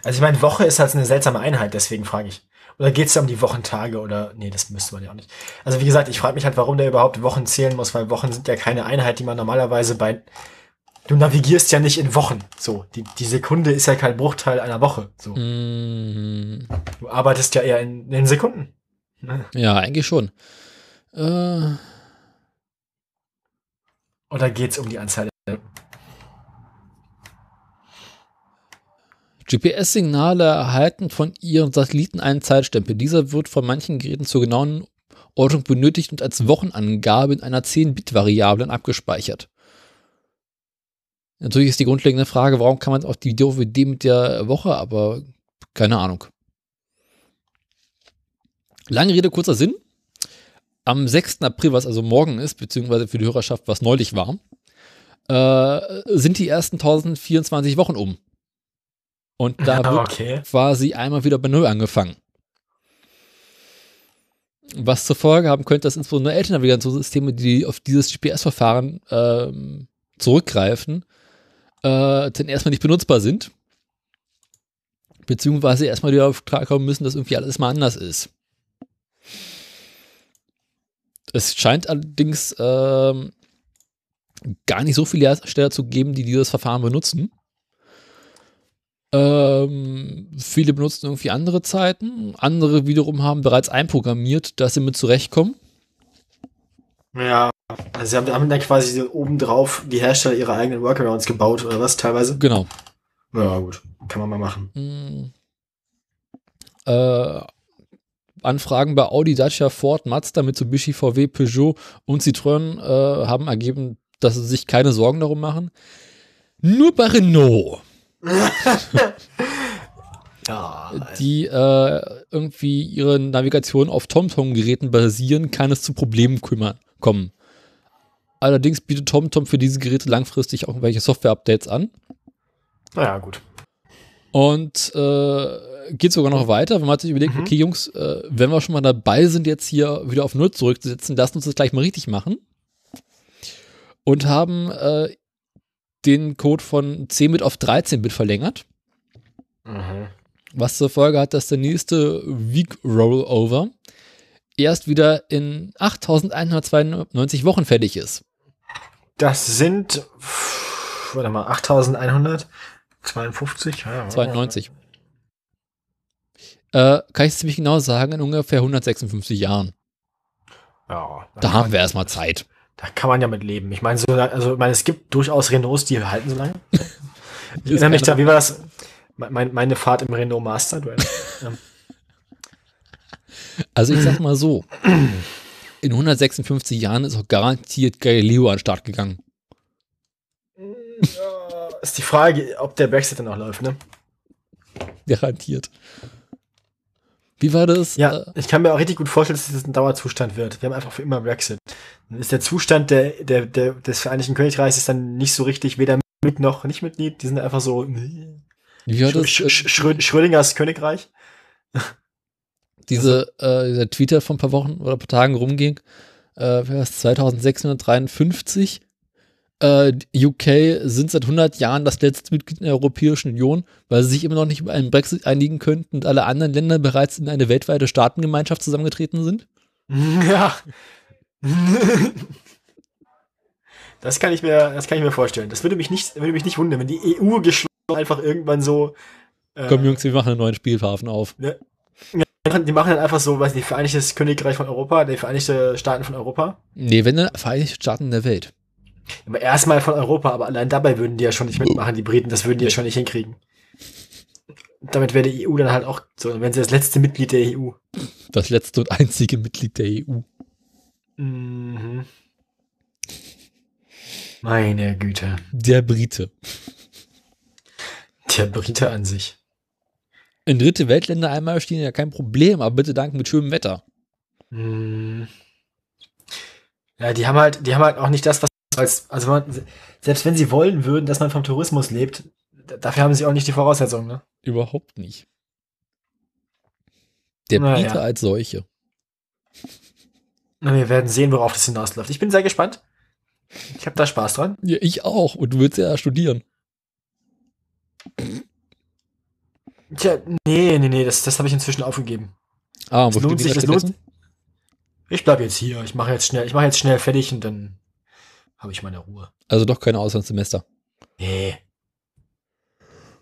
Also ich meine, Woche ist halt eine seltsame Einheit, deswegen frage ich. Oder geht es da um die Wochentage oder, nee, das müsste man ja auch nicht. Also wie gesagt, ich frage mich halt, warum der überhaupt Wochen zählen muss, weil Wochen sind ja keine Einheit, die man normalerweise bei, du navigierst ja nicht in Wochen, so. Die, die Sekunde ist ja kein Bruchteil einer Woche, so. Mm, Du arbeitest ja eher in, in Sekunden. Ne? ja, eigentlich schon. Äh, Oder geht es um die Anzahl der GPS-Signale erhalten von ihren Satelliten einen Zeitstempel. Dieser wird von manchen Geräten zur genauen Ortung benötigt und als Wochenangabe in einer 10-Bit-Variablen abgespeichert. Natürlich ist die grundlegende Frage, warum kann man auch die Idee mit der Woche, aber keine Ahnung. Lange Rede, kurzer Sinn. Am 6. April, was also morgen ist, beziehungsweise für die Hörerschaft, was neulich war, äh, sind die ersten 1024 Wochen um. Und da wird Okay. quasi einmal wieder bei Null angefangen. Was zur Folge haben könnte, dass insbesondere ältere Navigationssysteme, die auf dieses GPS-Verfahren ähm, zurückgreifen, äh, dann erstmal nicht benutzbar sind. Beziehungsweise erstmal wieder auf klarkommen müssen, dass irgendwie alles mal anders ist. Es scheint allerdings ähm, gar nicht so viele Hersteller zu geben, die dieses Verfahren benutzen. Ähm, viele benutzen irgendwie andere Zeiten. Andere wiederum haben bereits einprogrammiert, dass sie mit zurechtkommen. Ja. Also sie haben, haben dann quasi obendrauf die Hersteller ihre eigenen Workarounds gebaut oder was teilweise? Genau. Ja, gut. Kann man mal machen. Mm. Äh, Anfragen bei Audi, Dacia, Ford, Mazda, Mitsubishi, VW, Peugeot und Citroën äh, haben ergeben, dass sie sich keine Sorgen darum machen. Nur bei Renault, Ja. die äh, irgendwie ihre Navigation auf TomTom-Geräten basieren, kann es zu Problemen kümmern, kommen. Allerdings bietet TomTom für diese Geräte langfristig auch irgendwelche Software-Updates an. Naja, gut. Und äh, geht sogar noch weiter, wenn man sich überlegt, Mhm. okay, Jungs, äh, wenn wir schon mal dabei sind, jetzt hier wieder auf Null zurückzusetzen, lasst uns das gleich mal richtig machen. Und haben äh, den Code von 10-Bit auf 13-Bit verlängert, Mhm. was zur Folge hat, dass der nächste Week Rollover erst wieder in 8192 Wochen fertig ist. Das sind, warte mal, 8152? Ja, 92. Äh, kann ich ziemlich genau sagen, in ungefähr 156 Jahren. Ja, Da haben wir erstmal Zeit. Da kann man ja mit leben. Ich meine, so, also, ich meine, es gibt durchaus Renaults, die halten so lange. Ich erinnere mich da, wie war das? Mein, meine Fahrt im Renault Master, du erinnerst- ähm, Also ich sag mal so, in 156 Jahren ist auch garantiert Galileo an den Start gegangen. ist die Frage, ob der Brexit dann auch läuft, ne? Garantiert. Wie war das? Ja, Äh, ich kann mir auch richtig gut vorstellen, dass das ein Dauerzustand wird. Wir haben einfach für immer Brexit. Dann ist der Zustand der, der, der, des Vereinigten Königreichs ist dann nicht so richtig weder mit noch nicht Mitglied. Die sind einfach so. Wie war das? Sch Äh, Sch Schrö Schrödingers Königreich. Diese, äh, dieser Tweeter von ein paar Wochen oder ein paar Tagen rumging, äh, wer ist 2653. Äh, UK sind seit 100 Jahren das letzte Mitglied in der Europäischen Union, weil sie sich immer noch nicht über einen Brexit einigen könnten und alle anderen Länder bereits in eine weltweite Staatengemeinschaft zusammengetreten sind. Ja. Das kann ich mir, das kann ich mir vorstellen. Das würde mich nicht, würde mich nicht wundern, wenn die EU geschlossen einfach irgendwann so. Äh, Komm, Jungs, wir machen einen neuen Spielhafen auf. Die machen dann einfach so, weiß nicht, Vereinigtes Königreich von Europa, die Vereinigte Staaten von Europa. Nee, wenn dann Vereinigte Staaten der Welt. Aber erstmal von Europa, aber allein dabei würden die ja schon nicht mitmachen, die Briten, das würden die ja schon nicht hinkriegen. Damit wäre die EU dann halt auch so, dann wären sie das letzte Mitglied der EU. Das letzte und einzige Mitglied der EU. Mhm. Meine Güte. Der Brite. Der Brite an sich. In dritte Weltländer einmal stehen ja kein Problem, aber bitte danken mit schönem Wetter. Hm. Ja, die haben halt, die haben halt auch nicht das, was als, also man, selbst wenn sie wollen würden, dass man vom Tourismus lebt, dafür haben sie auch nicht die Voraussetzungen, ne? Überhaupt nicht. Der Na Brite ja. als solche. Na, wir werden sehen, worauf das hinausläuft. Ich bin sehr gespannt. Ich habe da Spaß dran. Ja, ich auch. Und du willst ja studieren. Tja, nee, nee, nee, das, das habe ich inzwischen aufgegeben. Ah, Das wo lohnt sich, das lohnt? Ich bleib jetzt hier. Ich mache jetzt schnell, ich mache jetzt schnell fertig und dann habe ich meine Ruhe. Also doch keine Auslandssemester. Nee.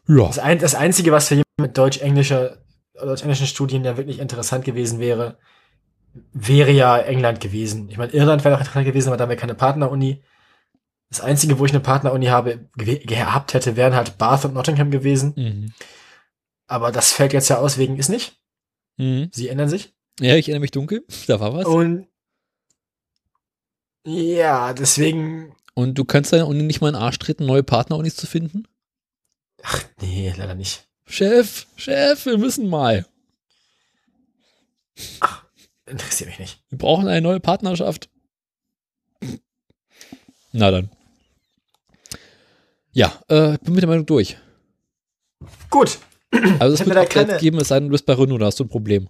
Ja. Das, ein, das Einzige, was für jemanden mit deutsch-englischer, deutsch-englischen Studien ja wirklich interessant gewesen wäre, wäre ja England gewesen. Ich meine, Irland wäre auch interessant gewesen, aber da haben wir keine Partneruni. Das Einzige, wo ich eine Partneruni habe, gehabt hätte, wären halt Bath und Nottingham gewesen. Mhm. Aber das fällt jetzt ja aus wegen ist nicht. Mhm. Sie ändern sich. Ja, ich erinnere mich dunkel. Da war was. Und ja, deswegen, Und du kannst deiner Uni nicht mal in den Arsch treten, neue Partnerunis zu finden? ach nee, leider nicht. Chef, Chef, wir müssen mal. Interessiert mich nicht. Wir brauchen eine neue Partnerschaft. Na dann. Ja, äh, bin mit der Meinung durch. Gut, Also Ich es wird keine- geben, es sei denn, du bist bei Renault, da hast du ein Problem.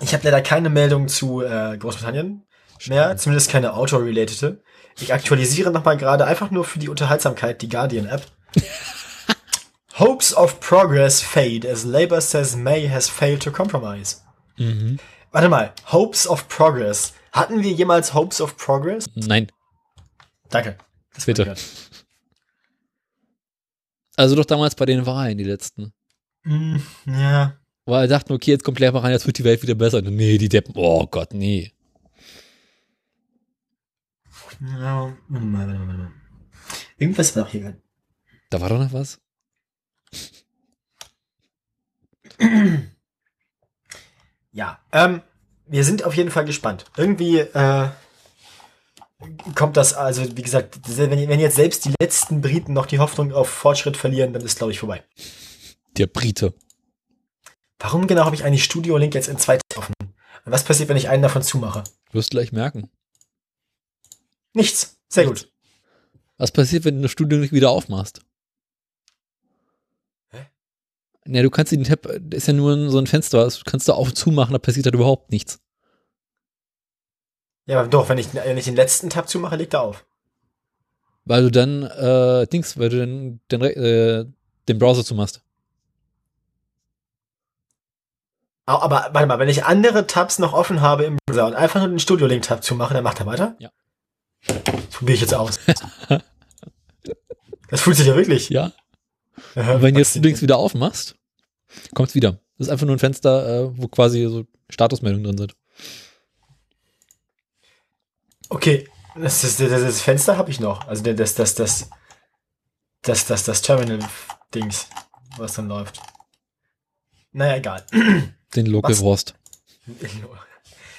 Ich habe leider keine Meldung zu äh, Großbritannien mehr, zumindest keine Auto-relatede. Ich aktualisiere nochmal gerade einfach nur für die Unterhaltsamkeit die Guardian-App. Hopes of progress fade as Labour says May has failed to compromise. Mhm. Warte mal, Hopes of progress. Hatten wir jemals Hopes of progress? Nein, Danke. Das Bitte. also doch damals bei den Wahlen, die letzten. Mm, ja. Weil wir dachten, okay, jetzt kommt Lehrer rein, jetzt wird die Welt wieder besser. Und Nee, die Deppen, oh Gott, nee. ja. Warte mal, warte mal, warte mal. Irgendwas war noch hier. Da war doch noch was. Ja, ähm, wir sind auf jeden Fall gespannt. Irgendwie äh, kommt das, also wie gesagt, wenn, wenn jetzt selbst die letzten Briten noch die Hoffnung auf Fortschritt verlieren, dann ist, glaube ich, vorbei. Der Brite. Warum genau habe ich eigentlich Studio Link jetzt in zwei offen? Und was passiert, wenn ich einen davon zumache? Wirst gleich merken. Nichts. Sehr gut. Was passiert, wenn du das Studio nicht wieder aufmachst? Hä? Ja, du kannst den Tab, das ist ja nur so ein Fenster, das kannst du auf und zu machen, da passiert halt überhaupt nichts. Ja, aber doch, wenn ich, wenn ich den letzten Tab zumache, legt er auf. Weil du dann, äh, Dings, weil du dann den, äh, den Browser zumachst. Aber warte mal, wenn ich andere Tabs noch offen habe im Browser und einfach nur den Studio Link Tab zumache, dann macht er weiter? Ja. Das probiere ich jetzt aus. das fühlt sich ja wirklich. Ja. Und wenn jetzt du. Dings wieder aufmachst, kommt's wieder. Das ist einfach nur ein Fenster, äh, wo quasi so Statusmeldungen drin sind. Okay, das, das, das, das Fenster habe ich noch. Also das, das, das, das, das, das Terminal-Dings, was dann läuft. Naja, egal. Den? Wurst.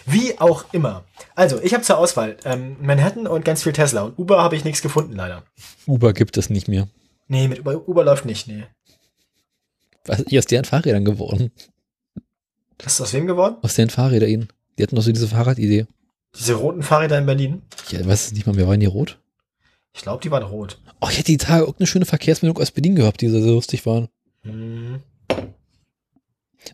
Wie auch immer. Also, ich habe zur Auswahl ähm, Manhattan und ganz viel Tesla. Und Uber habe ich nichts gefunden, leider. Uber gibt es nicht mehr. Nee, mit Uber, Uber läuft nicht, nee. Was ist aus deren Fahrrädern geworden? Was ist aus wem geworden? Aus deren Fahrrädern ihnen. Die hatten doch so diese Fahrradidee. Diese roten Fahrräder in Berlin? Ich weiß es nicht mal, wer waren die rot? Ich glaube, die waren rot. Oh, ich hätte die Tage irgendeine schöne Verkehrsmeldung aus Berlin gehabt, die so so lustig waren. Mhm.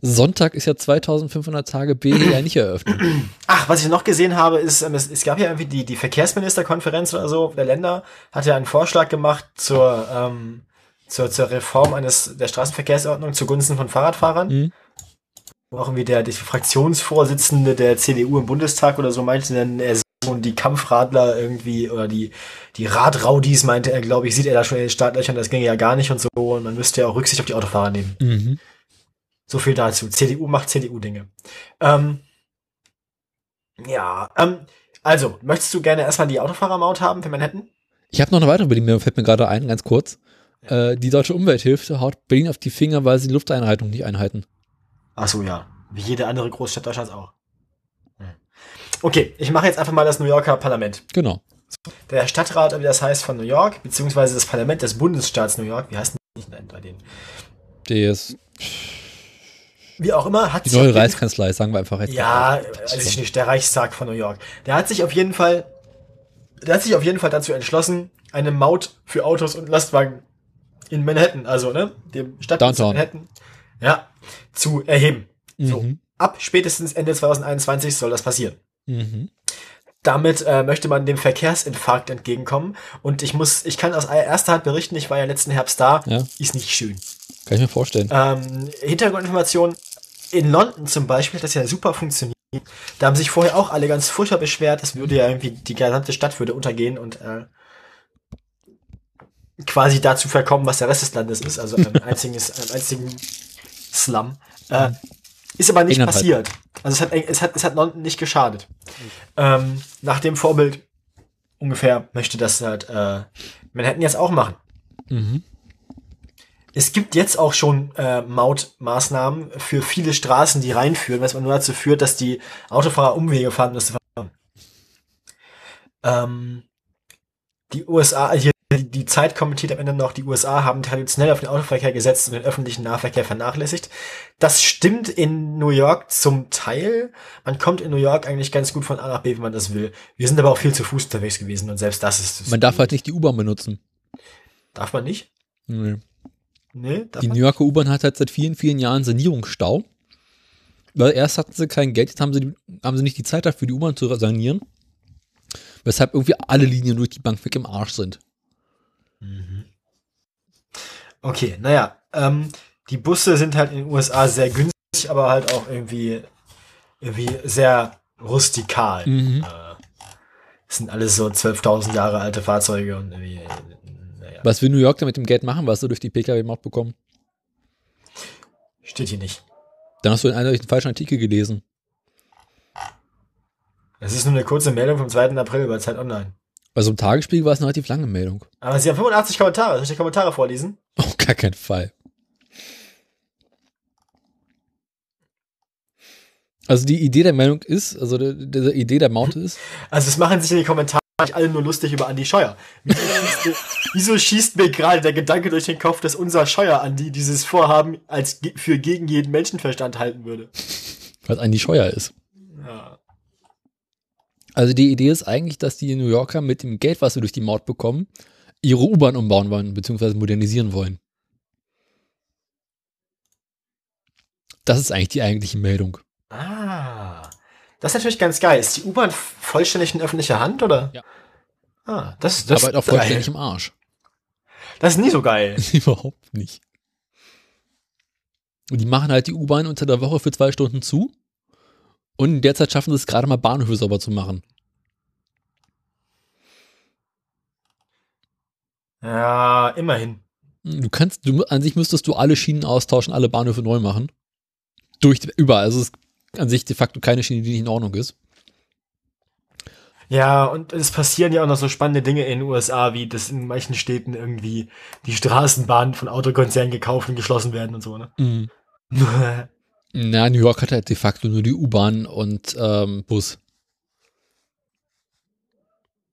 Sonntag ist ja 2500 Tage BWR nicht eröffnet. Ach, was ich noch gesehen habe, ist, ähm, es, es gab ja irgendwie die, die Verkehrsministerkonferenz oder so der Länder, hat ja einen Vorschlag gemacht zur, ähm, zur, zur Reform eines der Straßenverkehrsordnung zugunsten von Fahrradfahrern. Mhm. Wo auch irgendwie der, der Fraktionsvorsitzende der CDU im Bundestag oder so meinte, dann er und die Kampfradler irgendwie oder die, die Radraudis, meinte er, glaube ich, sieht er da schon in den Startlöchern, das ginge ja gar nicht und so. Und man müsste ja auch Rücksicht auf die Autofahrer nehmen. Mhm. So viel dazu. CDU macht CDU-Dinge. Ähm, ja, ähm, also, möchtest du gerne erstmal die Autofahrermaut haben für Manhattan? Ich habe noch eine weitere Berlin, fällt mir gerade ein, ganz kurz. Äh, die Deutsche Umwelthilfe haut Berlin auf die Finger, weil sie die Lufteinhaltung nicht einhalten. Ach so, ja. Wie jede andere Großstadt Deutschlands auch. Hm. Okay, ich mache jetzt einfach mal das New Yorker Parlament. Genau. Der Stadtrat, wie das heißt, von New York, beziehungsweise das Parlament des Bundesstaats New York, wie heißt denn bei denen? Der ist Wie auch immer, hat die sich auf neue Reichskanzlei, sagen wir einfach jetzt. Ja, ich nicht, der Reichstag von New York. Der hat sich auf jeden Fall, der hat sich auf jeden Fall dazu entschlossen, eine Maut für Autos und Lastwagen in Manhattan, also ne, dem Downtown. Manhattan, ja, zu erheben. So, Mhm. ab spätestens Ende 2021 soll das passieren. Mhm. Damit äh, möchte man dem Verkehrsinfarkt entgegenkommen. Und ich muss, ich kann aus erster Hand berichten, ich war ja letzten Herbst da, Ja. ist nicht schön. Kann ich mir vorstellen. Ähm, Hintergrundinformation, in London zum Beispiel hat das ja super funktioniert. Da haben sich vorher auch alle ganz furchtbar beschwert, es würde ja irgendwie, die gesamte Stadt würde untergehen und äh, quasi dazu verkommen, was der Rest des Landes ist, also ein einziges, einen einzigen Slum. Äh, ist aber nicht England halt. passiert. Also es hat, es hat, es hat London nicht geschadet. Ähm, nach dem Vorbild ungefähr möchte das halt äh, Manhattan jetzt auch machen. Mhm. Es gibt jetzt auch schon äh, Mautmaßnahmen für viele Straßen, die reinführen, was man nur dazu führt, dass die Autofahrer Umwege fahren, fahren. Ähm, die USA, hier, die, die Zeit kommentiert am Ende noch, die USA haben traditionell auf den Autoverkehr gesetzt und den öffentlichen Nahverkehr vernachlässigt. Das stimmt in New York zum Teil. Man kommt in New York eigentlich ganz gut von A nach B, wenn man das will. Wir sind aber auch viel zu Fuß unterwegs gewesen und selbst das ist. Man darf halt nicht die U-Bahn benutzen. darf man nicht? Nee. Nee, Die? New Yorker U-Bahn hat halt seit vielen, vielen Jahren Sanierungsstau. Weil erst hatten sie kein Geld, jetzt haben sie, haben sie nicht die Zeit dafür, die U-Bahn zu sanieren. Weshalb irgendwie alle Linien durch die Bank weg im Arsch sind. Okay, naja, ähm, die Busse sind halt in den USA sehr günstig, aber halt auch irgendwie, irgendwie sehr rustikal. Mhm. Äh, sind alles so 12.000 Jahre alte Fahrzeuge und irgendwie, naja, Was will New York denn mit dem Geld machen, was sie durch die Pkw-Maut bekommen? steht hier nicht. Dann hast du in eindeutig den falschen Artikel gelesen. Es ist nur eine kurze Meldung vom 2. April bei Zeit Online. Bei so einem Tagesspiegel war es eine relativ lange Meldung. Aber sie haben 85 Kommentare. Soll ich die Kommentare vorlesen? Auf gar keinen Fall. Also die Idee der Meldung ist, also die, die Idee der Maut ist, Also es machen sich in den Kommentaren nicht alle nur lustig über Andi Scheuer. Wieso schießt mir- gerade der Gedanke durch den Kopf, dass unser Scheuer Andi dieses Vorhaben als für gegen jeden Menschenverstand halten würde? was eigentlich Scheuer ist. Ja. Also die Idee ist eigentlich, dass die New Yorker mit dem Geld, was sie durch die Maut bekommen, ihre U-Bahn umbauen wollen, beziehungsweise modernisieren wollen. Das ist eigentlich die eigentliche Meldung. Ah. Das ist natürlich ganz geil. Ist die U-Bahn vollständig in öffentlicher Hand, oder? Ja. Ah, das, das, Aber halt auch geil. vollständig im Arsch. das ist nie so geil. Überhaupt nicht. Und die machen halt die U-Bahn unter der Woche für zwei Stunden zu. Und in der Zeit schaffen sie es gerade mal Bahnhöfe sauber zu machen. Ja, immerhin. Du kannst, du, an sich müsstest du alle Schienen austauschen, alle Bahnhöfe neu machen. Durch, überall. Also es an sich de facto keine Schiene, die nicht in Ordnung ist. Ja, und es passieren ja auch noch so spannende Dinge in den USA, wie dass in manchen Städten irgendwie die Straßenbahnen von Autokonzernen gekauft und geschlossen werden und so, ne? Na, New York hat halt de facto nur die U-Bahn und ähm, Bus.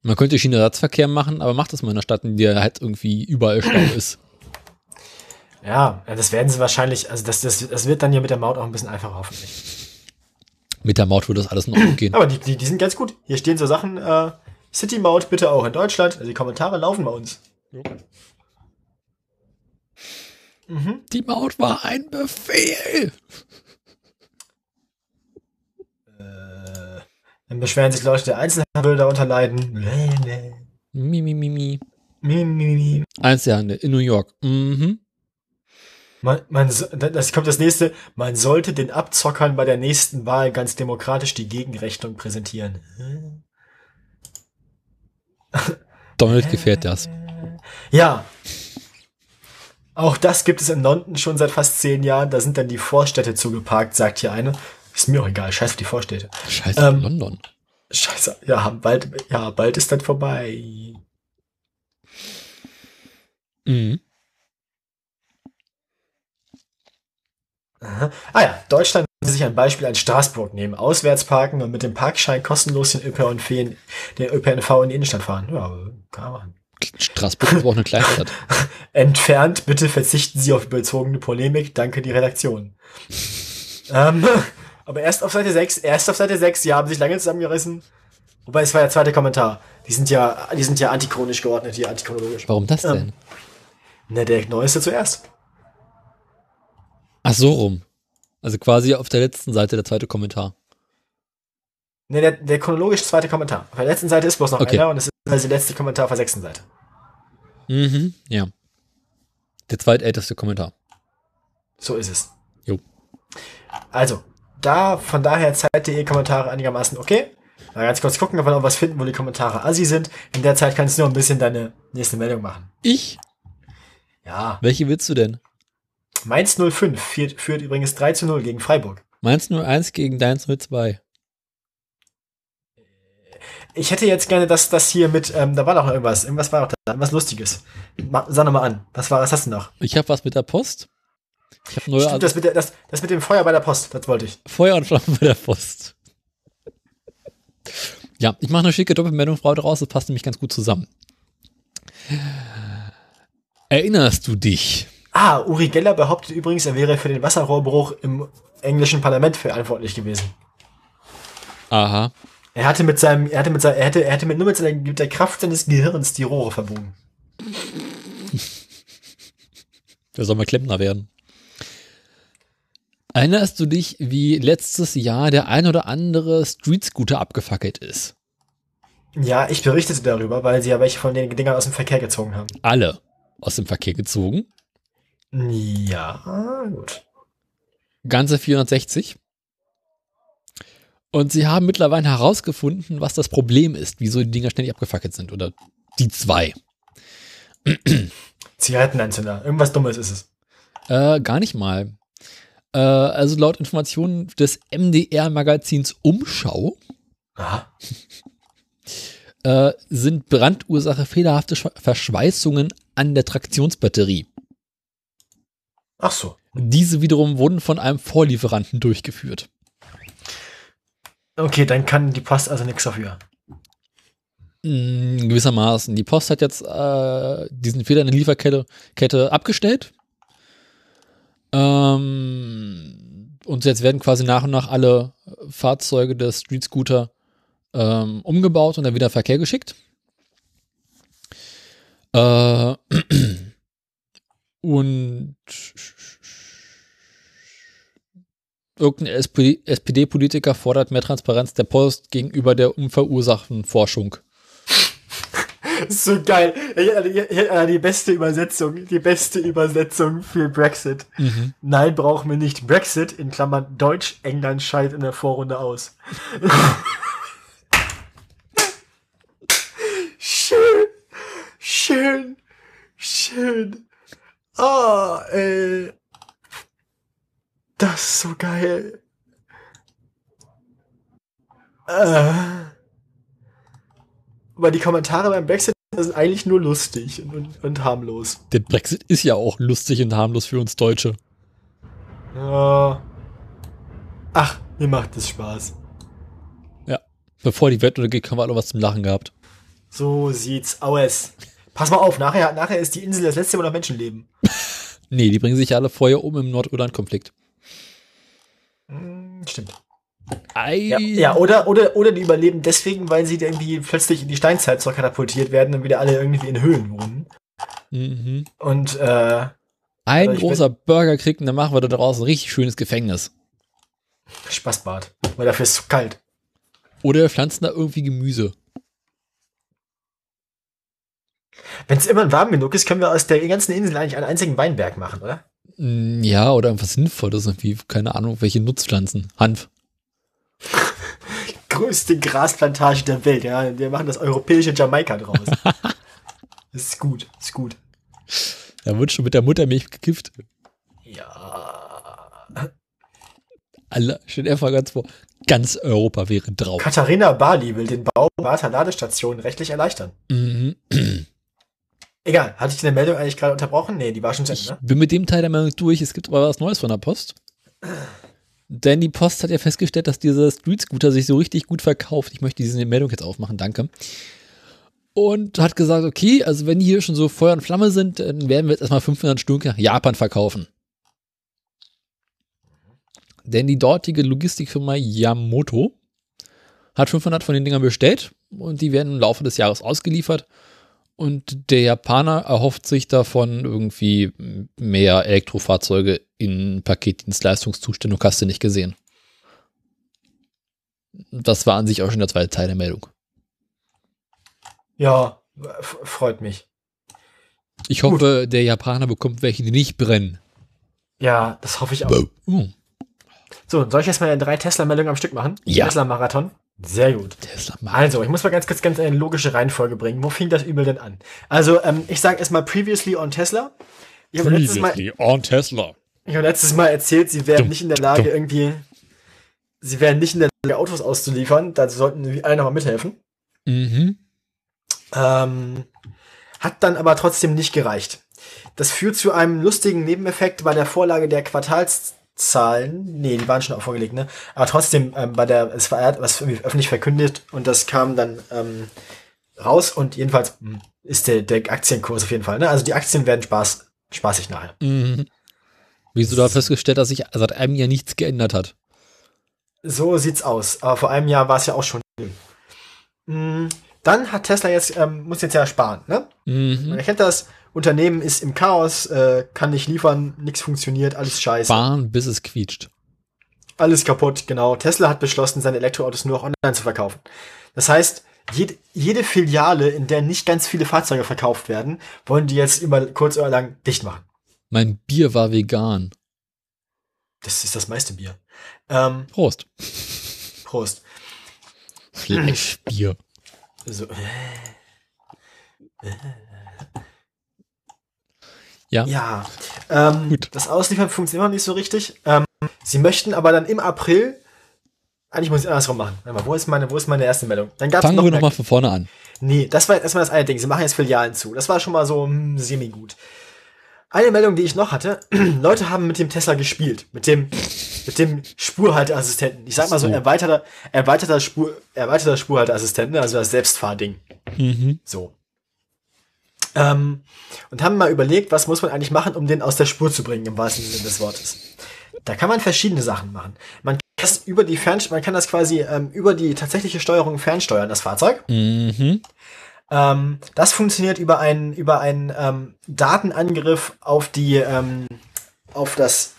Man könnte Schienenersatzverkehr machen, aber macht das mal in einer Stadt, in der halt irgendwie überall Stau ist. ja, das werden sie wahrscheinlich, also das, das, das wird dann ja mit der Maut auch ein bisschen einfacher hoffentlich. Mit der Maut würde das alles in Ordnung gehen. Aber die, die, die sind ganz gut. Hier stehen so Sachen, äh, City-Maut bitte auch in Deutschland. Also die Kommentare laufen bei uns. Mhm. Die Maut war ein Befehl. Äh, dann beschweren sich Leute, der Einzelhandel darunter leiden. Mi, mi, mi, mi. Mi, mi, mi. Einzelhandel in New York. Mhm. Man, man, das kommt das nächste. Man sollte den Abzockern bei der nächsten Wahl ganz demokratisch die Gegenrechnung präsentieren. Donald gefällt das. Ja. Auch das gibt es in London schon seit fast zehn Jahren. Da sind dann die Vorstädte zugeparkt, sagt hier eine. Ist mir auch egal. Scheiß auf die Vorstädte. Scheiße, Ähm, London. Scheiße. Ja, bald, ja, bald ist das vorbei. Mhm. Aha. Ah ja, Deutschland will sich ein Beispiel an Straßburg nehmen. Auswärts parken und mit dem Parkschein kostenlos den ÖPNV, in- den ÖPNV in die Innenstadt fahren. Ja, kann man. Straßburg ist auch eine Kleinstadt. Entfernt, bitte verzichten Sie auf überzogene Polemik. Danke, die Redaktion. ähm, aber erst auf Seite 6, erst auf Seite 6, die haben sich lange zusammengerissen. Wobei, es war der zweite Kommentar. Die sind ja, die sind ja antichronisch geordnet, die antichronologisch. Warum das denn? Ähm. Ne, der neueste zuerst. Ach so rum. Also quasi auf der letzten Seite der zweite Kommentar. Ne, der, der chronologisch zweite Kommentar. Auf der letzten Seite ist bloß noch Okay. einer und es ist also der letzte Kommentar auf der sechsten Seite. Mhm, ja. Der zweitälteste Kommentar. So ist es. Jo. Also, da, von daher Zeit.de Kommentare einigermaßen okay. Mal ganz kurz gucken, ob wir noch was finden, wo die Kommentare assi sind. In der Zeit kannst du noch ein bisschen deine nächste Meldung machen. Ich? Ja. Welche willst du denn? Mainz 05 führt, führt übrigens 3 zu 0 gegen Freiburg. Mainz 01 gegen Deins 02. Ich hätte jetzt gerne, dass das hier mit, ähm, da war noch irgendwas, irgendwas war noch da, irgendwas Lustiges. Ma, sag noch mal an. Was war, was hast du noch? Ich habe was mit der Post. Ich habe neue Stimmt, das, mit der, das, das mit dem Feuer bei der Post, das wollte ich. Feuer und Flammen bei der Post. Ja, ich mache eine schicke Doppelmeldung Frau draus, das passt nämlich ganz gut zusammen. Erinnerst du dich? Ah, Uri Geller behauptet übrigens, er wäre für den Wasserrohrbruch im englischen Parlament verantwortlich gewesen. Aha. Er hatte mit seinem, er hatte mit seinem, er hätte, er hätte mit nur mit, seiner, mit der Kraft seines Gehirns die Rohre verbogen. Wer soll mal Klempner werden? Erinnerst du dich, wie letztes Jahr der ein oder andere Street-Scooter abgefackelt ist? Ja, ich berichtete darüber, weil sie ja welche von den Dingern aus dem Verkehr gezogen haben. Alle aus dem Verkehr gezogen. Ja, gut. Ganze 460. Und sie haben mittlerweile herausgefunden, was das Problem ist, wieso die Dinger ständig abgefackelt sind. Oder die zwei. Zigarettenanzünder. Irgendwas Dummes ist es. Äh, gar nicht mal. Äh, also laut Informationen des MDR-Magazins Umschau Aha. äh, sind Brandursache fehlerhafte Verschweißungen an der Traktionsbatterie. Ach so. Diese wiederum wurden von einem Vorlieferanten durchgeführt. Okay, dann kann die Post also nichts dafür. Mm, gewissermaßen. Die Post hat jetzt äh, diesen Fehler in der Lieferkette Kette abgestellt. Ähm, und jetzt werden quasi nach und nach alle Fahrzeuge des Street Scooter ähm, umgebaut und dann wieder Verkehr geschickt. Äh, und irgendein SPD SPD-Politiker fordert mehr Transparenz der Post gegenüber der unverursachten Forschung. So geil. Die beste Übersetzung, die beste Übersetzung für Brexit. Mhm. Nein, brauchen wir nicht. Brexit, in Klammern Deutsch, England scheidet in der Vorrunde aus. schön, schön, schön. Ah, ey. Das ist so geil. Äh. Aber die Kommentare beim Brexit sind eigentlich nur lustig und, und harmlos. Der Brexit ist ja auch lustig und harmlos für uns Deutsche. Ja. Ach, mir macht es Spaß. Bevor die Welt untergeht, haben wir alle was zum Lachen gehabt. So sieht's aus. Pass mal auf, nachher, nachher ist die Insel das letzte, wo noch Menschen leben. Nee, die bringen sich ja alle vorher um im Nordirland-Konflikt. Hm, stimmt. Ja, ja oder, oder, oder die überleben deswegen, weil sie irgendwie plötzlich in die Steinzeit zurück katapultiert werden und wieder alle irgendwie in Höhlen wohnen. Mhm. Und äh, Ein ich großer Burger kriegt und dann machen wir da draußen ein richtig schönes Gefängnis. Spaßbad. Weil dafür ist es zu kalt. Oder wir pflanzen da irgendwie Gemüse. Wenn es immer warm genug ist, können wir aus der ganzen Insel eigentlich einen einzigen Weinberg machen, oder? Mm, Ja, oder irgendwas Sinnvolles, irgendwie, keine Ahnung, welche Nutzpflanzen. Hanf. Größte Grasplantage der Welt, ja. Wir machen das europäische Jamaika draus. das ist gut, ist gut. Da wird schon mit der Muttermilch gekifft. Ja. Alle, dir einfach ganz vor, ganz Europa wäre drauf. Katharina Bali will den Bau privater Ladestationen rechtlich erleichtern. Mhm. Egal, hatte ich die Meldung eigentlich gerade unterbrochen? Nee, die war schon zu Ich Ende, ne? bin mit dem Teil der Meinung durch, es gibt aber was Neues von der Post. Denn die Post hat ja festgestellt, dass dieser Street Scooter sich so richtig gut verkauft. Ich möchte diese Meldung jetzt aufmachen, danke. Und hat gesagt, okay, also wenn die hier schon so Feuer und Flamme sind, dann werden wir jetzt erstmal 500 Stück nach Japan verkaufen. Denn die dortige Logistikfirma Yamamoto hat 500 von den Dingern bestellt und die werden im Laufe des Jahres ausgeliefert. Und der Japaner erhofft sich davon irgendwie mehr Elektrofahrzeuge in Paketdienstleistungszuständen und hast du nicht gesehen. Das war an sich auch schon der zweite Teil der Meldung. Ja, freut mich. Ich hoffe, der Japaner bekommt welche, die nicht brennen. Ja, das hoffe ich auch. Uh, So, soll ich jetzt mal drei Tesla-Meldungen am Stück machen? Ja. Tesla-Marathon? Sehr gut. Also, ich muss mal ganz kurz ganz eine logische Reihenfolge bringen. Wo fing das übel denn an? Also, ähm, ich sage erstmal previously on Tesla. Ich letztes Mal, Previously on Tesla. ich habe letztes Mal erzählt, sie wären Dumm, nicht in der Lage, dumm. irgendwie, sie wären nicht in der Lage, Autos auszuliefern. Da sollten alle nochmal mithelfen. Mhm. Ähm, hat dann aber trotzdem nicht gereicht. Das führt zu einem lustigen Nebeneffekt bei der Vorlage der Quartalszahlen. Nee, die waren schon auch vorgelegt, ne? Aber trotzdem, ähm, bei der, es war was irgendwie öffentlich verkündet und das kam dann ähm, raus und jedenfalls ist der, der Aktienkurs auf jeden Fall, ne? Also die Aktien werden Spaß, spaßig nachher. Mhm. Wieso da festgestellt, dass sich seit einem Jahr nichts geändert hat? So sieht's aus. Aber vor einem Jahr war es ja auch schon. Mm, Dann hat Tesla jetzt, ähm, muss jetzt ja sparen, ne? Mhm. Man erkennt das, Unternehmen ist im Chaos, äh, kann nicht liefern, nichts funktioniert, alles scheiße. Fahren, bis es quietscht. Alles kaputt, genau. Tesla hat beschlossen, seine Elektroautos nur noch online zu verkaufen. Das heißt, jede, jede Filiale, in der nicht ganz viele Fahrzeuge verkauft werden, wollen die jetzt über kurz oder lang dicht machen. Mein Bier war vegan. Das ist das meiste Bier. Ähm, Prost. Prost. Fleischbier. So, Ja. ja, ähm, Gut. das Ausliefern funktioniert noch nicht so richtig. Ähm, sie möchten aber dann im April, eigentlich muss ich andersrum machen. Mal, wo ist meine, wo ist meine erste Meldung? Dann gab's Fangen noch wir nochmal von vorne an. Nee, das war erstmal das eine Ding. Sie machen jetzt Filialen zu. Das war schon mal so hm, semi-gut. Eine Meldung, die ich noch hatte, Leute haben mit dem Tesla gespielt. Mit dem, mit dem Spurhalteassistenten. Ich sag mal so, So. erweiterter, erweiterter Spur, erweiterter Spurhalteassistent, ne? also das Selbstfahrding. Mhm. So. Ähm, und haben mal überlegt, was muss man eigentlich machen, um den aus der Spur zu bringen, im wahrsten Sinne des Wortes. Da kann man verschiedene Sachen machen. Man kann das über die Fern, man kann das quasi ähm, über die tatsächliche Steuerung fernsteuern, das Fahrzeug. Mhm. Ähm, das funktioniert über einen, über einen ähm, Datenangriff auf die, ähm, auf das,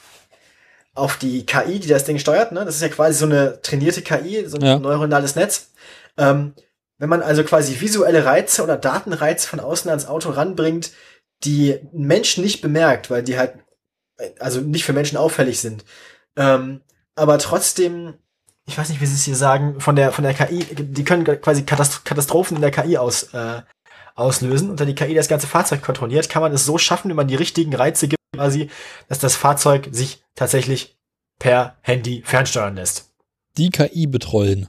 auf die KI, die das Ding steuert. Ne? Das ist ja quasi so eine trainierte KI, so ein Ja. neuronales Netz. Ähm, wenn man also quasi visuelle Reize oder Datenreize von außen ans Auto ranbringt, die ein Mensch nicht bemerkt, weil die halt, also nicht für Menschen auffällig sind, ähm, aber trotzdem, ich weiß nicht, wie sie es hier sagen, von der, von der KI, die können quasi Katast Katastrophen in der KI aus, äh, auslösen und da die KI das ganze Fahrzeug kontrolliert, kann man es so schaffen, wenn man die richtigen Reize gibt, quasi, dass das Fahrzeug sich tatsächlich per Handy fernsteuern lässt. Die KI betreuen.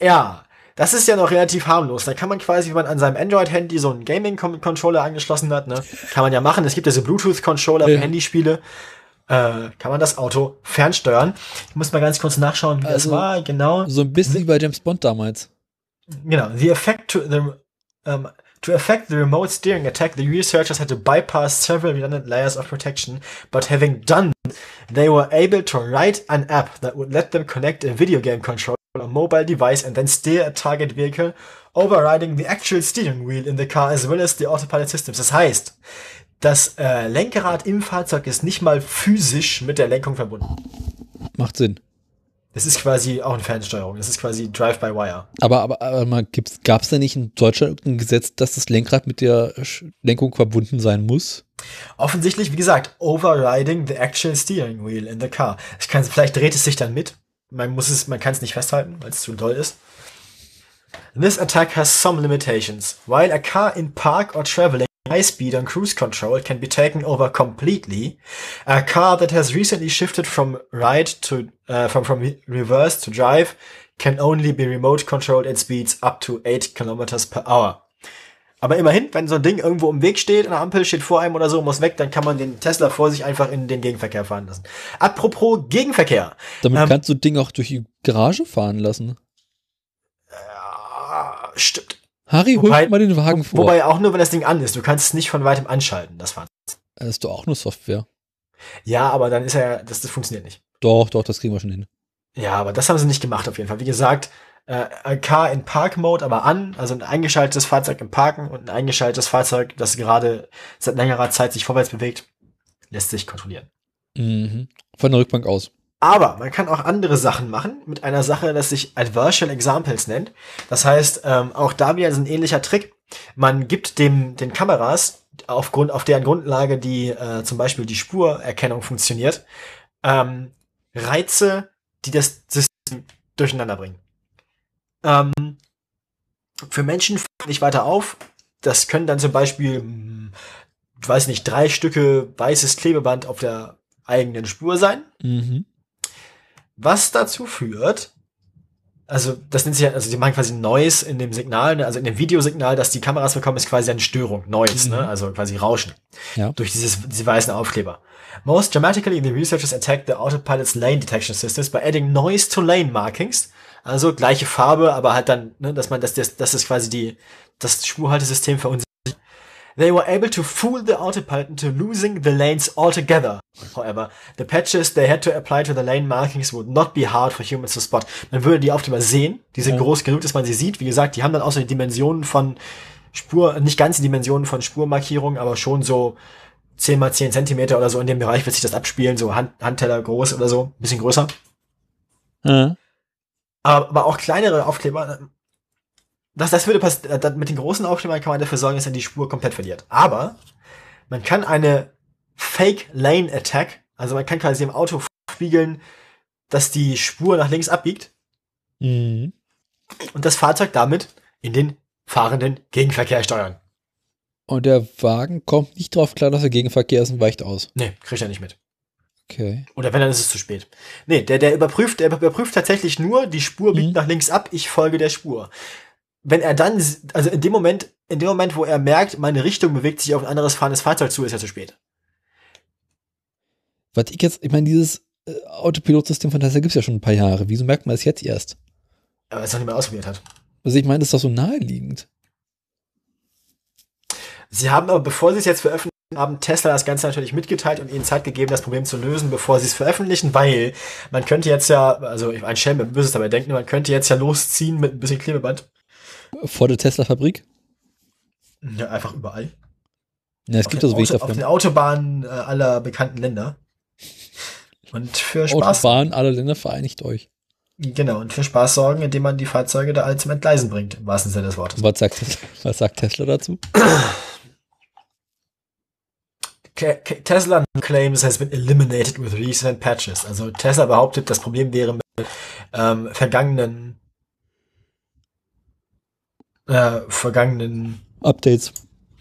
Ja, das ist ja noch relativ harmlos. Da kann man quasi, wenn man an seinem Android-Handy so einen Gaming-Controller angeschlossen hat, ne, kann man ja machen. Es gibt ja so Bluetooth-Controller für Ja. Handyspiele. Äh, kann man das Auto fernsteuern. Ich muss mal ganz kurz nachschauen, wie das Also- war. Genau. So ein bisschen wie bei James Bond damals. Genau. The effect to the um, to affect the remote steering attack, the researchers had to bypass several redundant layers of protection. But having done, they were able to write an app that would let them connect a video game controller on a mobile device and then steer a target vehicle, overriding the actual steering wheel in the car as well as the autopilot systems. Das heißt, Das äh, Lenkrad im Fahrzeug ist nicht mal physisch mit der Lenkung verbunden. Macht Sinn. Das ist quasi auch eine Fernsteuerung. Das ist quasi Drive-by-Wire. Aber, aber, aber gibt's, gab's da nicht in Deutschland irgendein Gesetz, dass das Lenkrad mit der Lenkung verbunden sein muss? Offensichtlich, wie gesagt, overriding the actual steering wheel in the car. Ich kann, vielleicht dreht es sich dann mit. Man muss es, man kann es nicht festhalten, weil es zu doll ist. This attack has some limitations. While a car in park or traveling high speed on cruise control can be taken over completely, a car that has recently shifted from right to uh, from from reverse to drive can only be remote controlled at speeds up to 8 kilometers per hour. Aber immerhin, wenn so ein Ding irgendwo im Weg steht, der Ampel steht vor einem oder so, muss weg, dann kann man den Tesla vor sich einfach in den Gegenverkehr fahren lassen. Apropos Gegenverkehr. Damit Ähm, kannst du Ding auch durch die Garage fahren lassen. Ah, stimmt. Harry, hol mal den Wagen vor. Wobei auch nur, wenn das Ding an ist. Du kannst es nicht von weitem anschalten, das Fahren. das ist doch auch nur Software. Ja, aber dann ist er, das, das funktioniert nicht. Doch, doch, das kriegen wir schon hin. Ja, aber das haben sie nicht gemacht auf jeden Fall. Wie gesagt, äh, Car in Park Mode, aber an, also ein eingeschaltetes Fahrzeug im Parken und ein eingeschaltetes Fahrzeug, das gerade seit längerer Zeit sich vorwärts bewegt, lässt sich kontrollieren. Mhm. Von der Rückbank aus. Aber man kann auch andere Sachen machen mit einer Sache, das sich Adversarial Examples nennt. Das heißt, ähm, auch da wieder so ein ähnlicher Trick. Man gibt dem, den Kameras, aufgrund, auf deren Grundlage die, äh, zum Beispiel die Spurerkennung funktioniert, ähm, Reize, die das System durcheinander bringen. Ähm, für Menschen fällt nicht weiter auf. Das können dann zum Beispiel, hm, ich weiß nicht, drei Stücke weißes Klebeband auf der eigenen Spur sein. Mhm. Was dazu führt, also das nennt sich ja, also die machen quasi Noise in dem Signal, ne, also in dem Videosignal, das die Kameras bekommen, ist quasi eine Störung, Noise, Mhm. ne, also quasi Rauschen. Ja. Durch dieses, diese weißen Aufkleber. Most dramatically, the researchers attacked the autopilot's lane detection systems by adding noise to lane markings. Also gleiche Farbe, aber halt dann, ne, dass man, dass das, das ist quasi die, das Spurhaltesystem verunsichert. They were able to fool the autopilot into losing the lanes altogether. However, the patches they had to apply to the lane markings would not be hard for humans to spot. Man würde die Aufkleber sehen, die sind Ja. groß genug, dass man sie sieht. Wie gesagt, die haben dann auch so die Dimensionen von Spur, nicht ganz die Dimensionen von Spurmarkierungen, aber schon so 10 mal 10 Zentimeter oder so in dem Bereich wird sich das abspielen, so Hand, Handteller groß oder so, bisschen größer. Ja. Aber, auch kleinere Aufkleber, äh, das, das würde passieren, mit den großen Aufklebern kann man dafür sorgen, dass er die Spur komplett verliert. Aber man kann eine Fake Lane Attack, also man kann quasi im Auto spiegeln, dass die Spur nach links abbiegt Mhm. und das Fahrzeug damit in den fahrenden Gegenverkehr steuern. Und der Wagen kommt nicht drauf klar, dass er Gegenverkehr ist und weicht aus. Nee, kriegt er nicht mit. Okay. Oder wenn, dann ist es zu spät. Nee, der, der überprüft, der überprüft tatsächlich nur, die Spur biegt Mhm. nach links ab, ich folge der Spur. Wenn er dann, also in dem Moment, in dem Moment, wo er merkt, meine Richtung bewegt sich auf ein anderes fahrendes Fahrzeug zu, ist er zu spät. Was ich jetzt, ich meine, dieses äh, Autopilotsystem von Tesla gibt es ja schon ein paar Jahre. Wieso merkt man es jetzt erst? Aber er es noch nicht mehr ausprobiert hat. Also ich meine, das ist doch so naheliegend. Sie haben aber, bevor sie es jetzt veröffentlichen, haben Tesla das Ganze natürlich mitgeteilt und ihnen Zeit gegeben, das Problem zu lösen, bevor sie es veröffentlichen, weil man könnte jetzt ja, also ein Schelm wird böses dabei denken, man könnte jetzt ja losziehen mit ein bisschen Klebeband. Vor der Tesla-Fabrik. Ja, einfach überall. Ja, es auf gibt also Auto, auf den. Autobahnen äh, aller bekannten Länder. Und für Spaß, Autobahn, alle Länder vereinigt euch. genau, und für Spaß sorgen, indem man die Fahrzeuge da alle zum Entgleisen bringt, im wahrsten Sinne des Wortes. Was sagt, Tesla- was sagt Tesla dazu? Tesla claims has been eliminated with recent patches. Also Tesla behauptet, das Problem wäre mit ähm, vergangenen äh, vergangenen, Updates.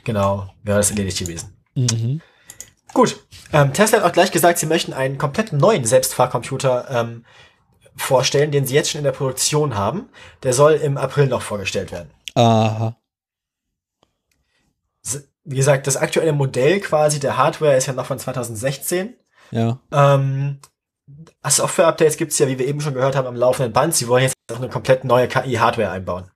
genau, wäre das erledigt gewesen. Mhm. Gut. Ähm, Tesla hat auch gleich gesagt, sie möchten einen komplett neuen Selbstfahrcomputer ähm, vorstellen, den sie jetzt schon in der Produktion haben. Der soll im April noch vorgestellt werden. Aha. Wie gesagt, das aktuelle Modell quasi der Hardware ist ja noch von 2016. Ja. Ähm, Software-Updates gibt's ja, wie wir eben schon gehört haben, am laufenden Band. Sie wollen jetzt auch eine komplett neue KI-Hardware einbauen.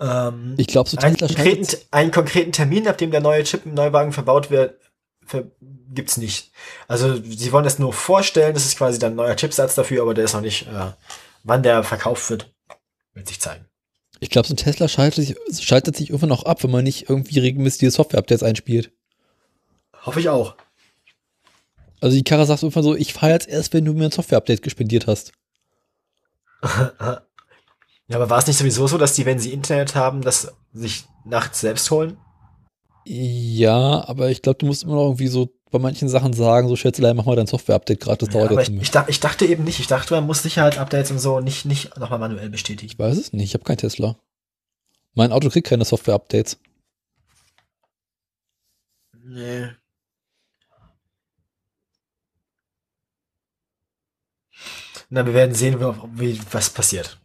Ähm, Ich glaube, so einen, konkreten, einen konkreten Termin, ab dem der neue Chip im Neuwagen verbaut wird, ver gibt's nicht. Also sie wollen das nur vorstellen, das ist quasi dann ein neuer Chipsatz dafür, aber der ist noch nicht, äh, wann der verkauft wird, wird sich zeigen. Ich glaube, so ein Tesla schaltet sich, schaltet sich irgendwann auch ab, wenn man nicht irgendwie regelmäßig die Software-Updates einspielt. Hoffe ich auch. Also die Karre sagt irgendwann so, ich fahre jetzt erst, wenn du mir ein Software-Update gespendiert hast. Ja, aber war es nicht sowieso so, dass die, wenn sie Internet haben, das sich nachts selbst holen? Ja, aber ich glaube, du musst immer noch irgendwie so bei manchen Sachen sagen, so Schätzelein, mach mal dein Software-Update gerade, das Ja, dauert aber jetzt ich, ich, ich dachte eben nicht. Ich dachte, man muss Sicherheitsupdates und so nicht, nicht nochmal manuell bestätigen. Ich weiß es nicht, ich habe kein Tesla. Mein Auto kriegt keine Software-Updates. Nee. Na, wir werden sehen, wie, was passiert.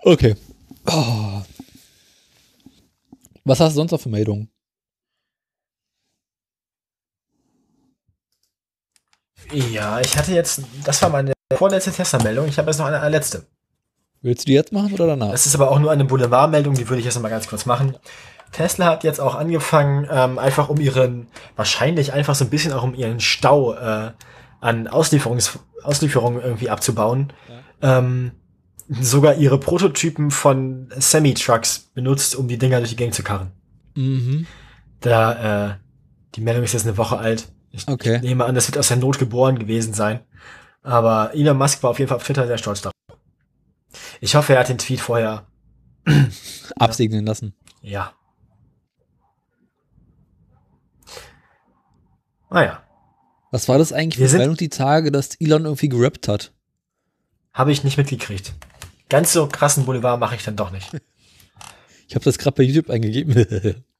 Okay. Oh. Was hast du sonst noch für Meldungen? Ja, ich hatte jetzt, das war meine vorletzte Tesla-Meldung. Ich habe jetzt noch eine, eine letzte. Willst du die jetzt machen oder danach? Das ist aber auch nur eine Boulevardmeldung, die würde ich jetzt noch mal ganz kurz machen. Tesla hat jetzt auch angefangen, ähm, einfach um ihren, wahrscheinlich einfach so ein bisschen auch um ihren Stau äh, an Auslieferungs Auslieferungen irgendwie abzubauen, ähm, sogar ihre Prototypen von Semi-Trucks benutzt, um die Dinger durch die Gegend zu karren. Mhm. Da, äh, die Meldung ist jetzt eine Woche alt. Ich Okay. nehme an, das wird aus der Not geboren gewesen sein. Aber Elon Musk war auf jeden Fall auf Twitter sehr stolz darauf. Ich hoffe, er hat den Tweet vorher, Absegnen lassen. ja. Naja, Was war das eigentlich für Meldung die Tage, dass Elon irgendwie gerappt hat? Habe ich nicht mitgekriegt. Ganz so krassen Boulevard mache ich dann doch nicht. Ich habe das gerade bei YouTube eingegeben.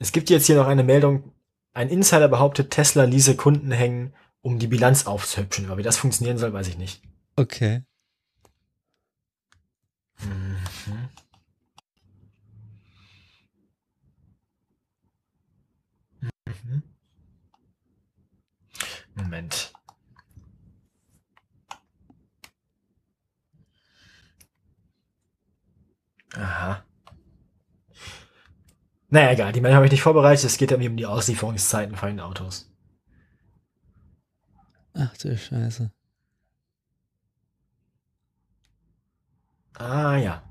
Es gibt jetzt hier noch eine Meldung. Ein Insider behauptet, Tesla ließe Kunden hängen, um die Bilanz aufzuhübschen. Aber wie das funktionieren soll, weiß ich nicht. okay. Moment. Aha. Naja, egal. Die Meldung habe ich nicht vorbereitet. Es geht irgendwie um die Auslieferungszeiten von den Autos. Ach du Scheiße. Ah ja.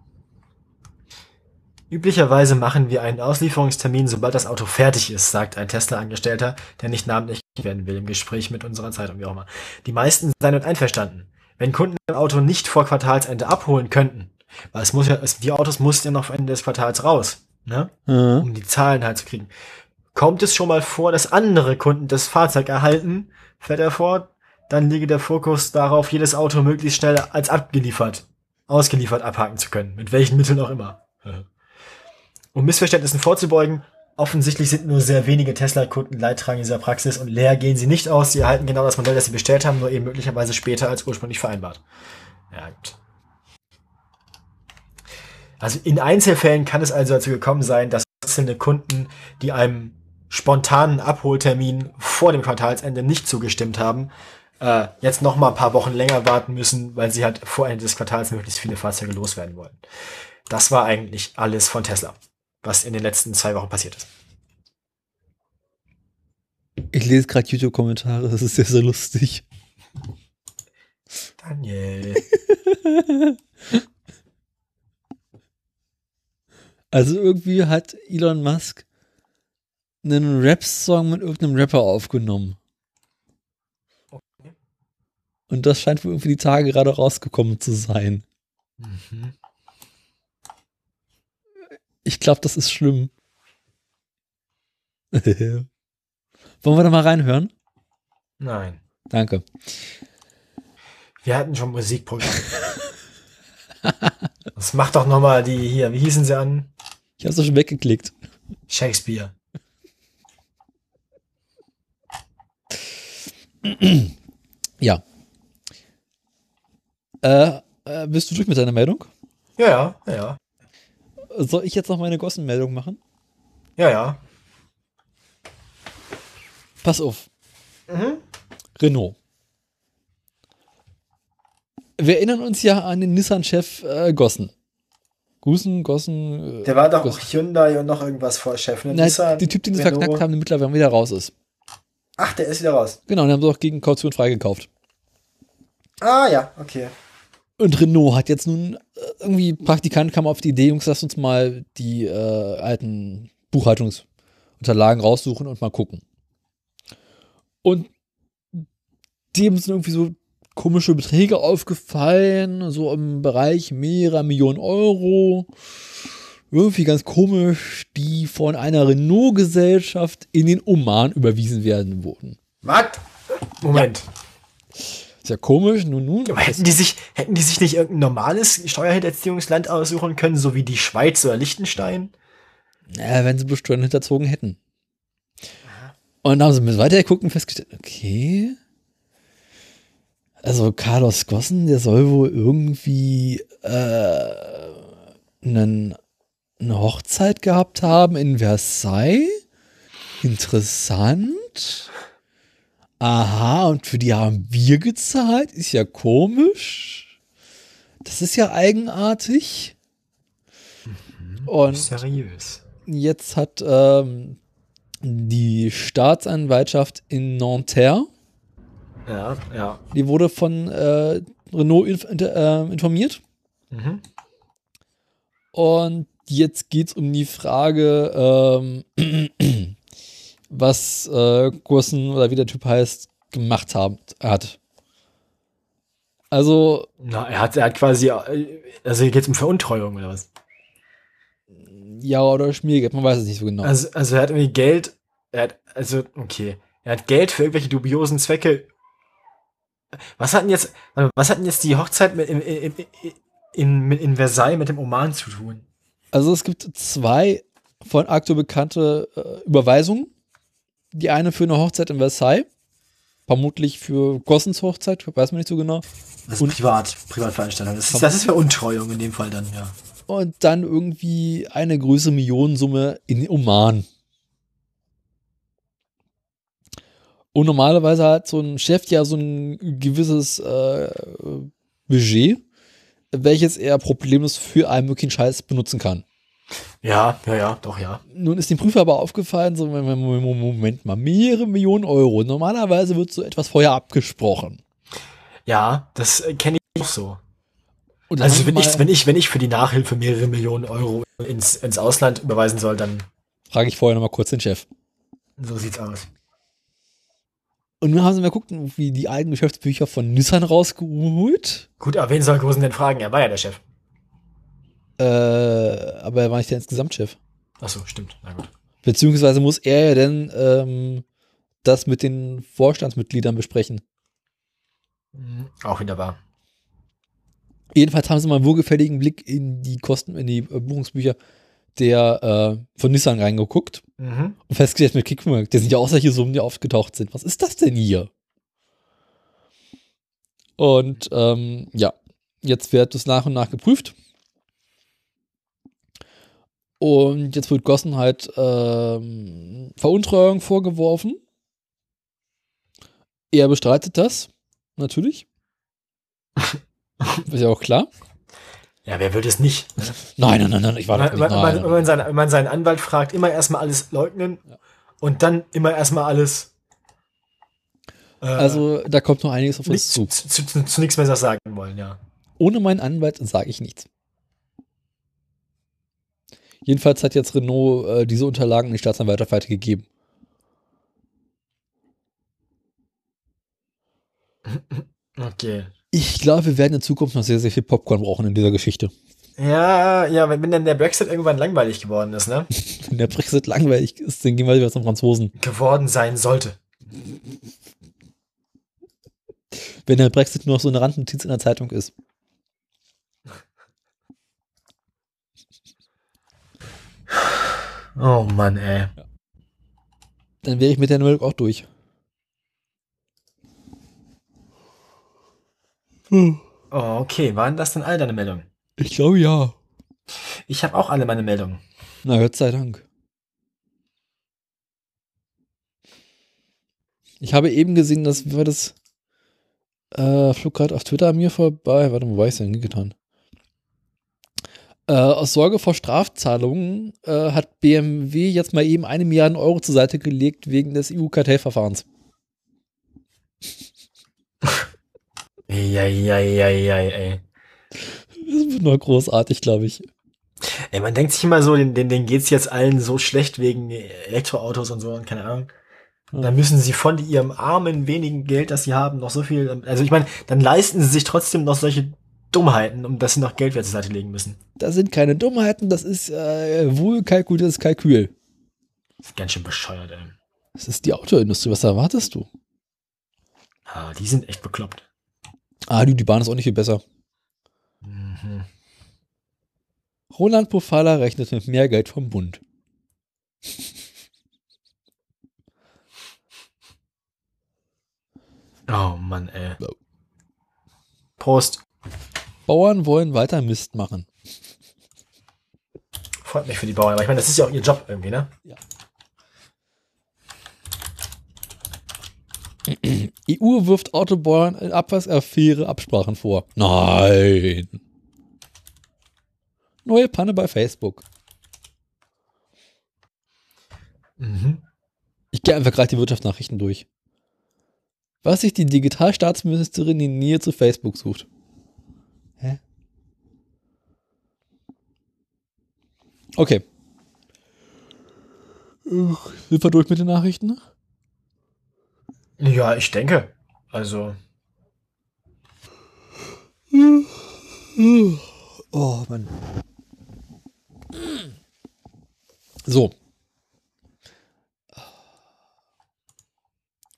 Üblicherweise machen wir einen Auslieferungstermin, sobald das Auto fertig ist, sagt ein Tesla-Angestellter, der nicht namentlich werden will im Gespräch mit unserer Zeitung, wie auch immer. Die meisten seien damit einverstanden. Wenn Kunden ein Auto nicht vor Quartalsende abholen könnten, weil es muss ja, es, die Autos mussten ja noch Ende des Quartals raus, ne? Mhm. um die Zahlen halt zu kriegen. Kommt es schon mal vor, dass andere Kunden das Fahrzeug erhalten, fährt er fort, dann liege der Fokus darauf, jedes Auto möglichst schnell als abgeliefert, ausgeliefert abhaken zu können, mit welchen Mitteln auch immer. Um Missverständnissen vorzubeugen, offensichtlich sind nur sehr wenige Tesla-Kunden Leidtragende dieser Praxis und leer gehen sie nicht aus, sie erhalten genau das Modell, das sie bestellt haben, nur eben möglicherweise später als ursprünglich vereinbart. Ja, gut. Also in Einzelfällen kann es also dazu gekommen sein, dass einzelne Kunden, die einem spontanen Abholtermin vor dem Quartalsende nicht zugestimmt haben, äh, jetzt noch mal ein paar Wochen länger warten müssen, weil sie halt vor Ende des Quartals möglichst viele Fahrzeuge loswerden wollen. Das war eigentlich alles von Tesla, was in den letzten zwei Wochen passiert ist. Ich lese gerade YouTube-Kommentare, das ist sehr, sehr lustig. Daniel. Also irgendwie hat Elon Musk einen Rap-Song mit irgendeinem Rapper aufgenommen. Und das scheint wohl irgendwie die Tage gerade rausgekommen zu sein. Mhm. Ich glaube, das ist schlimm. Wollen wir da mal reinhören? Nein. Danke. Wir hatten schon Musikprogramm. Das macht doch noch mal die hier, wie hießen sie an? Ich habe es schon weggeklickt. Shakespeare. Ja. Äh, äh, bist du durch mit deiner Meldung? Ja, ja, ja, Soll ich jetzt noch meine Gossen-Meldung machen? ja, ja. Pass auf. Mhm. Renault. Wir erinnern uns ja an den Nissan-Chef äh, Gossen. Gusen, Gossen. Äh, Der war doch Gossen. auch Hyundai und noch irgendwas vor Chef. Ne? Nissan, die Typ, den sie verknackt haben, der mittlerweile wieder raus ist. Ach, der ist wieder raus. Genau, den haben sie auch gegen Kaution freigekauft. Ah, ja, okay. Und Renault hat jetzt nun äh, irgendwie, Praktikant kam auf die Idee, Jungs, lasst uns mal die äh, alten Buchhaltungsunterlagen raussuchen und mal gucken. Und dem sind irgendwie so komische Beträge aufgefallen, so im Bereich mehrerer Millionen Euro. Irgendwie ganz komisch, die von einer Renault-Gesellschaft in den Oman überwiesen werden wurden. Was? Moment. Ist ja komisch, nun, nun. Aber hätten die sich, hätten die sich nicht irgendein normales Steuerhinterziehungsland aussuchen können, so wie die Schweiz oder Liechtenstein? Ja, wenn sie Steuern hinterzogen hätten. Und dann haben sie mit weitergeguckt und festgestellt, okay. Also Carlos Gossen, der soll wohl irgendwie äh, einen, eine Hochzeit gehabt haben in Versailles. Interessant. Aha, und für die haben wir gezahlt. Ist ja komisch. Das ist ja eigenartig. Und Seriös. jetzt hat ähm, die Staatsanwaltschaft in Nanterre, Ja, ja. die wurde von äh, Renault inf äh, informiert. Mhm. Und jetzt geht es um die Frage, ähm, was äh, Gursen oder wie der Typ heißt, gemacht haben, hat. Also, Na, er hat, er hat quasi, äh, also hier geht's um Veruntreuung oder was? ja oder Schmiergeld, man weiß es nicht so genau. Also, also er hat irgendwie Geld, er hat, also, okay. Er hat Geld für irgendwelche dubiosen Zwecke. Was hatten jetzt, was hatten jetzt die Hochzeit mit, in, in, in, in, Versailles mit dem Oman zu tun? Also es gibt zwei von aktuell bekannte äh, Überweisungen. Die eine für eine Hochzeit in Versailles, vermutlich für Gossens Hochzeit, weiß man nicht so genau. Das ist Und- privat, Privatveranstaltung. Das ist, das ist Veruntreuung in dem Fall dann, ja. Und dann irgendwie eine größere Millionensumme in Oman. Und normalerweise hat so ein Chef ja so ein gewisses äh, Budget, welches er problemlos für einen möglichen Scheiß benutzen kann. Ja, ja, ja, doch, ja. Nun ist dem Prüfer aber aufgefallen, so Moment mal, mehrere Millionen Euro. Normalerweise wird so etwas vorher abgesprochen. Ja, das äh, kenne ich auch so. Und Also wenn ich, wenn ich, wenn ich für die Nachhilfe mehrere Millionen Euro ins, ins Ausland überweisen soll, dann frage ich vorher nochmal kurz den Chef. so sieht's aus. Und nun haben sie mal geguckt, wie die alten Geschäftsbücher von Nissan rausgeholt. Gut, aber wen soll Gosen denn fragen? Er war ja der Chef. Äh, aber er war nicht der Insgesamtchef. Ach so, stimmt. Na gut. Beziehungsweise muss er ja dann ähm, das mit den Vorstandsmitgliedern besprechen. Mhm, Auch wieder wahr. Jedenfalls haben sie mal einen wohlgefälligen Blick in die Kosten, in die äh, Buchungsbücher der äh, von Nissan reingeguckt Mhm. und festgestellt mit Kick mal, das sind ja auch solche Summen, die aufgetaucht sind. Was ist das denn hier? Und ähm, ja, jetzt wird es nach und nach geprüft. Und jetzt wird Gossen halt ähm, Veruntreuung vorgeworfen. Er bestreitet das, natürlich. Ist ja auch klar. Ja, wer will das nicht? Nein, nein, nein, nein, ich war man, nicht. wenn man, wenn man, seinen, wenn man seinen Anwalt fragt, immer erstmal alles leugnen und dann immer erstmal alles. Äh, Also, da kommt noch einiges auf uns zu. zu, zu, zu, zu nichts mehr sagen wollen, ja. Ohne meinen Anwalt sage ich nichts. Jedenfalls hat jetzt Renault äh, diese Unterlagen an die Staatsanwaltschaft weitergegeben. Okay. Ich glaube, wir werden in Zukunft noch sehr, sehr viel Popcorn brauchen in dieser Geschichte. Ja, ja, wenn, wenn dann der Brexit irgendwann langweilig geworden ist, ne? Wenn der Brexit langweilig ist, dann gehen wir wieder zum Franzosen. Geworden sein sollte. Wenn der Brexit nur noch so eine Randnotiz in der Zeitung ist. Oh Mann, ey. Dann wäre ich mit der Meldung auch durch. Oh, okay, waren das denn all deine Meldungen? Ich glaube ja. Ich habe auch alle meine Meldungen. Na, Gott sei Dank. Ich habe eben gesehen, dass war das äh, flog gerade auf Twitter an mir vorbei. Warte, wo war ich denn hingetan? Äh, aus Sorge vor Strafzahlungen äh, hat BMW jetzt mal eben eine Milliarde Euro zur Seite gelegt wegen des EU-Kartellverfahrens. Eieieiei, ey. wird noch großartig, glaube ich. Ey, man denkt sich immer so, den, den, denen geht's jetzt allen so schlecht wegen Elektroautos und so und keine Ahnung. Und dann müssen sie von ihrem armen, wenigen Geld, das sie haben, noch so viel, also ich meine, dann leisten sie sich trotzdem noch solche Dummheiten, um dass sie noch Geld zur Seite legen müssen. Das sind keine Dummheiten, das ist äh, wohl kalkuliertes Kalkül. Das ist ganz schön bescheuert, ey. Das ist die Autoindustrie, was erwartest du? Ah, die sind echt bekloppt. Ah, du, die Bahn ist auch nicht viel besser. Mhm. Roland Pofalla rechnet mit mehr Geld vom Bund. Oh Mann, ey. Prost. Bauern wollen weiter Mist machen. Freut mich für die Bauern, aber ich meine, das ist ja auch ihr Job irgendwie, ne? EU wirft Autobauern in Abwasaffäre Absprachen vor. Nein. Neue Panne bei Facebook. Mhm. Ich gehe einfach gerade die Wirtschaftsnachrichten durch. Was sich die Digitalstaatsministerin in Nähe zu Facebook sucht. Hä? Okay. Sind wir durch mit den Nachrichten? Ja, ich denke. Also, Oh, Mann. So.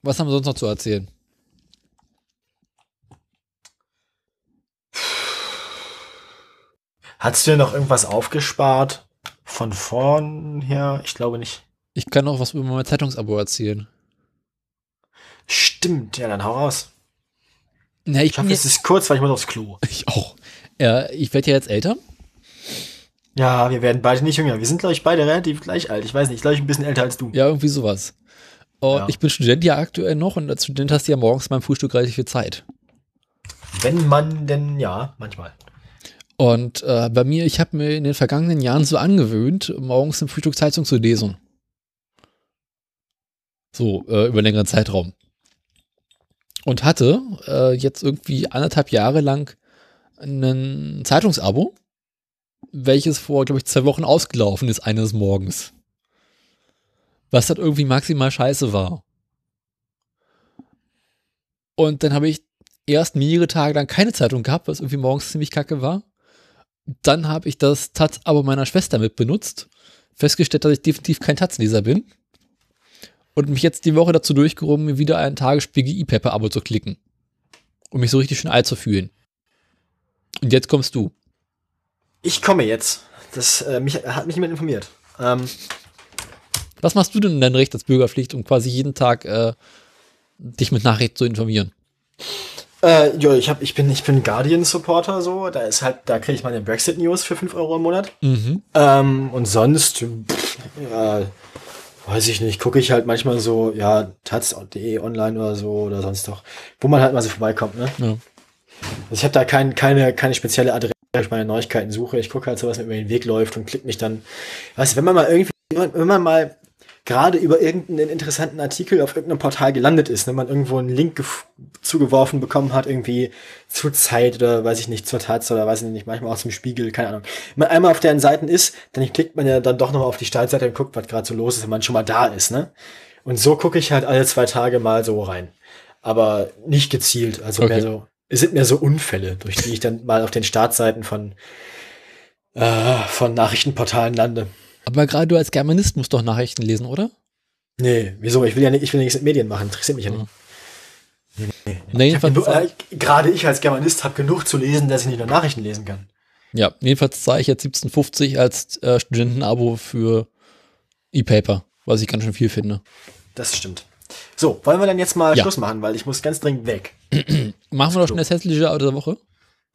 Was haben wir sonst noch zu erzählen? hast du dir noch irgendwas aufgespart? Von vorn her? Ich glaube nicht. Ich kann noch was über mein Zeitungsabo erzählen. Stimmt, ja, dann hau raus. Na, ich, Ich hoffe, es ist kurz, weil ich muss aufs Klo. ich auch. Ja, ich werde ja jetzt älter. Ja, wir werden beide nicht jünger. Wir sind, glaube ich, beide relativ gleich alt. Ich weiß nicht, ich glaube, ich ein bisschen älter als du. Ja, irgendwie sowas. Und Ja. ich bin Student ja aktuell noch und als Student hast du ja morgens beim Frühstück relativ viel Zeit. Wenn man denn, ja, manchmal. Und äh, bei mir, ich habe mir in den vergangenen Jahren so angewöhnt, morgens im Frühstück Zeitung zu lesen. So, äh, über längeren Zeitraum. Und hatte äh, jetzt irgendwie anderthalb Jahre lang ein Zeitungsabo, welches vor, glaube ich, zwei Wochen ausgelaufen ist eines Morgens. Was dann irgendwie maximal scheiße war. Und dann habe ich erst mehrere Tage lang keine Zeitung gehabt, was irgendwie morgens ziemlich kacke war. Dann habe ich das Taz-Abo meiner Schwester mit benutzt, festgestellt, dass ich definitiv kein Taz-Leser bin und mich jetzt die Woche dazu durchgerungen, mir wieder ein Tagesspiegel E-Paper-Abo zu klicken, um mich so richtig schön alt zu fühlen. Und jetzt kommst du. Ich komme jetzt. Das äh, mich, hat mich jemand informiert. Ähm, Was machst du denn in deinem Recht als Bürgerpflicht, um quasi jeden Tag äh, dich mit Nachrichten zu informieren? äh, ja, ich, hab, ich bin, ich bin Guardian-Supporter, so. Da ist halt, da kriege ich meine Brexit-News für 5 Euro im Monat. Mhm. Ähm, und sonst, pff, ja, weiß ich nicht, gucke ich halt manchmal so, ja, taz.de online oder so oder sonst doch, wo man halt mal so vorbeikommt, ne? Ja. Also ich habe da kein, keine, keine spezielle Adresse, wo ich meine Neuigkeiten suche. Ich gucke halt so, was mir über den Weg läuft und klicke mich dann. Weißt du, wenn man mal irgendwie, wenn man mal gerade über irgendeinen interessanten Artikel auf irgendeinem Portal gelandet ist, wenn man irgendwo einen Link zugeworfen bekommen hat, irgendwie zur Zeit oder weiß ich nicht, zur Taz oder weiß ich nicht, manchmal auch zum Spiegel, keine Ahnung. Wenn man einmal auf deren Seiten ist, dann klickt man ja dann doch nochmal auf die Startseite und guckt, was gerade so los ist, wenn man schon mal da ist, ne? Und so gucke ich halt alle zwei Tage mal so rein. Aber nicht gezielt, also Okay. mehr so, es sind mehr so Unfälle, durch die ich dann mal auf den Startseiten von, äh, von Nachrichtenportalen lande. Aber gerade du als Germanist musst doch Nachrichten lesen, oder? Nee, wieso? Ich will ja nicht, ich will ja nichts mit Medien machen, interessiert mich ja nicht. Na, Ich hab jedenfalls, genug, äh, Gerade ich als Germanist habe genug zu lesen, dass ich nicht nur Nachrichten lesen kann. ja, jedenfalls zahle ich jetzt 17,50 als äh, Studentenabo für E-Paper, was ich ganz schön viel finde. Das stimmt. So, wollen wir dann jetzt mal Ja. Schluss machen, weil ich muss ganz dringend weg. Machen wir doch schon das hässliche Auto der Woche?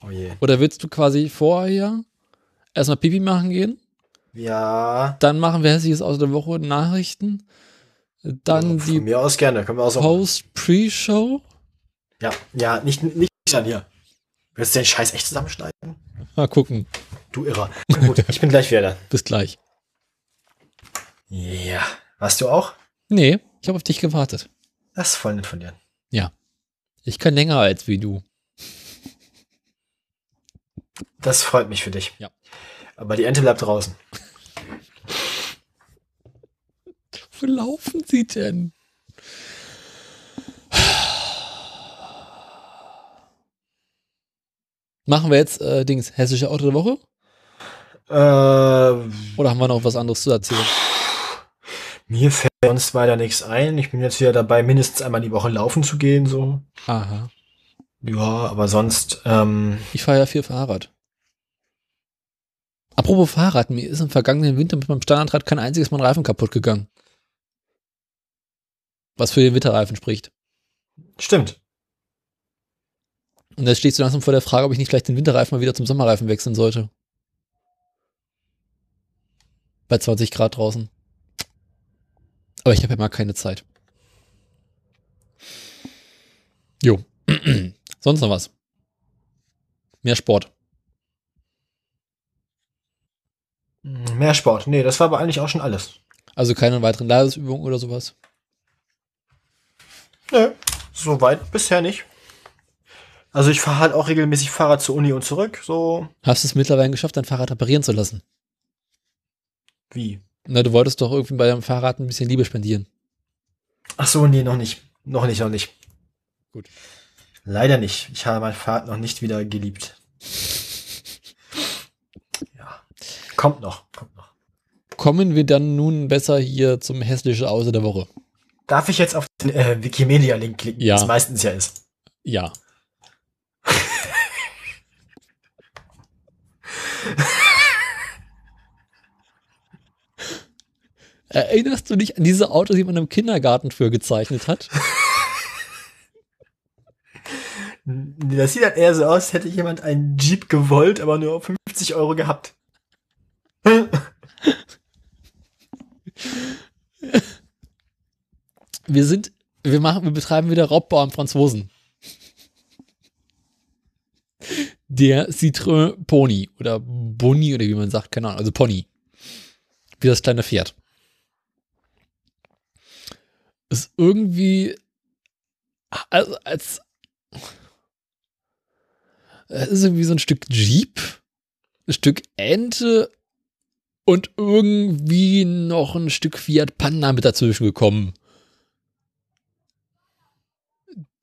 Oh je. Oder willst du quasi vorher erstmal Pipi machen gehen? Ja, Dann machen wir hässliches Auto der Woche Nachrichten. Dann von die mir aus gerne. Können wir machen. Post-Pre-Show. Ja, ja, nicht, nicht dann hier. Willst du den Scheiß echt zusammenschneiden? Mal gucken. Du Irrer. Gut, ich bin gleich wieder da. Bis gleich. Ja. Warst du auch? Nee, ich habe auf dich gewartet. Das ist voll nett von dir. Ja. Ich kann länger als wie du. Das freut mich für dich. Ja. Aber die Ente bleibt draußen. Wo laufen sie denn? Machen wir jetzt äh, Dings hessische Auto der Woche? Äh, Oder haben wir noch was anderes zu erzählen? mir fällt sonst weiter nichts ein. Ich bin jetzt wieder dabei, mindestens einmal die Woche laufen zu gehen, so. Aha. Ja, aber sonst, ähm, Ich fahre ja viel Fahrrad. Apropos Fahrrad, mir ist im vergangenen Winter mit meinem Standardrad kein einziges Mal ein Reifen kaputt gegangen. Was für den Winterreifen spricht. stimmt. Und jetzt stehst du langsam vor der Frage, ob ich nicht vielleicht den Winterreifen mal wieder zum Sommerreifen wechseln sollte. Bei 20 Grad draußen. Aber ich habe ja mal keine Zeit. Jo. Sonst noch was? Mehr Sport. Mehr Sport. Nee, das war aber eigentlich auch schon alles. Also keine weiteren Leistungsübungen oder sowas. Nö, soweit bisher nicht. Also ich fahre halt auch regelmäßig Fahrrad zur Uni und zurück, so Hast du es mittlerweile geschafft, dein Fahrrad reparieren zu lassen? wie. Na, du wolltest doch irgendwie bei deinem Fahrrad ein bisschen Liebe spendieren. Ach so, nee, noch nicht. Noch nicht, noch nicht. Gut. Leider nicht. Ich habe mein Fahrrad noch nicht wieder geliebt. Kommt noch, kommt noch. Kommen wir dann nun besser hier zum hässlichen Außer der Woche. Darf ich jetzt auf den äh, Wikimedia-Link klicken, Ja. es meistens ja ist? Ja. Erinnerst du dich an diese Autos, die man im Kindergarten für gezeichnet hat? Das sieht halt eher so aus, als hätte jemand einen Jeep gewollt, aber nur 50 Euro gehabt. Wir sind, wir machen, wir betreiben wieder Raubbau am Franzosen. Der Citroën Pony oder Boni oder wie man sagt, keine Ahnung, also Pony. Wie das kleine Pferd. Ist irgendwie, also als, es ist irgendwie so ein Stück Jeep, ein Stück Ente und irgendwie noch ein Stück Fiat Panda mit dazwischen gekommen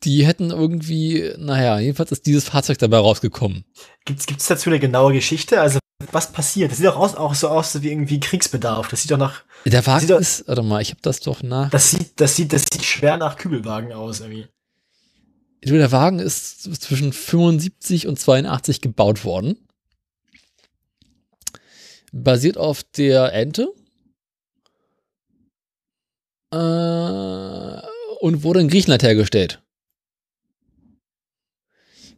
die hätten irgendwie, naja, jedenfalls ist dieses Fahrzeug dabei rausgekommen. Gibt's, gibt's dazu eine genaue Geschichte? Also, was passiert? Das sieht doch aus, auch so aus wie irgendwie Kriegsbedarf. Das sieht doch nach, Der Wagen doch- ist, warte mal, ich habe das doch nach. das sieht, das sieht, das sieht schwer nach Kübelwagen aus, irgendwie. Der Wagen ist zwischen 75 und 82 gebaut worden. Basiert auf der Ente. Äh, und wurde in Griechenland hergestellt.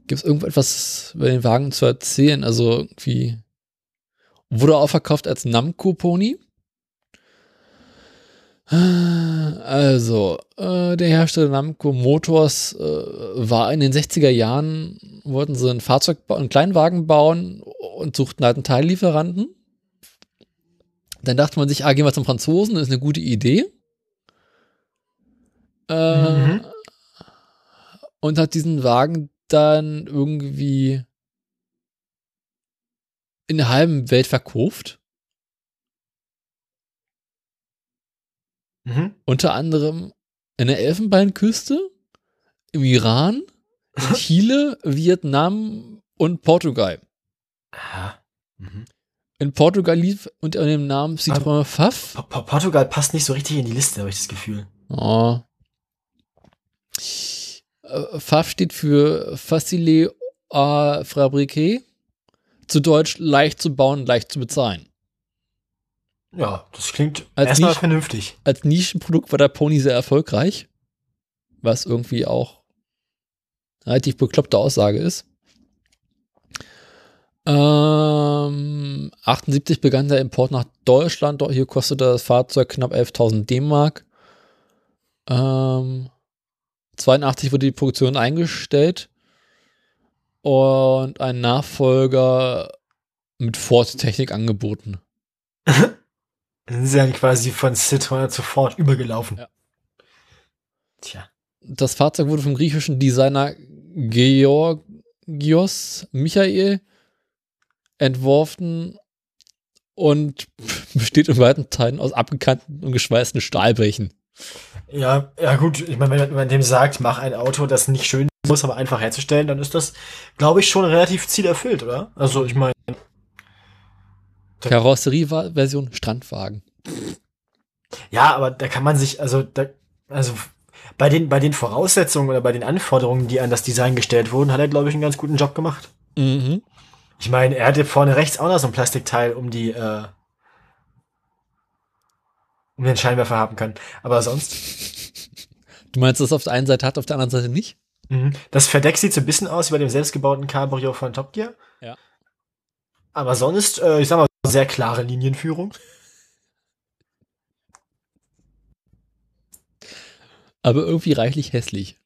Gibt es irgendetwas über den Wagen zu erzählen? Also irgendwie wurde auch verkauft als Namco Pony. Also, äh, der Hersteller Namco Motors äh, war in den 60er Jahren, wollten sie ein Fahrzeug, einen Kleinwagen bauen und suchten halt einen Teillieferanten. Dann dachte man sich, ah, gehen wir zum Franzosen, das ist eine gute Idee. Äh, Mhm. Und hat diesen Wagen dann irgendwie in der halben Welt verkauft. Mhm. Unter anderem in der Elfenbeinküste, im Iran, in Chile, Vietnam und Portugal. Aha. Mhm. In Portugal lief unter dem Namen Citroën Pfaff. Po- Po- Portugal passt nicht so richtig in die Liste, habe ich das Gefühl. Oh. Äh, Pfaff steht für Facile à Fabriquer. Zu Deutsch leicht zu bauen, leicht zu bezahlen. Ja, das klingt Als erstmal vernünftig. Als Nischenprodukt war der Pony sehr erfolgreich. Was irgendwie auch eine relativ bekloppte Aussage ist. Ähm, 78 begann der Import nach Deutschland. Dort Hier kostete das Fahrzeug knapp 11.000 D-Mark. Ähm, 82 wurde die Produktion eingestellt. Und ein Nachfolger mit Ford-Technik angeboten. Dann sind sie quasi von Citroën zu Ford übergelaufen. Ja. Tja. Das Fahrzeug wurde vom griechischen Designer Georgios Michael entworfen und besteht in weiten Teilen aus abgekannten und geschweißten Stahlbrechen. Ja, ja gut, ich meine, wenn man dem sagt, mach ein Auto, das nicht schön muss, aber einfach herzustellen, dann ist das, glaube ich, schon relativ zielerfüllt, oder? Also ich meine, Karosserieversion Strandwagen. ja, aber da kann man sich, also da, also bei den, bei den Voraussetzungen oder bei den Anforderungen, die an das Design gestellt wurden, hat er, glaube ich, einen ganz guten Job gemacht. Mhm. Ich meine, er hatte vorne rechts auch noch so ein Plastikteil, um die, äh, um den Scheinwerfer haben können. Aber sonst, Du meinst, dass es auf der einen Seite hat, auf der anderen Seite nicht? mhm. das Verdeck sieht so ein bisschen aus wie bei dem selbstgebauten Cabrio von Top Gear. Ja. Aber sonst, äh, ich sag mal, sehr klare Linienführung. Aber irgendwie reichlich hässlich.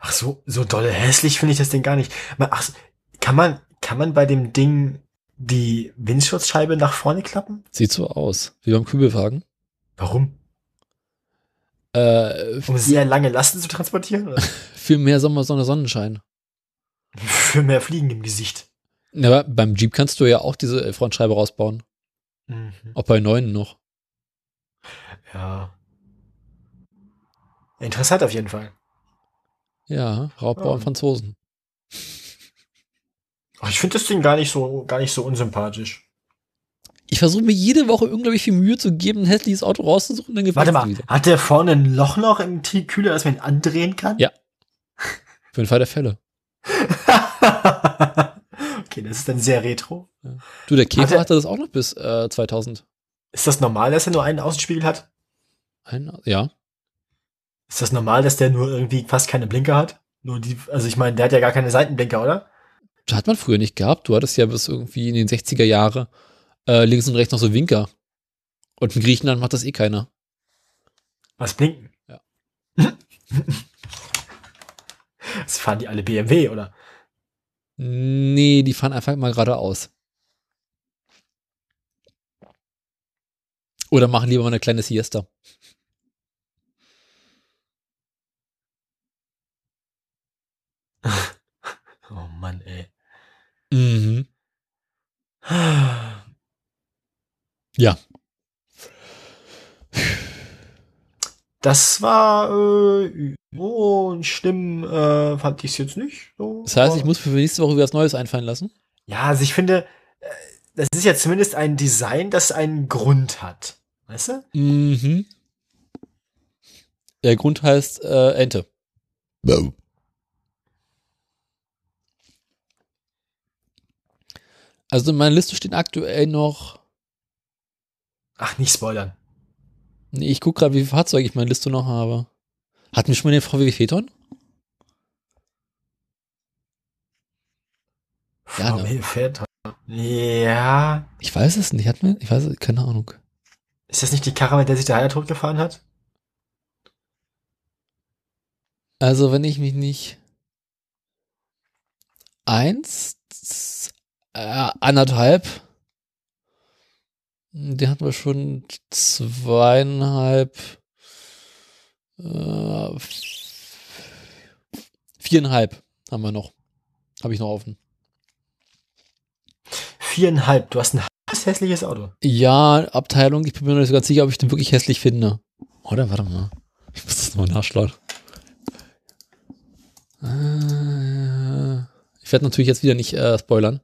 Ach so, so dolle hässlich finde ich das Ding gar nicht. Ach, kann man, kann man bei dem Ding die Windschutzscheibe nach vorne klappen? Sieht so aus, wie beim Kübelwagen. Warum? Äh, Um sehr lange Lasten zu transportieren? Für mehr Sommersonne, Sonnenschein. Für mehr Fliegen im Gesicht. Aber beim Jeep kannst du ja auch diese äh, Frontscheibe rausbauen. Mhm. Auch bei neuen noch. Ja. Interessant auf jeden Fall. Ja, Raubbau Ja. und Franzosen. Ach, ich finde das Ding gar nicht so, gar nicht so unsympathisch. Ich versuche mir jede Woche unglaublich viel Mühe zu geben, ein hässliches Auto rauszusuchen, dann Warte mal, wieder. hat der vorne ein Loch noch im Kühler, dass man ihn andrehen kann? Ja. Für den Fall der Fälle. okay, das ist dann sehr retro. Du, der Käfer Hat er- hatte das auch noch bis äh, 2000. Ist das normal, dass er nur einen Außenspiegel hat? Ein, ja. Ist das normal, dass der nur irgendwie fast keine Blinker hat? Nur die, also ich meine, der hat ja gar keine Seitenblinker, oder? Das hat man früher nicht gehabt. Du hattest ja bis irgendwie in den 60er Jahre äh, links und rechts noch so Winker. Und in Griechenland macht das eh keiner. Was blinken? Ja. das fahren die alle BMW, oder? Nee, die fahren einfach mal geradeaus. Oder machen lieber mal eine kleine Siesta. Oh Mann, ey. Mhm. Ja. Das war äh, so schlimm, äh, fand ich es jetzt nicht. So. Das heißt, ich muss für nächste Woche wieder was Neues einfallen lassen. Ja, also ich finde, äh, das ist ja zumindest ein Design, das einen Grund hat. Weißt du? Mhm. Der Grund heißt äh, Ente. Also in meiner Liste stehen aktuell noch. Ach, nicht spoilern. Nee, ich gucke gerade, wie viele Fahrzeuge ich in meiner Liste noch habe. Hatten wir schon mal den VW Phaeton? Ja, ne? VW Phaeton. Ja. Ich weiß es nicht. Hatten wir? Ich weiß es, keine Ahnung. Ist das nicht die Karre, mit der sich der Heiler totgefahren hat? Also, wenn ich mich nicht. Eins, äh, anderthalb. Den hatten wir schon zweieinhalb. Äh, viereinhalb haben wir noch. Habe ich noch offen. Viereinhalb. Du hast ein hässliches Auto. Ja, Abteilung, ich bin mir noch nicht so ganz sicher, ob ich den wirklich hässlich finde. Oder? Warte mal. Ich muss das nochmal nachschlagen. Äh, Ich werde natürlich jetzt wieder nicht äh, spoilern.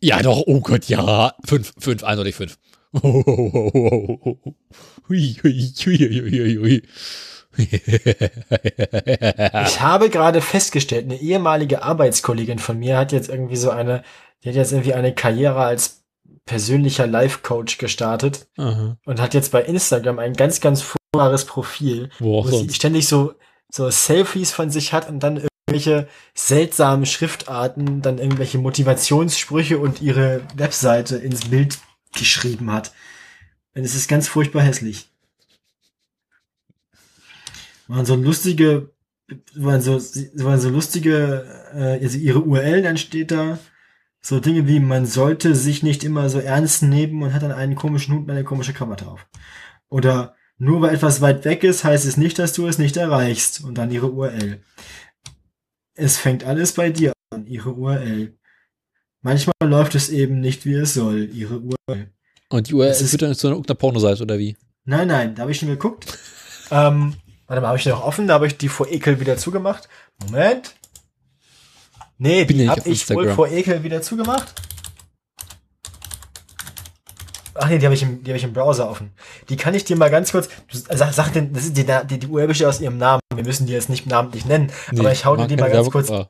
Ja, doch, oh Gott, ja. Fünf, fünf, eindeutig fünf. Ich habe gerade festgestellt, eine ehemalige Arbeitskollegin von mir hat jetzt irgendwie so eine, die hat jetzt irgendwie eine Karriere als persönlicher Life-Coach gestartet Aha. und hat jetzt bei Instagram ein ganz, ganz furchtbares Profil, Wo auch wo sie ständig so, so Selfies von sich hat und dann irgendwelche seltsamen Schriftarten, dann irgendwelche Motivationssprüche und ihre Webseite ins Bild geschrieben hat. Und es ist ganz furchtbar hässlich. Waren so lustige, waren so, waren so lustige, äh, also ihre URL, dann steht da so Dinge wie, man sollte sich nicht immer so ernst nehmen und hat dann einen komischen Hut und eine komische Kamera drauf. Oder nur weil etwas weit weg ist, heißt es nicht, dass du es nicht erreichst. Und dann ihre URL. Es fängt alles bei dir an. Ihre URL. Manchmal läuft es eben nicht, wie es soll. Ihre URL. Und die URL Das ist- führt dann zu einer irgendeiner Pornoseite oder wie? Nein, nein, da habe ich schon geguckt. ähm, warte mal, habe ich noch offen? Da habe ich die vor Ekel wieder zugemacht. Moment. Nee, Bin die habe ich wohl vor Ekel wieder zugemacht. Ach nee, die habe ich, im- die hab ich im Browser offen. Die kann ich dir mal ganz kurz. Sag, sag den, das ist die, die, die URL besteht aus ihrem Namen. Wir müssen die jetzt nicht namentlich nennen. aber ich hau dir die mal ganz Werbung, kurz. aber-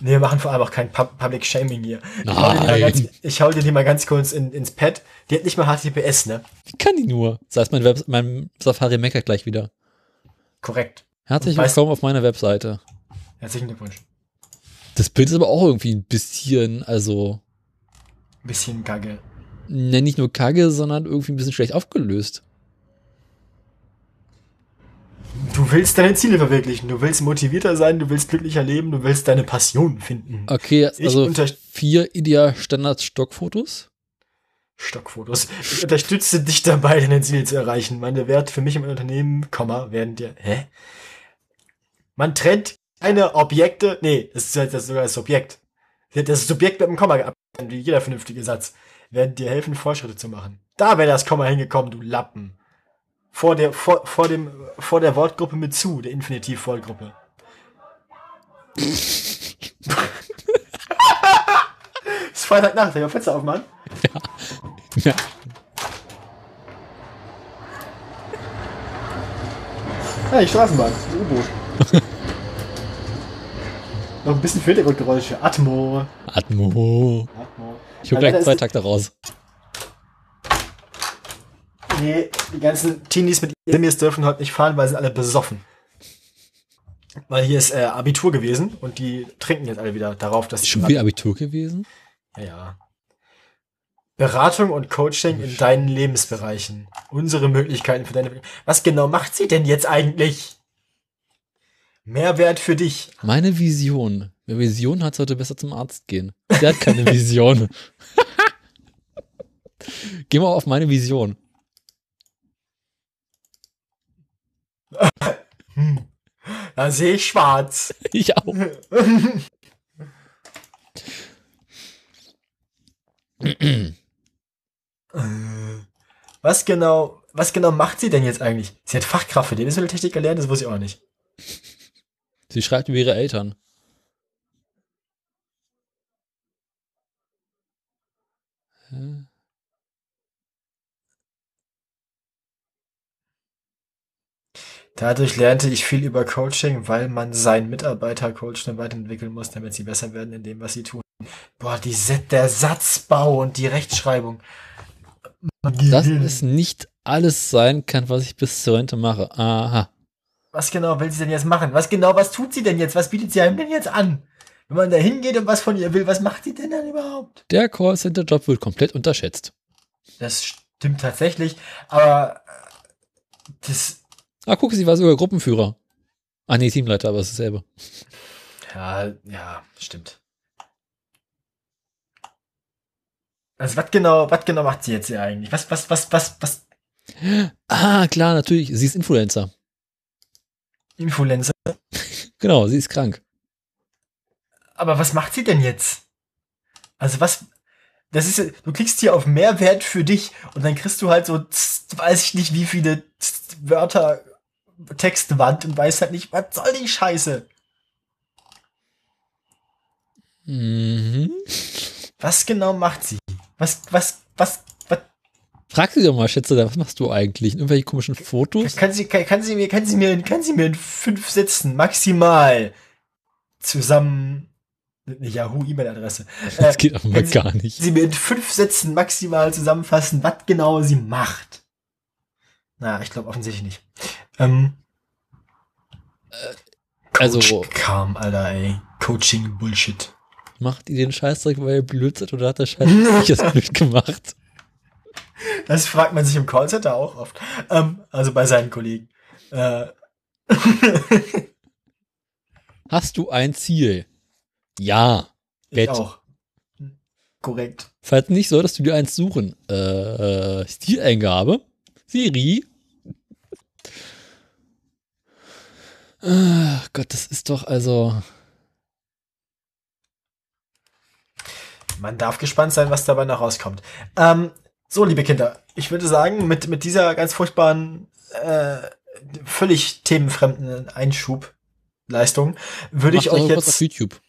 Nee, wir machen vor allem auch kein Pub Public Shaming hier. Ich hau, dir die mal Nein. ganz, ich hau dir die mal ganz kurz in, ins Pad. Die hat nicht mal HTTPS, ne? Wie kann die nur? Das heißt, mein, Web mein Safari meckert gleich wieder. Korrekt. Herzlich willkommen auf meiner Webseite. Herzlichen Glückwunsch. Das Bild ist aber auch irgendwie ein bisschen, also, Bisschen kacke. Ne, nicht nur kacke, sondern irgendwie ein bisschen schlecht aufgelöst. Du willst deine Ziele verwirklichen. Du willst motivierter sein, du willst glücklicher leben, du willst deine Passion finden. Okay, also vier ideal Standard Stockfotos. Stockfotos. Ich unterstütze dich dabei, deine Ziele zu erreichen. Meine Werte für mich im Unternehmen, Komma, werden dir. Hä? Man trennt keine Objekte. Nee, das ist halt das sogar das Subjekt. Das Subjekt mit dem Komma abtrennen, wie jeder vernünftige Satz. Werden dir helfen, Fortschritte zu machen. Da wäre das Komma hingekommen, du Lappen. Vor der, vor, vor dem, vor der Wortgruppe mit zu, der Infinitiv-Wortgruppe. Es ist Freitagnacht, ich mal Fenster aufmachen? Ja. Ja, die Straßenbahn, das U-Boot. Noch ein bisschen Hintergrundgeräusche. Atmo. Atmo. Atmo. Ich hol Alter, gleich zwei Takte raus. Nee, die ganzen Teenies mit Semis dürfen heute nicht fahren, weil sie alle besoffen. Weil hier ist äh, Abitur gewesen und die trinken jetzt alle wieder darauf, dass Ist schon wieder Abitur gewesen? Ja, ja. Beratung und Coaching in deinen Lebensbereichen. Unsere Möglichkeiten für deine. Was genau macht sie denn jetzt eigentlich? Mehrwert für dich. Meine Vision. Wer Vision hat, sollte besser zum Arzt gehen. Der hat keine Vision. Geh mal auf meine Vision. Da sehe ich schwarz. Ich auch. Was genau, was genau macht sie denn jetzt eigentlich? Sie hat Fachkraft für Lebensmitteltechnik gelernt, das wusste ich auch nicht. Sie schreibt über ihre Eltern. Hä? Dadurch lernte ich viel über Coaching, weil man seinen Mitarbeiter coachen und weiterentwickeln muss, damit sie besser werden in dem, was sie tun. Boah, die, der Satzbau und die Rechtschreibung. Dass es nicht alles sein kann, was ich bis zur Rente mache. Aha. Was genau will sie denn jetzt machen? Was genau, was tut sie denn jetzt? Was bietet sie einem denn jetzt an? Wenn man da hingeht und was von ihr will, was macht sie denn dann überhaupt? Der Callcenter-Job wird komplett unterschätzt. Das stimmt tatsächlich, aber äh, das, Ah, guck, sie war sogar Gruppenführer. Ah, nee, Teamleiter, aber es ist dasselbe. ja, ja, stimmt. Also was genau, was genau macht sie jetzt hier eigentlich? Was, was, was, was, was? Ah, klar, natürlich. Sie ist Influencer. Influencer. Genau, sie ist krank. Aber was macht sie denn jetzt? Also was? Das ist, du klickst hier auf Mehrwert für dich und dann kriegst du halt so, weiß ich nicht, wie viele Wörter Textwand und weißt halt nicht, was soll die Scheiße? Mhm. Was genau macht sie? Was, was, was? Frag sie doch mal, Schätze, was machst du eigentlich? Irgendwelche komischen Fotos? Kann sie, kann, kann sie mir, kann sie mir, kann sie mir in fünf Sätzen maximal zusammen eine Yahoo-E-Mail-Adresse. Äh, Das geht aber mal kann sie- gar nicht. sie mir in fünf Sätzen maximal zusammenfassen, was genau sie macht. Na, ich glaube offensichtlich nicht. Ähm, Also, Coach Calm, Alter, ey. Coaching Bullshit. macht ihr den Scheißdreck, weil ihr blöd seid oder hat der Scheißdreck das blöd gemacht? Das fragt man sich im Callcenter auch oft. Ähm, also bei seinen Kollegen. Äh, Hast du ein Ziel? Ja. ich Bett. auch. Korrekt. Falls nicht, solltest du dir eins suchen. Äh, Stileingabe. Siri. Ach Gott, das ist doch also. Man darf gespannt sein, was dabei noch rauskommt. Ähm, so, liebe Kinder, ich würde sagen, mit, mit dieser ganz furchtbaren, äh, völlig themenfremden Einschubleistung würde ich euch irgendwas auf jetzt. YouTube.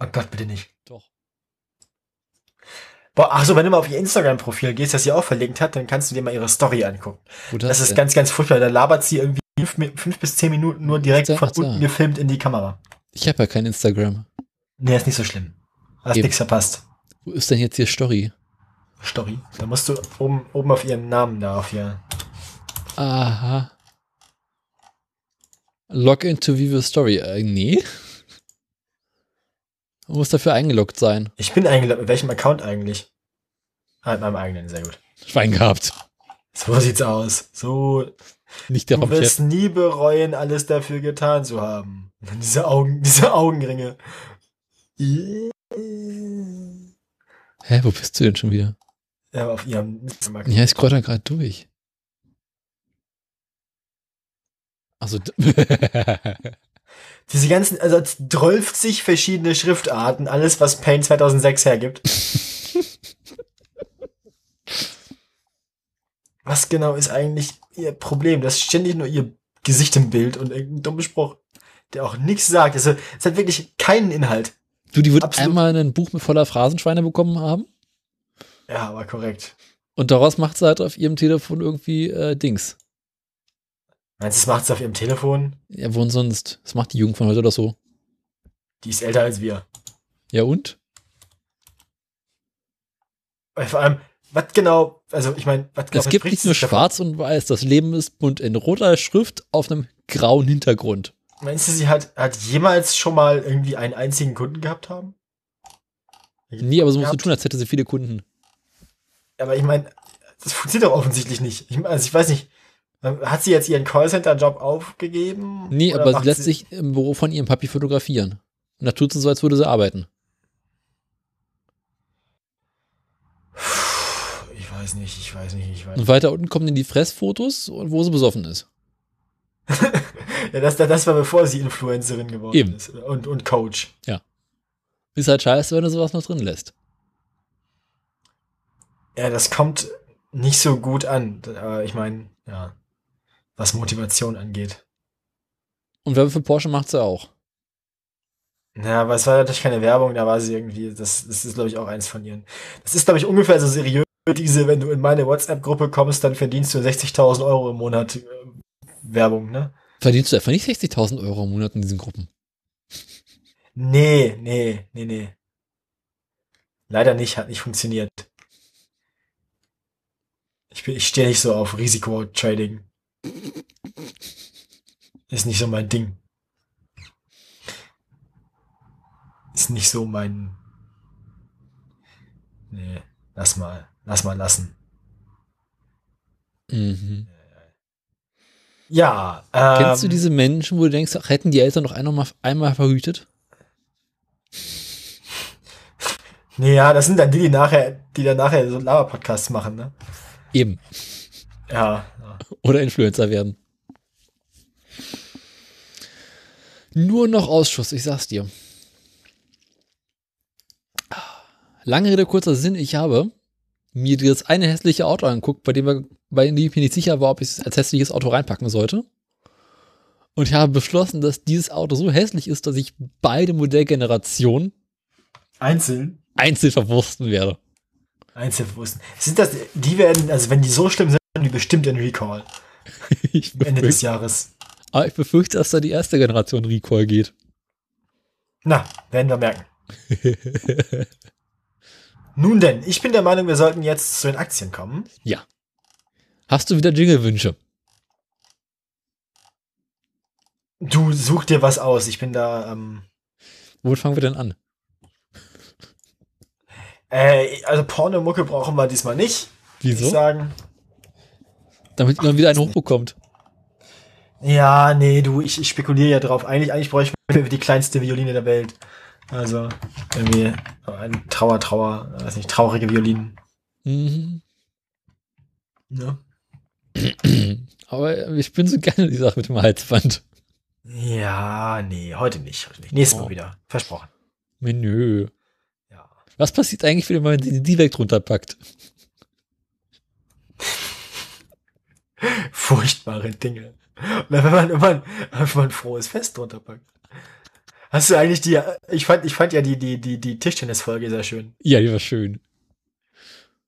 Oh Gott, bitte nicht. Doch. Boah, ach so, wenn du mal auf ihr Instagram-Profil gehst, das sie auch verlinkt hat, dann kannst du dir mal ihre Story angucken. Wo Das, ist denn? ganz, ganz furchtbar. Da labert sie irgendwie fünf, fünf bis zehn Minuten nur direkt von unten gefilmt in die Kamera. Ich habe ja kein Instagram. Nee, ist nicht so schlimm. Hast nichts verpasst. Wo ist denn jetzt hier Story? Story. Da musst du oben, oben auf ihren Namen da, auf ihr. Aha. Log into Vivo Story. Äh, nee. Man muss dafür eingeloggt sein. Ich bin eingeloggt. Mit welchem Account eigentlich? Ah, mit meinem eigenen, sehr gut. Schwein gehabt. So sieht's aus. So, Nicht der du wirst nie bereuen, alles dafür getan zu haben. Diese Augen, diese Augenringe. Hä, wo bist du denn schon wieder? Ja, auf ihrem Instagram-Account. Ja, ich scroll da gerade durch. Also, Diese ganzen, also 12 verschiedene Schriftarten, alles, was Paint 2006 hergibt. Was genau ist eigentlich ihr Problem? Das ist ständig nur ihr Gesicht im Bild und irgendein dummer Spruch, der auch nichts sagt. Also, es hat wirklich keinen Inhalt. du, die wird Absolut. einmal ein Buch mit voller Phrasenschweine bekommen haben Ja, aber korrekt. und daraus macht sie halt auf ihrem Telefon irgendwie äh, Dings. Meinst du, das macht sie auf ihrem Telefon? Ja, wo sonst? Das macht die Jugend von heute oder so. Die ist älter als wir. Ja und? Vor allem, was genau, also ich meine, was genau Es gibt nicht nur davon? schwarz und weiß. Das Leben ist bunt in roter Schrift auf einem grauen Hintergrund. Meinst du, sie hat, hat jemals schon mal irgendwie einen einzigen Kunden gehabt haben? Nee, aber so musst du tun, als hätte sie viele Kunden. Aber ich meine, das funktioniert doch offensichtlich nicht. Ich, also ich weiß nicht, hat sie jetzt ihren Callcenter-Job aufgegeben? Nee, aber sie lässt sich im Büro von ihrem Papi fotografieren. Und da tut sie so, als würde sie arbeiten. Ich weiß nicht, ich weiß nicht, ich weiß Und nicht. weiter unten kommen dann die Fressfotos, wo sie besoffen ist. Ja, das, das war bevor sie Influencerin geworden Eben. ist. Und, und Coach. Ist halt scheiße, wenn du sowas noch drin lässt. Ja, das kommt nicht so gut an. Ich meine, ja, was Motivation angeht. Und Werbung für Porsche macht sie auch. Ja, aber es war natürlich keine Werbung, da war sie irgendwie, das, das ist, glaube ich, auch eins von ihren. Das ist, glaube ich, ungefähr so seriös, diese, wenn du in meine WhatsApp-Gruppe kommst, dann verdienst du 60.000 Euro im Monat äh, Werbung, ne? Verdienst du einfach nicht 60.000 Euro im Monat in diesen Gruppen. Nee, nee, nee, nee. Leider nicht, hat nicht funktioniert. Ich, ich stehe nicht so auf Risikotrading. Ist nicht so mein Ding. Ist nicht so mein. Nee, lass mal, lass mal lassen. Mhm. Ja, ähm, Kennst du diese Menschen, wo du denkst, ach, hätten die Eltern noch einmal, mal, einmal verhütet? Nee, ja, das sind dann die, die nachher, die dann nachher so Lava-Podcasts machen, ne? Eben. Ja, ja. Oder Influencer werden. Nur noch Ausschuss, ich sag's dir. Lange Rede, kurzer Sinn, ich habe mir das eine hässliche Auto angeguckt, bei dem, wir, bei dem ich mir nicht sicher war, ob ich es als hässliches Auto reinpacken sollte. Und ich habe beschlossen, dass dieses Auto so hässlich ist, dass ich beide Modellgenerationen Einzeln. einzeln verwursten werde. Einzelwursten. Sind das, die werden, also wenn die so schlimm sind, haben die bestimmt in Recall. Ende des Jahres. aber ich befürchte, dass da die erste Generation Recall geht. Na, werden wir merken. Nun denn, ich bin der Meinung, wir sollten jetzt zu den Aktien kommen. Ja. Hast du wieder Jingle-Wünsche? Du such dir was aus. Ich bin da, ähm, Womit fangen wir denn an? Äh, also Pornomucke brauchen wir diesmal nicht. würd Ich Wieso? sagen. Damit man wieder einen hochbekommt. Ja, nee, du, ich, ich spekuliere ja drauf. Eigentlich, eigentlich bräuchte ich die kleinste Violine der Welt. Also, irgendwie ein Trauer, Trauer, weiß nicht, traurige Violinen. Mhm. Ne? Aber ich bin so gerne die Sache mit dem Halsband. Ja, nee, heute nicht. Heute nicht. Nächstes Oh. Mal wieder. Versprochen. Menü. Ja. Was passiert eigentlich, wenn man die, die weg drunter packt? Furchtbare Dinge. Wenn man, wenn man einfach mal ein frohes Fest drunter packt. Hast du eigentlich die, ich fand, ich fand ja die, die, die, die Tischtennisfolge sehr schön. Ja, die war schön.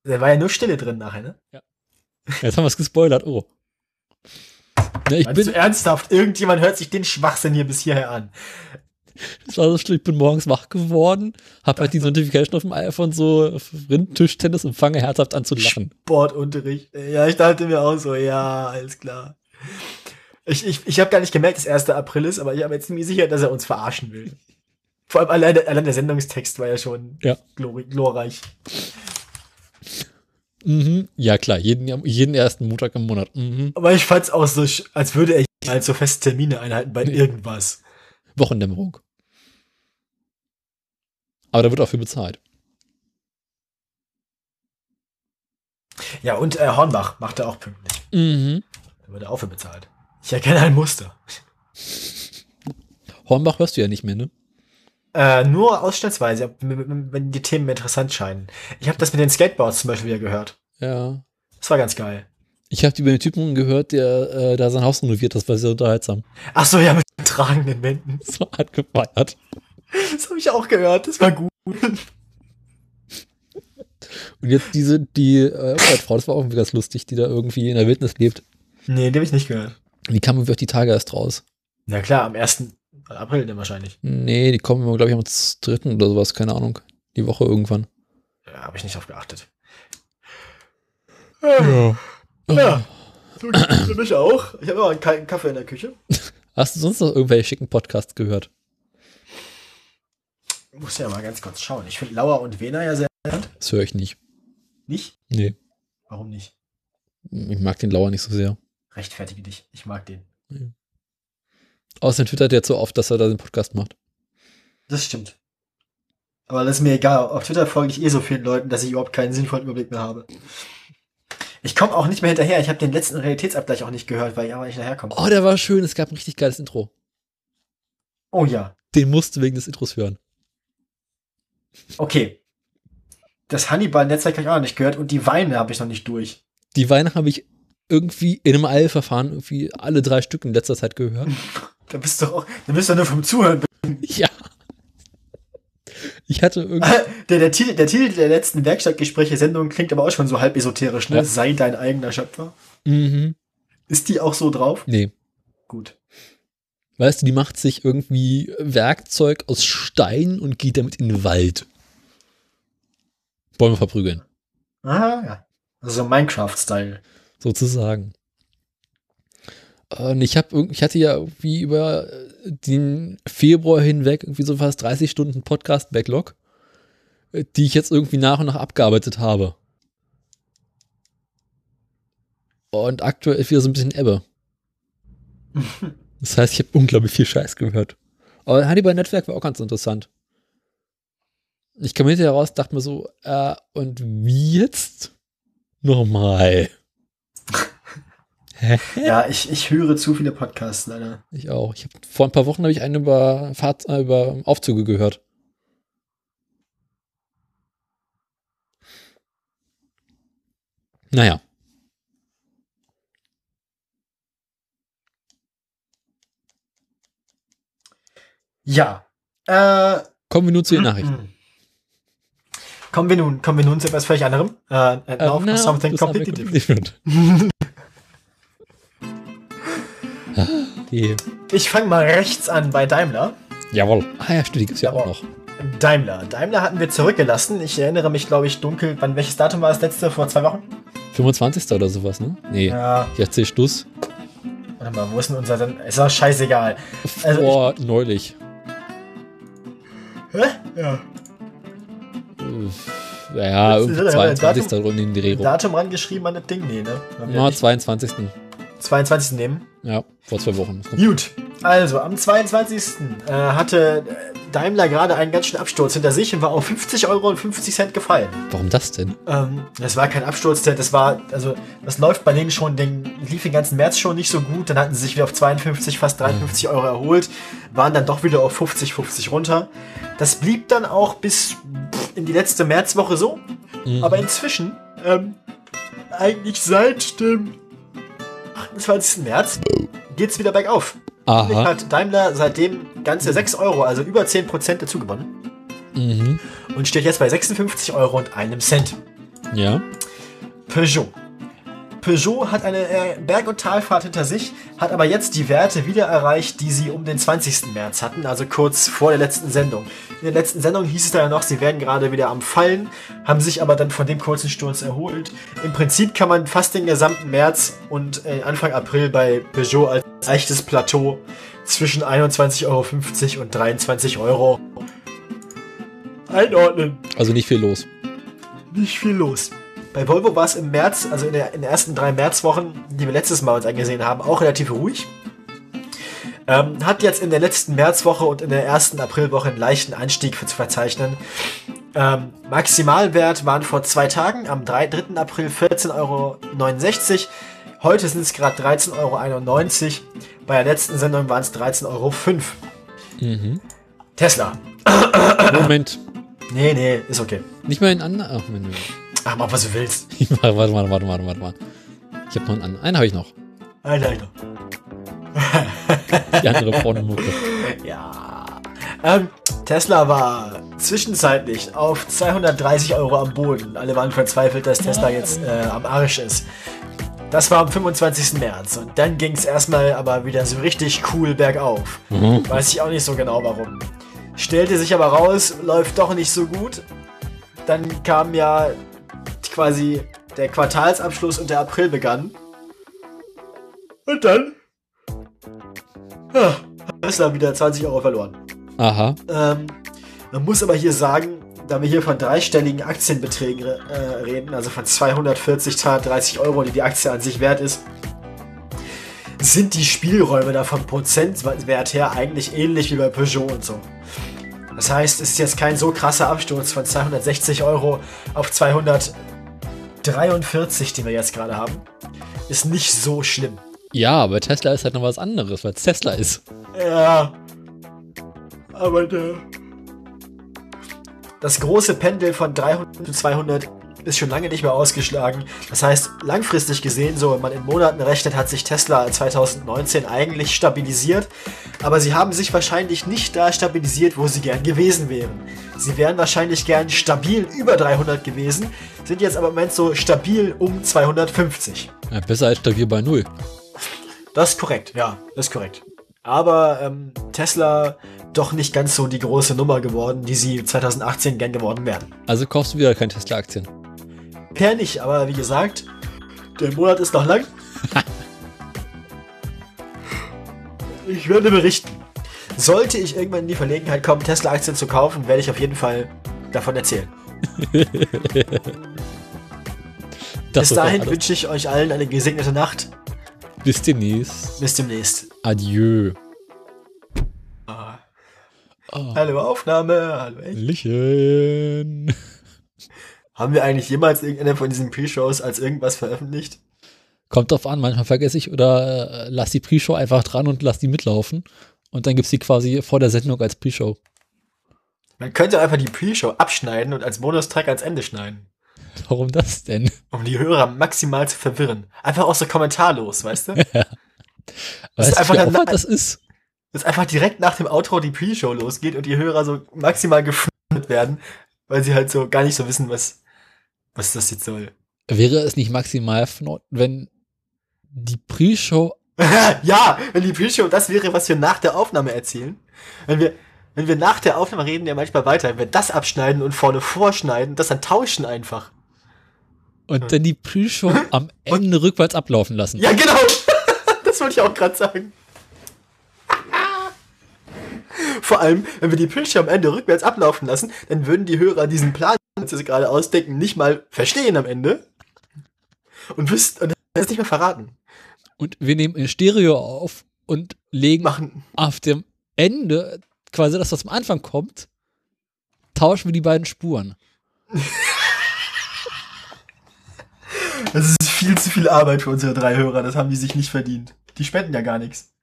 Da war ja nur Stille drin nachher, ne? Jetzt haben wir es gespoilert. Oh. Ja, ich Meinst bin, du ernsthaft, irgendjemand hört sich den Schwachsinn hier bis hierher an. Das war so schlimm, ich bin morgens wach geworden, hab halt die Notification auf dem iPhone so Rind, Tischtennis und fange herzhaft an zu lachen. Sportunterricht. Ja, ich dachte mir auch so, ja, alles klar. Ich, ich, ich habe gar nicht gemerkt, dass 1. April ist, aber ich habe jetzt ziemlich sicher, dass er uns verarschen will. Vor allem allein, allein der Sendungstext war ja schon Ja. glori glorreich. Mhm. Ja, klar, jeden, jeden ersten Montag im Monat. Mhm. Aber ich fand's auch so, als würde er halt so feste Termine einhalten bei Nee. irgendwas. Wochendämmerung. Aber da wird auch für bezahlt. Ja, und äh, Hornbach macht er auch pünktlich. Mhm. Da wird er auch für bezahlt. Ich erkenne ein Muster. Hornbach hörst du ja nicht mehr, ne? Äh, nur ausschnittsweise, wenn die Themen interessant scheinen. Ich habe das mit den Skateboards zum Beispiel wieder gehört. Ja. Das war ganz geil. Ich habe über den Typen gehört, der äh, da sein Haus renoviert, das war sehr unterhaltsam. Ach so, ja, mit den tragenden Wänden. So hat gefeiert. Das habe ich auch gehört. Das war gut. Und jetzt diese, die äh, Frau, das war auch irgendwie ganz lustig, die da irgendwie in der Wildnis lebt. Nee, den habe ich nicht gehört. Die kam irgendwie auf die Tage erst raus. Na klar, am 1. April dann wahrscheinlich. Nee, die kommen, glaube ich, am 3. oder sowas, keine Ahnung. Die Woche irgendwann. Ja, habe ich nicht drauf geachtet. Ja. Ja. So geht's für mich auch. Ich habe immer einen kalten Kaffee in der Küche. Hast du sonst noch irgendwelche schicken Podcasts gehört? Muss ja mal ganz kurz schauen. Ich finde Lauer und Wena ja sehr interessant. Das höre ich nicht. Nicht? Nee. Warum nicht? Ich mag den Lauer nicht so sehr. Rechtfertige dich. Ich mag den. Außerdem twittert er so oft, dass er da den Podcast macht. Das stimmt. Aber das ist mir egal. Auf Twitter folge ich eh so vielen Leuten, dass ich überhaupt keinen sinnvollen Überblick mehr habe. Ich komme auch nicht mehr hinterher. Ich habe den letzten Realitätsabgleich auch nicht gehört, weil ich aber nicht hinterherkomme. Oh, der war schön. Es gab ein richtig geiles Intro. Oh ja. Den musst du wegen des Intros hören. Okay. Das Hannibal-Netzwerk habe ich auch noch nicht gehört und die Weine habe ich noch nicht durch. Die Weine habe ich irgendwie in einem Eilverfahren irgendwie alle drei Stück in letzter Zeit gehört. Da bist du auch, da bist du nur vom Zuhören. ja. Ich hatte irgendwie. Der, der, Titel, der Titel der letzten Werkstattgespräche-Sendung klingt aber auch schon so halb esoterisch, ne? Ja. Sei dein eigener Schöpfer. Mhm. Ist die auch so drauf? Nee. Gut. Weißt du, die macht sich irgendwie Werkzeug aus Stein und geht damit in den Wald. Bäume verprügeln. Ah, ja. Also Minecraft-Style. sozusagen. Und ich habe ich hatte ja irgendwie über äh, den Februar hinweg irgendwie so fast 30 Stunden Podcast Backlog, äh, die ich jetzt irgendwie nach und nach abgearbeitet habe. Und aktuell ist wieder so ein bisschen Ebbe. Das heißt, ich habe unglaublich viel Scheiß gehört. Aber Hannibal Netzwerk war auch ganz interessant. Ich kam hinterher raus, dachte mir so, äh, und wie jetzt? Nochmal. Ja, ich, ich höre zu viele Podcasts leider. Ich auch. Ich hab, vor ein paar Wochen habe ich einen über, Fahrt, äh, über Aufzüge gehört. Naja. Ja. Äh, Kommen wir nun zu den Nachrichten. hm. Kommen wir nun, kommen wir nun zu etwas völlig anderem. And now for na, something completely different. different. Die, Ich fange mal rechts an bei Daimler. jawohl. Ah ja, stimmt, die gibt's ja auch noch. Daimler. Daimler hatten wir zurückgelassen. Ich erinnere mich, glaube ich, dunkel. Wann, welches Datum war das letzte? Vor zwei Wochen? 25. oder sowas, ne? Nee, Ja. ich erzähl Schluss. Warte mal, wo ist denn unser? Ist auch scheißegal. Also Vor neulich. Hä? Ja. Ja, ist- 22. Datum- rund in die Dreh rum. Datum rangeschrieben an das Ding? Nee, ne? Ja, nicht. 22. 22. nehmen. Ja, vor zwei Wochen. Gut. Also, am 22. Äh, hatte äh, Daimler gerade einen ganz schönen Absturz hinter sich und war auf 50 Euro und 50 Cent gefallen. Warum das denn? Ähm, das war kein Absturz, das war, also, das läuft bei denen schon, den, lief den ganzen März schon nicht so gut, dann hatten sie sich wieder auf 52, fast 53 Euro erholt, waren dann doch wieder auf 50, 50 runter. Das blieb dann auch bis pff, in die letzte Märzwoche so. Mhm. Aber inzwischen, ähm, eigentlich seit dem 28. März, geht's wieder bergauf. Aha. Hat Daimler seitdem ganze 6 Euro, also über 10% dazu gewonnen. Mhm. Und steht jetzt bei 56 Euro und einem Cent. Ja. Peugeot. Peugeot hat eine äh, Berg- und Talfahrt hinter sich, hat aber jetzt die Werte wieder erreicht, die sie um den 20. März hatten, also kurz vor der letzten Sendung. In der letzten Sendung hieß es da ja noch, sie wären gerade wieder am Fallen, haben sich aber dann von dem kurzen Sturz erholt. Im Prinzip kann man fast den gesamten März und äh, Anfang April bei Peugeot als leichtes Plateau zwischen 21,50 Euro und 23 Euro einordnen Also nicht viel los. nicht viel los. Bei Volvo war es im März, also in, der, in den ersten drei Märzwochen, die wir letztes Mal uns angesehen haben, auch relativ ruhig. Ähm, hat jetzt in der letzten Märzwoche und in der ersten Aprilwoche einen leichten Anstieg zu verzeichnen. Ähm, Maximalwert waren vor zwei Tagen, am 3, 3. April 14,69 Euro. Heute sind es gerade 13,91 Euro. Bei der letzten Sendung waren es 13,05 Euro. Mhm. Tesla. Moment. Nee, nee, ist okay. Nicht mal in anderen. Ach, Menü. Ach, mach was du willst. warte, warte, warte, warte, warte, warte. warte. Ich habe noch einen anderen. Einen habe ich noch. Alter, Alter. Die andere Pornomucke. Ja. Ähm, Tesla war zwischenzeitlich auf 230 Euro am Boden. Alle waren verzweifelt, dass Tesla jetzt äh, am Arsch ist. Das war am 25. März und dann ging es erstmal aber wieder so richtig cool bergauf. Mhm. Weiß ich auch nicht so genau warum. Stellte sich aber raus, läuft doch nicht so gut. Dann kam ja quasi der Quartalsabschluss und der April begann. Und dann ja, hat Tesla wieder 20 Euro verloren. Aha. Ähm, man muss aber hier sagen, da wir hier von dreistelligen Aktienbeträgen äh, reden, also von 240, 230 Euro, die die Aktie an sich wert ist, sind die Spielräume da vom Prozentwert her eigentlich ähnlich wie bei Peugeot und so. Das heißt, es ist jetzt kein so krasser Absturz von 260 Euro auf 243, die wir jetzt gerade haben. Ist nicht so schlimm. Ja, aber Tesla ist halt noch was anderes, weil es Tesla ist. Ja. Aber der. Das große Pendel von 300 zu 200 ist schon lange nicht mehr ausgeschlagen. Das heißt, langfristig gesehen, so wenn man in Monaten rechnet, hat sich Tesla 2019 eigentlich stabilisiert. Aber sie haben sich wahrscheinlich nicht da stabilisiert, wo sie gern gewesen wären. Sie wären wahrscheinlich gern stabil über 300 gewesen, sind jetzt aber im Moment so stabil um 250. Ja, besser als stabil bei Null. Das ist korrekt, ja, das ist korrekt. Aber ähm, Tesla doch nicht ganz so die große Nummer geworden, die sie 2018 gern geworden wären. Also kaufst du wieder keine Tesla-Aktien. Per nicht, aber wie gesagt, der Monat ist noch lang. ich werde berichten. Sollte ich irgendwann in die Verlegenheit kommen, Tesla-Aktien zu kaufen, werde ich auf jeden Fall davon erzählen. Bis dahin wünsche ich euch allen eine gesegnete Nacht. Bis demnächst. Bis demnächst. Adieu. Hallo Aufnahme, hallo. Lichen. Haben wir eigentlich jemals irgendeine von diesen Pre-Shows als irgendwas veröffentlicht? Kommt drauf an, manchmal vergesse ich oder äh, lass die Pre-Show einfach dran und lass die mitlaufen. Und dann gibt's die quasi vor der Sendung als Pre-Show. Man könnte einfach die Pre-Show abschneiden und als Bonustrack ans Ende schneiden. Warum das denn? Um die Hörer maximal zu verwirren. Einfach auch so kommentarlos, weißt du? Weißt du, einfach wie dann- Aufwand das ist? Dass einfach direkt nach dem Outro die Pre-Show losgeht und die Hörer so maximal gefreut werden, weil sie halt so gar nicht so wissen, was, was das jetzt soll. Wäre es nicht maximal wenn die Pre-Show ja, wenn die Pre-Show das wäre, was wir nach der Aufnahme erzählen. Wenn wir, wenn wir nach der Aufnahme reden ja manchmal weiter, wenn wir das abschneiden und vorne vorschneiden, das dann tauschen einfach. und dann die Pre-Show am Ende rückwärts ablaufen lassen. Ja, genau. das wollte ich auch gerade sagen. Vor allem, wenn wir die Pre-Show am Ende rückwärts ablaufen lassen, dann würden die Hörer diesen Plan, den sie gerade ausdenken, nicht mal verstehen am Ende. Und wüssten, und das nicht mehr verraten. Und wir nehmen in Stereo auf und legen Machen. auf dem Ende, quasi das, was am Anfang kommt, tauschen wir die beiden Spuren. Das ist viel zu viel Arbeit für unsere drei Hörer, das haben die sich nicht verdient. Die spenden ja gar nichts.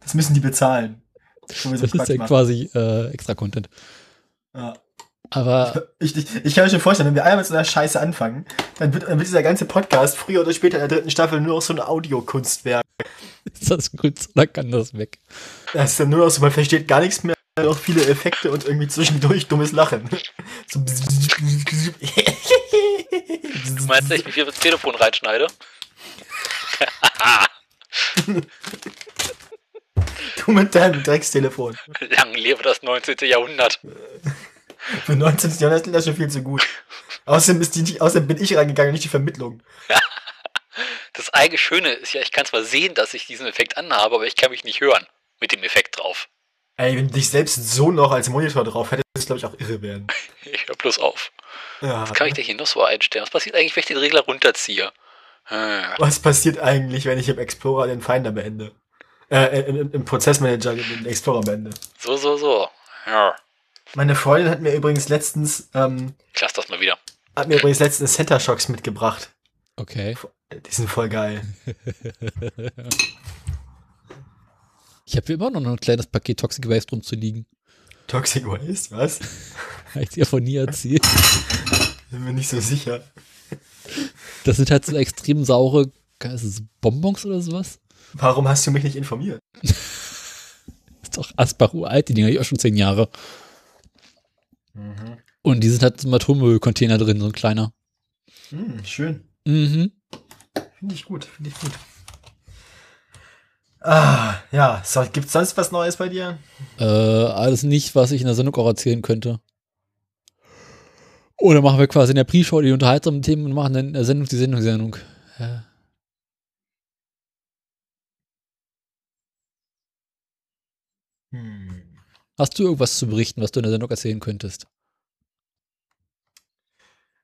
Das müssen die bezahlen. So Das ist ja machen. quasi äh, extra Content. Ja. Aber Ich, ich, ich kann mir schon vorstellen, wenn wir einmal mit so einer Scheiße anfangen, dann wird, dann wird dieser ganze Podcast früher oder später in der dritten Staffel nur noch so ein Audiokunstwerk. ist das gut oder kann das weg? Das ist dann nur noch so, man versteht gar nichts mehr, nur noch viele Effekte und irgendwie zwischendurch dummes Lachen. So Du meinst nicht, wie viel ich ins Telefon reinschneide? du mit deinem Dreckstelefon. Lang lebe das 19. Jahrhundert. Für 19. Jahrhundert klingt das schon viel zu gut. Außerdem, ist die, außerdem bin ich reingegangen, nicht die Vermittlung. Das eigentlich Schöne ist ja, ich kann zwar sehen, dass ich diesen Effekt anhabe, aber ich kann mich nicht hören mit dem Effekt drauf. Ey, wenn du dich selbst so noch als Monitor drauf hättest, würdest du, glaube ich, auch irre werden. Ich höre bloß auf. Ja. Was kann ich denn hier noch so einstellen? Was passiert eigentlich, wenn ich den Regler runterziehe? Hm. Was passiert eigentlich, wenn ich im Explorer den Finder beende? Äh, im, im- im Prozessmanager den Explorer beende. So, so, so. Ja. Meine Freundin hat mir übrigens letztens, ähm, Ich lass das mal wieder. hat mir übrigens letztens Center Shocks mitgebracht. Okay. Die sind voll geil. Ich habe hier immer noch ein kleines Paket Toxic Waste rumzuliegen. Toxic Waste, was? Habe ich dir von nie erzählt. Bin mir nicht so sicher. Das sind halt so extrem saure ist es Bonbons oder sowas. Warum hast du mich nicht informiert? Ist doch Asbach uralt, die Dinger ich auch schon zehn Jahre. Und die sind halt im Atommüllcontainer drin, so ein kleiner. Hm, schön. Mhm. Finde ich gut, finde ich gut. Ah, ja, so, gibt's sonst was Neues bei dir? Äh, alles nicht, was ich in der Sendung auch erzählen könnte. Oder machen wir quasi in der Pre-Show die unterhaltsamen Themen und machen dann in der Sendung die Sendung, die Sendung. Ja. Hast du irgendwas zu berichten, was du in der Sendung erzählen könntest?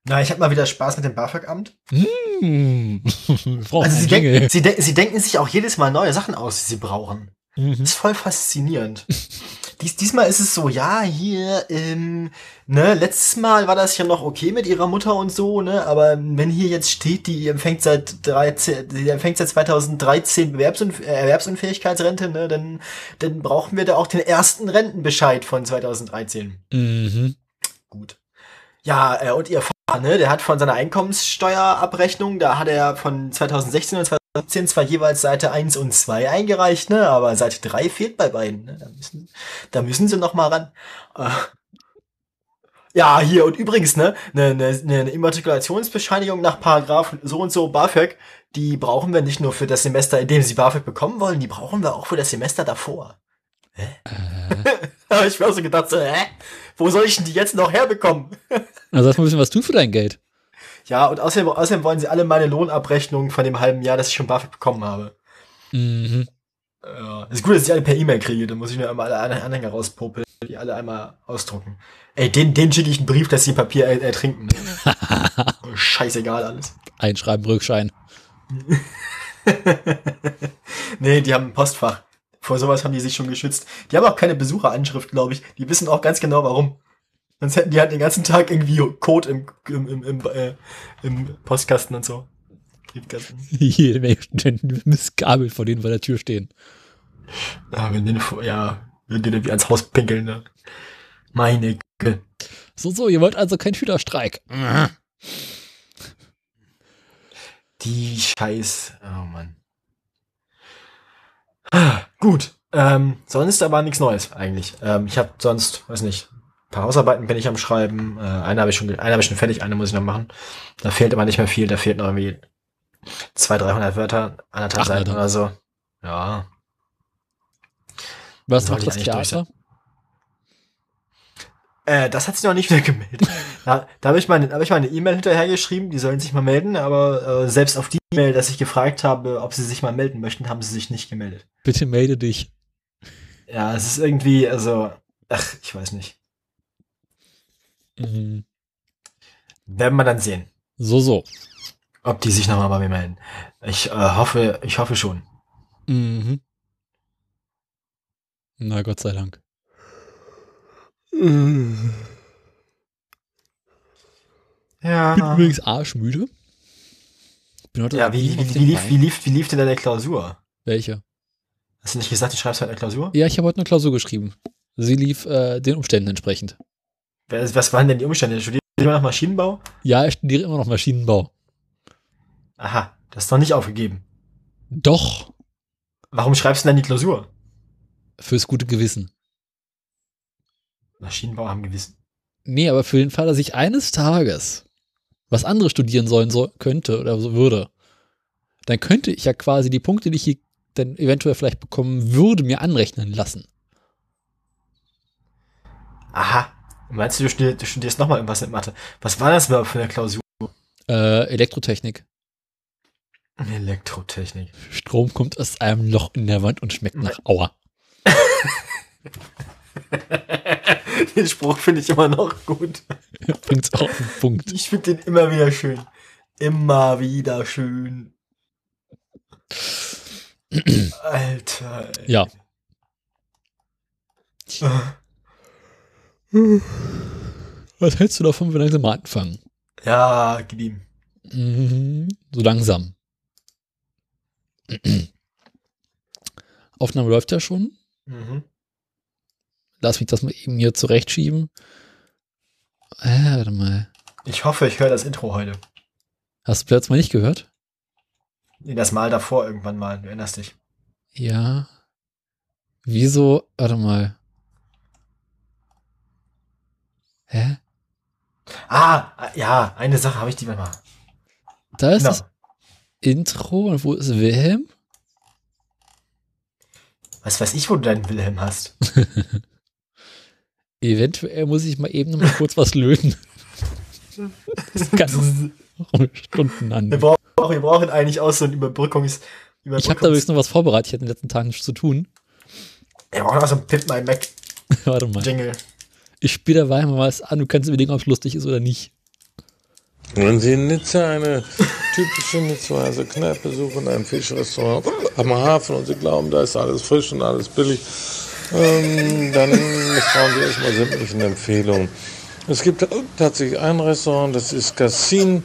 Na, ich habe mal wieder Spaß mit dem BAföG-Amt. Brauchen Also sie, denken, sie, de sie denken sich auch jedes Mal neue Sachen aus, die sie brauchen. Mhm. Das ist voll faszinierend. Dies, diesmal ist es so, ja, hier, ähm, ne, letztes Mal war das ja noch okay mit ihrer Mutter und so, ne, aber wenn hier jetzt steht, die empfängt seit 13, die empfängt seit 2013 Bewerbsunf äh, Erwerbsunfähigkeitsrente, ne, dann, dann brauchen wir da auch den ersten Rentenbescheid von 2013. Mhm. Gut. Ja, äh, und ihr Vater, ne, der hat von seiner Einkommenssteuerabrechnung, da hat er von 2016 und 2017 zwar jeweils Seite 1 und 2 eingereicht, ne, aber Seite 3 fehlt bei beiden, ne, da müssen, da müssen sie noch mal ran. Äh, ja, hier, und übrigens, ne, ne, ne, ne eine Immatrikulationsbescheinigung nach Paragraph so und so BAföG, die brauchen wir nicht nur für das Semester, in dem sie BAföG bekommen wollen, die brauchen wir auch für das Semester davor. Hä? Aber ich mir auch so gedacht, so, hä? Wo soll ich denn die jetzt noch herbekommen? Also lass mal ein bisschen was tun für dein Geld. Ja, und außerdem, außerdem wollen sie alle meine Lohnabrechnungen von dem halben Jahr, das ich schon BAföG bekommen habe. Mhm. Ja, ist gut, dass ich alle per E-Mail kriege, dann muss ich mir einmal alle Anhänger- rauspopeln, die alle einmal ausdrucken. Ey, den, den schicke ich einen Brief, dass sie Papier er ertrinken. Oh, scheißegal alles. Einschreiben, Rückschein. Nee, die haben ein Postfach. Vor sowas haben die sich schon geschützt. Die haben auch keine Besucheranschrift, glaube ich. Die wissen auch ganz genau warum. Sonst hätten die halt den ganzen Tag irgendwie Code im, im, im, im, äh, im Postkasten und so. Jede Menge missgabelt vor denen vor der Tür stehen. Ja, wenn den, ja, wenn den irgendwie ans Haus pinkeln, ne? Meine Güte. So, so, ihr wollt also keinen Schülerstreik. Die Scheiß. Oh Mann. Ah, Gut. Ähm, sonst aber nichts Neues eigentlich. Ähm, ich habe sonst, weiß nicht, paar Hausarbeiten bin ich am Schreiben. Äh, eine habe ich schon, eine habe ich schon fertig, eine muss ich noch machen. Da fehlt aber nicht mehr viel. Da fehlt noch irgendwie zwei, 300 Wörter, anderthalb Seiten oder so. Ja. Was macht das Theater? Äh, das hat sich noch nicht wieder gemeldet. da da habe ich mal hab ich mal eine E-Mail hinterhergeschrieben, die sollen sich mal melden, aber äh, selbst auf die E-Mail, dass ich gefragt habe, ob sie sich mal melden möchten, haben sie sich nicht gemeldet. Bitte melde dich. Ja, es ist irgendwie, also, ach, ich weiß nicht. Mhm. Werden wir dann sehen, So, so. ob die sich nochmal bei mir melden. Ich äh, hoffe, ich hoffe schon. Mhm. Na Gott sei Dank. Ja. Ich bin übrigens arschmüde. Bin heute Ja, wie, wie, wie, lief, wie, lief, wie lief denn deine Klausur? Welche? Hast du nicht gesagt, du schreibst heute eine Klausur? Ja, ich habe heute eine Klausur geschrieben. Sie lief äh, den Umständen entsprechend. Was waren denn die Umstände? Studiert ihr immer noch Maschinenbau? Ja, ich studiere immer noch Maschinenbau. Aha, das ist noch nicht aufgegeben. Doch, Warum schreibst du denn die Klausur? fürs gute Gewissen. Maschinenbau haben Gewissen. Nee, aber für den Fall, dass ich eines Tages was anderes studieren sollen soll, könnte oder so würde, dann könnte ich ja quasi die Punkte, die ich hier dann eventuell vielleicht bekommen würde, mir anrechnen lassen. Aha. Meinst du, du studierst, du studierst nochmal irgendwas mit Mathe? Was war das überhaupt für eine Klausur? Äh, Elektrotechnik. Elektrotechnik. Strom kommt aus einem Loch in der Wand und schmeckt nach Aua. Den Spruch finde ich immer noch gut. Bringt's auch auf den Punkt. Ich finde den immer wieder schön. Immer wieder schön. Alter. ey. Ja. Was hältst du davon, wenn wir langsam mal anfangen? Ja, gib ihm. Mhm, so langsam. Aufnahme läuft ja schon. Mhm. Lass mich das mal eben hier zurechtschieben. Äh, warte mal. Ich hoffe, ich höre das Intro heute. Hast du plötzlich mal nicht gehört? Nee, das Mal davor irgendwann mal. Du erinnerst dich. Ja. Wieso? Warte mal. Hä? Ah, ja, eine Sache habe ich die mal. Da ist Genau. das Intro und wo ist Wilhelm? Was weiß ich, wo du deinen Wilhelm hast. Eventuell muss ich mal eben noch mal kurz was löten. Das kann Stunden Wir an. brauchen, wir brauchen eigentlich auch so ein Überbrückungs... Ich habe da übrigens noch was vorbereitet. Ich hatte in den letzten Tagen nichts zu tun. Wir brauchen auch so ein Pimp My Mac Warte mal. Jingle. Ich spiele dabei mal was an. Du kannst überlegen, ob es lustig ist oder nicht. Wenn Sie in Nizza eine typische Nizzaer Kneipe suchen, ein Fischrestaurant am Hafen und Sie glauben, da ist alles frisch und alles billig, ähm, dann misstrauen Sie erstmal sämtlichen Empfehlungen. Es gibt tatsächlich ein Restaurant, das ist Cassin.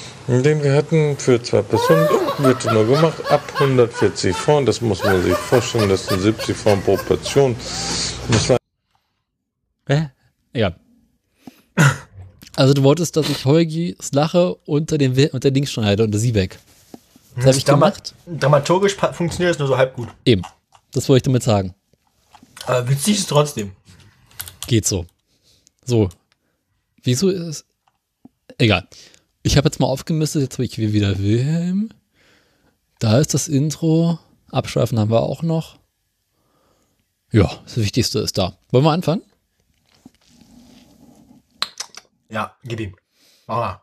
den wir hatten für zwei Personen, wird nur gemacht ab 140 Franc. Das muss man sich vorstellen. Das sind 70 Franc pro Portion. Das war Hä? Egal. Also du wolltest, dass ich Heugis Lache unter den unter Dings schneide, unter sie weg. Das habe ich gemacht. Dramaturgisch funktioniert es nur so halb gut. Eben. Das wollte ich damit sagen. Aber witzig ist es trotzdem. Geht so. So. Wieso ist es? Egal. Ich habe jetzt mal aufgemistet, jetzt habe ich hier wieder Wilhelm. Da ist das Intro. Abschweifen haben wir auch noch. Ja, das Wichtigste ist da. Wollen wir anfangen? Ja, gib ihm. Mach mal.